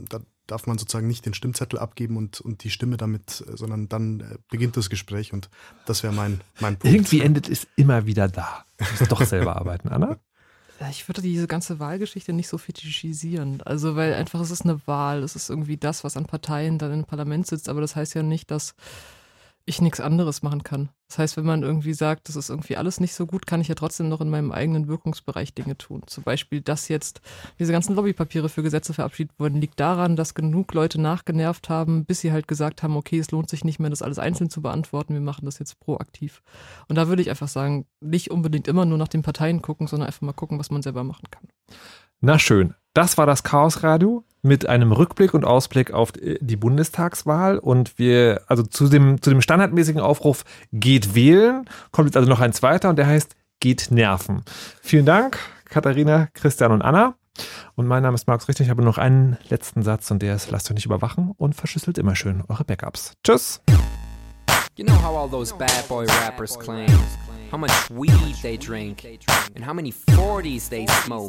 da darf man sozusagen nicht den Stimmzettel abgeben und, und die Stimme damit, äh, sondern dann äh, beginnt das Gespräch und das wäre mein, mein Punkt. Irgendwie endet es immer wieder da. Du musst doch selber arbeiten, Anna? Ich würde diese ganze Wahlgeschichte nicht so fetischisieren. Also, weil einfach es ist eine Wahl. Es ist irgendwie das, was an Parteien dann im Parlament sitzt. Aber das heißt ja nicht, dass ich nichts anderes machen kann. Das heißt, wenn man irgendwie sagt, das ist irgendwie alles nicht so gut, kann ich ja trotzdem noch in meinem eigenen Wirkungsbereich Dinge tun. Zum Beispiel, dass jetzt diese ganzen Lobbypapiere für Gesetze verabschiedet wurden, liegt daran, dass genug Leute nachgenervt haben, bis sie halt gesagt haben, okay, es lohnt sich nicht mehr, das alles einzeln zu beantworten, wir machen das jetzt proaktiv. Und da würde ich einfach sagen, nicht unbedingt immer nur nach den Parteien gucken, sondern einfach mal gucken, was man selber machen kann. Na schön. Das war das Chaos Radio mit einem Rückblick und Ausblick auf die Bundestagswahl. Und wir, also zu dem, zu dem standardmäßigen Aufruf geht wählen, kommt jetzt also noch ein zweiter und der heißt geht nerven. Vielen Dank, Katharina, Christian und Anna. Und mein Name ist Markus Richter. Ich habe noch einen letzten Satz und der ist, lasst euch nicht überwachen und verschlüsselt immer schön eure Backups. Tschüss. You know how all those bad boy rappers claim how much weed they drink, and how many 40s they smoke,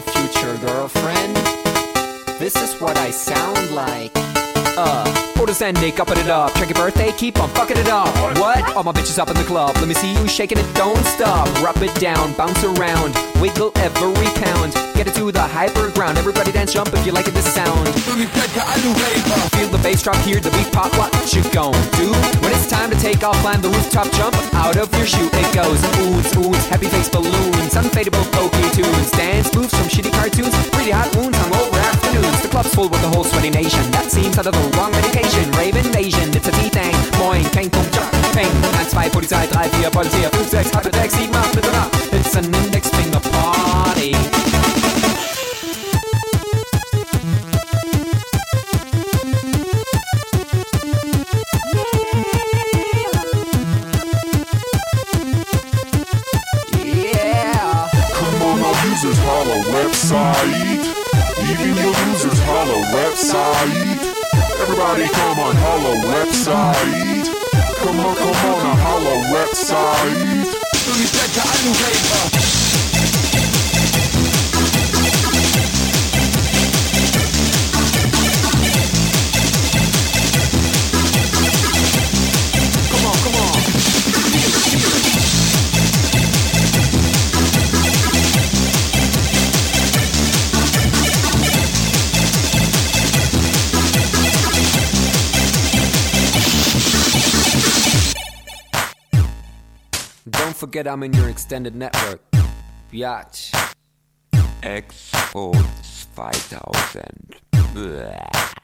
Future girlfriend. This is what I sound like. Uh, Zendik, upping it up. Check your birthday, keep on fucking it up. What? All my bitches up in the club. Let me see you shaking it, don't stop. Rub it down, bounce around, wiggle every pound. Get it to the hyper ground. Everybody dance, jump if you like it, this sound. Feel the bass drop, hear the beat pop. What you gon' do? When it's time to take off, climb the rooftop, jump out of your shoe. It goes oohs, oohs, happy face balloons, unfadable pokey tunes, dance moves from shitty cartoons, really hot wounds hung over afternoons. The club's full with the whole sweaty nation. That seems out of the wrong medication. Rave invasion, it's a D-Thing. Moin, kein Punkt, Jock, Peng. 1, 2, Polizei, 3, 4, Polizei, 5, 6, halbe 6, 7, 8, bitte nach. It's an index finger party. Yeah. Come on, now users holla website holla website. Everybody come on holla website. Come on, come on, a holla website. Forget I'm in your extended network. Biatch. Expo 2000. Bäh.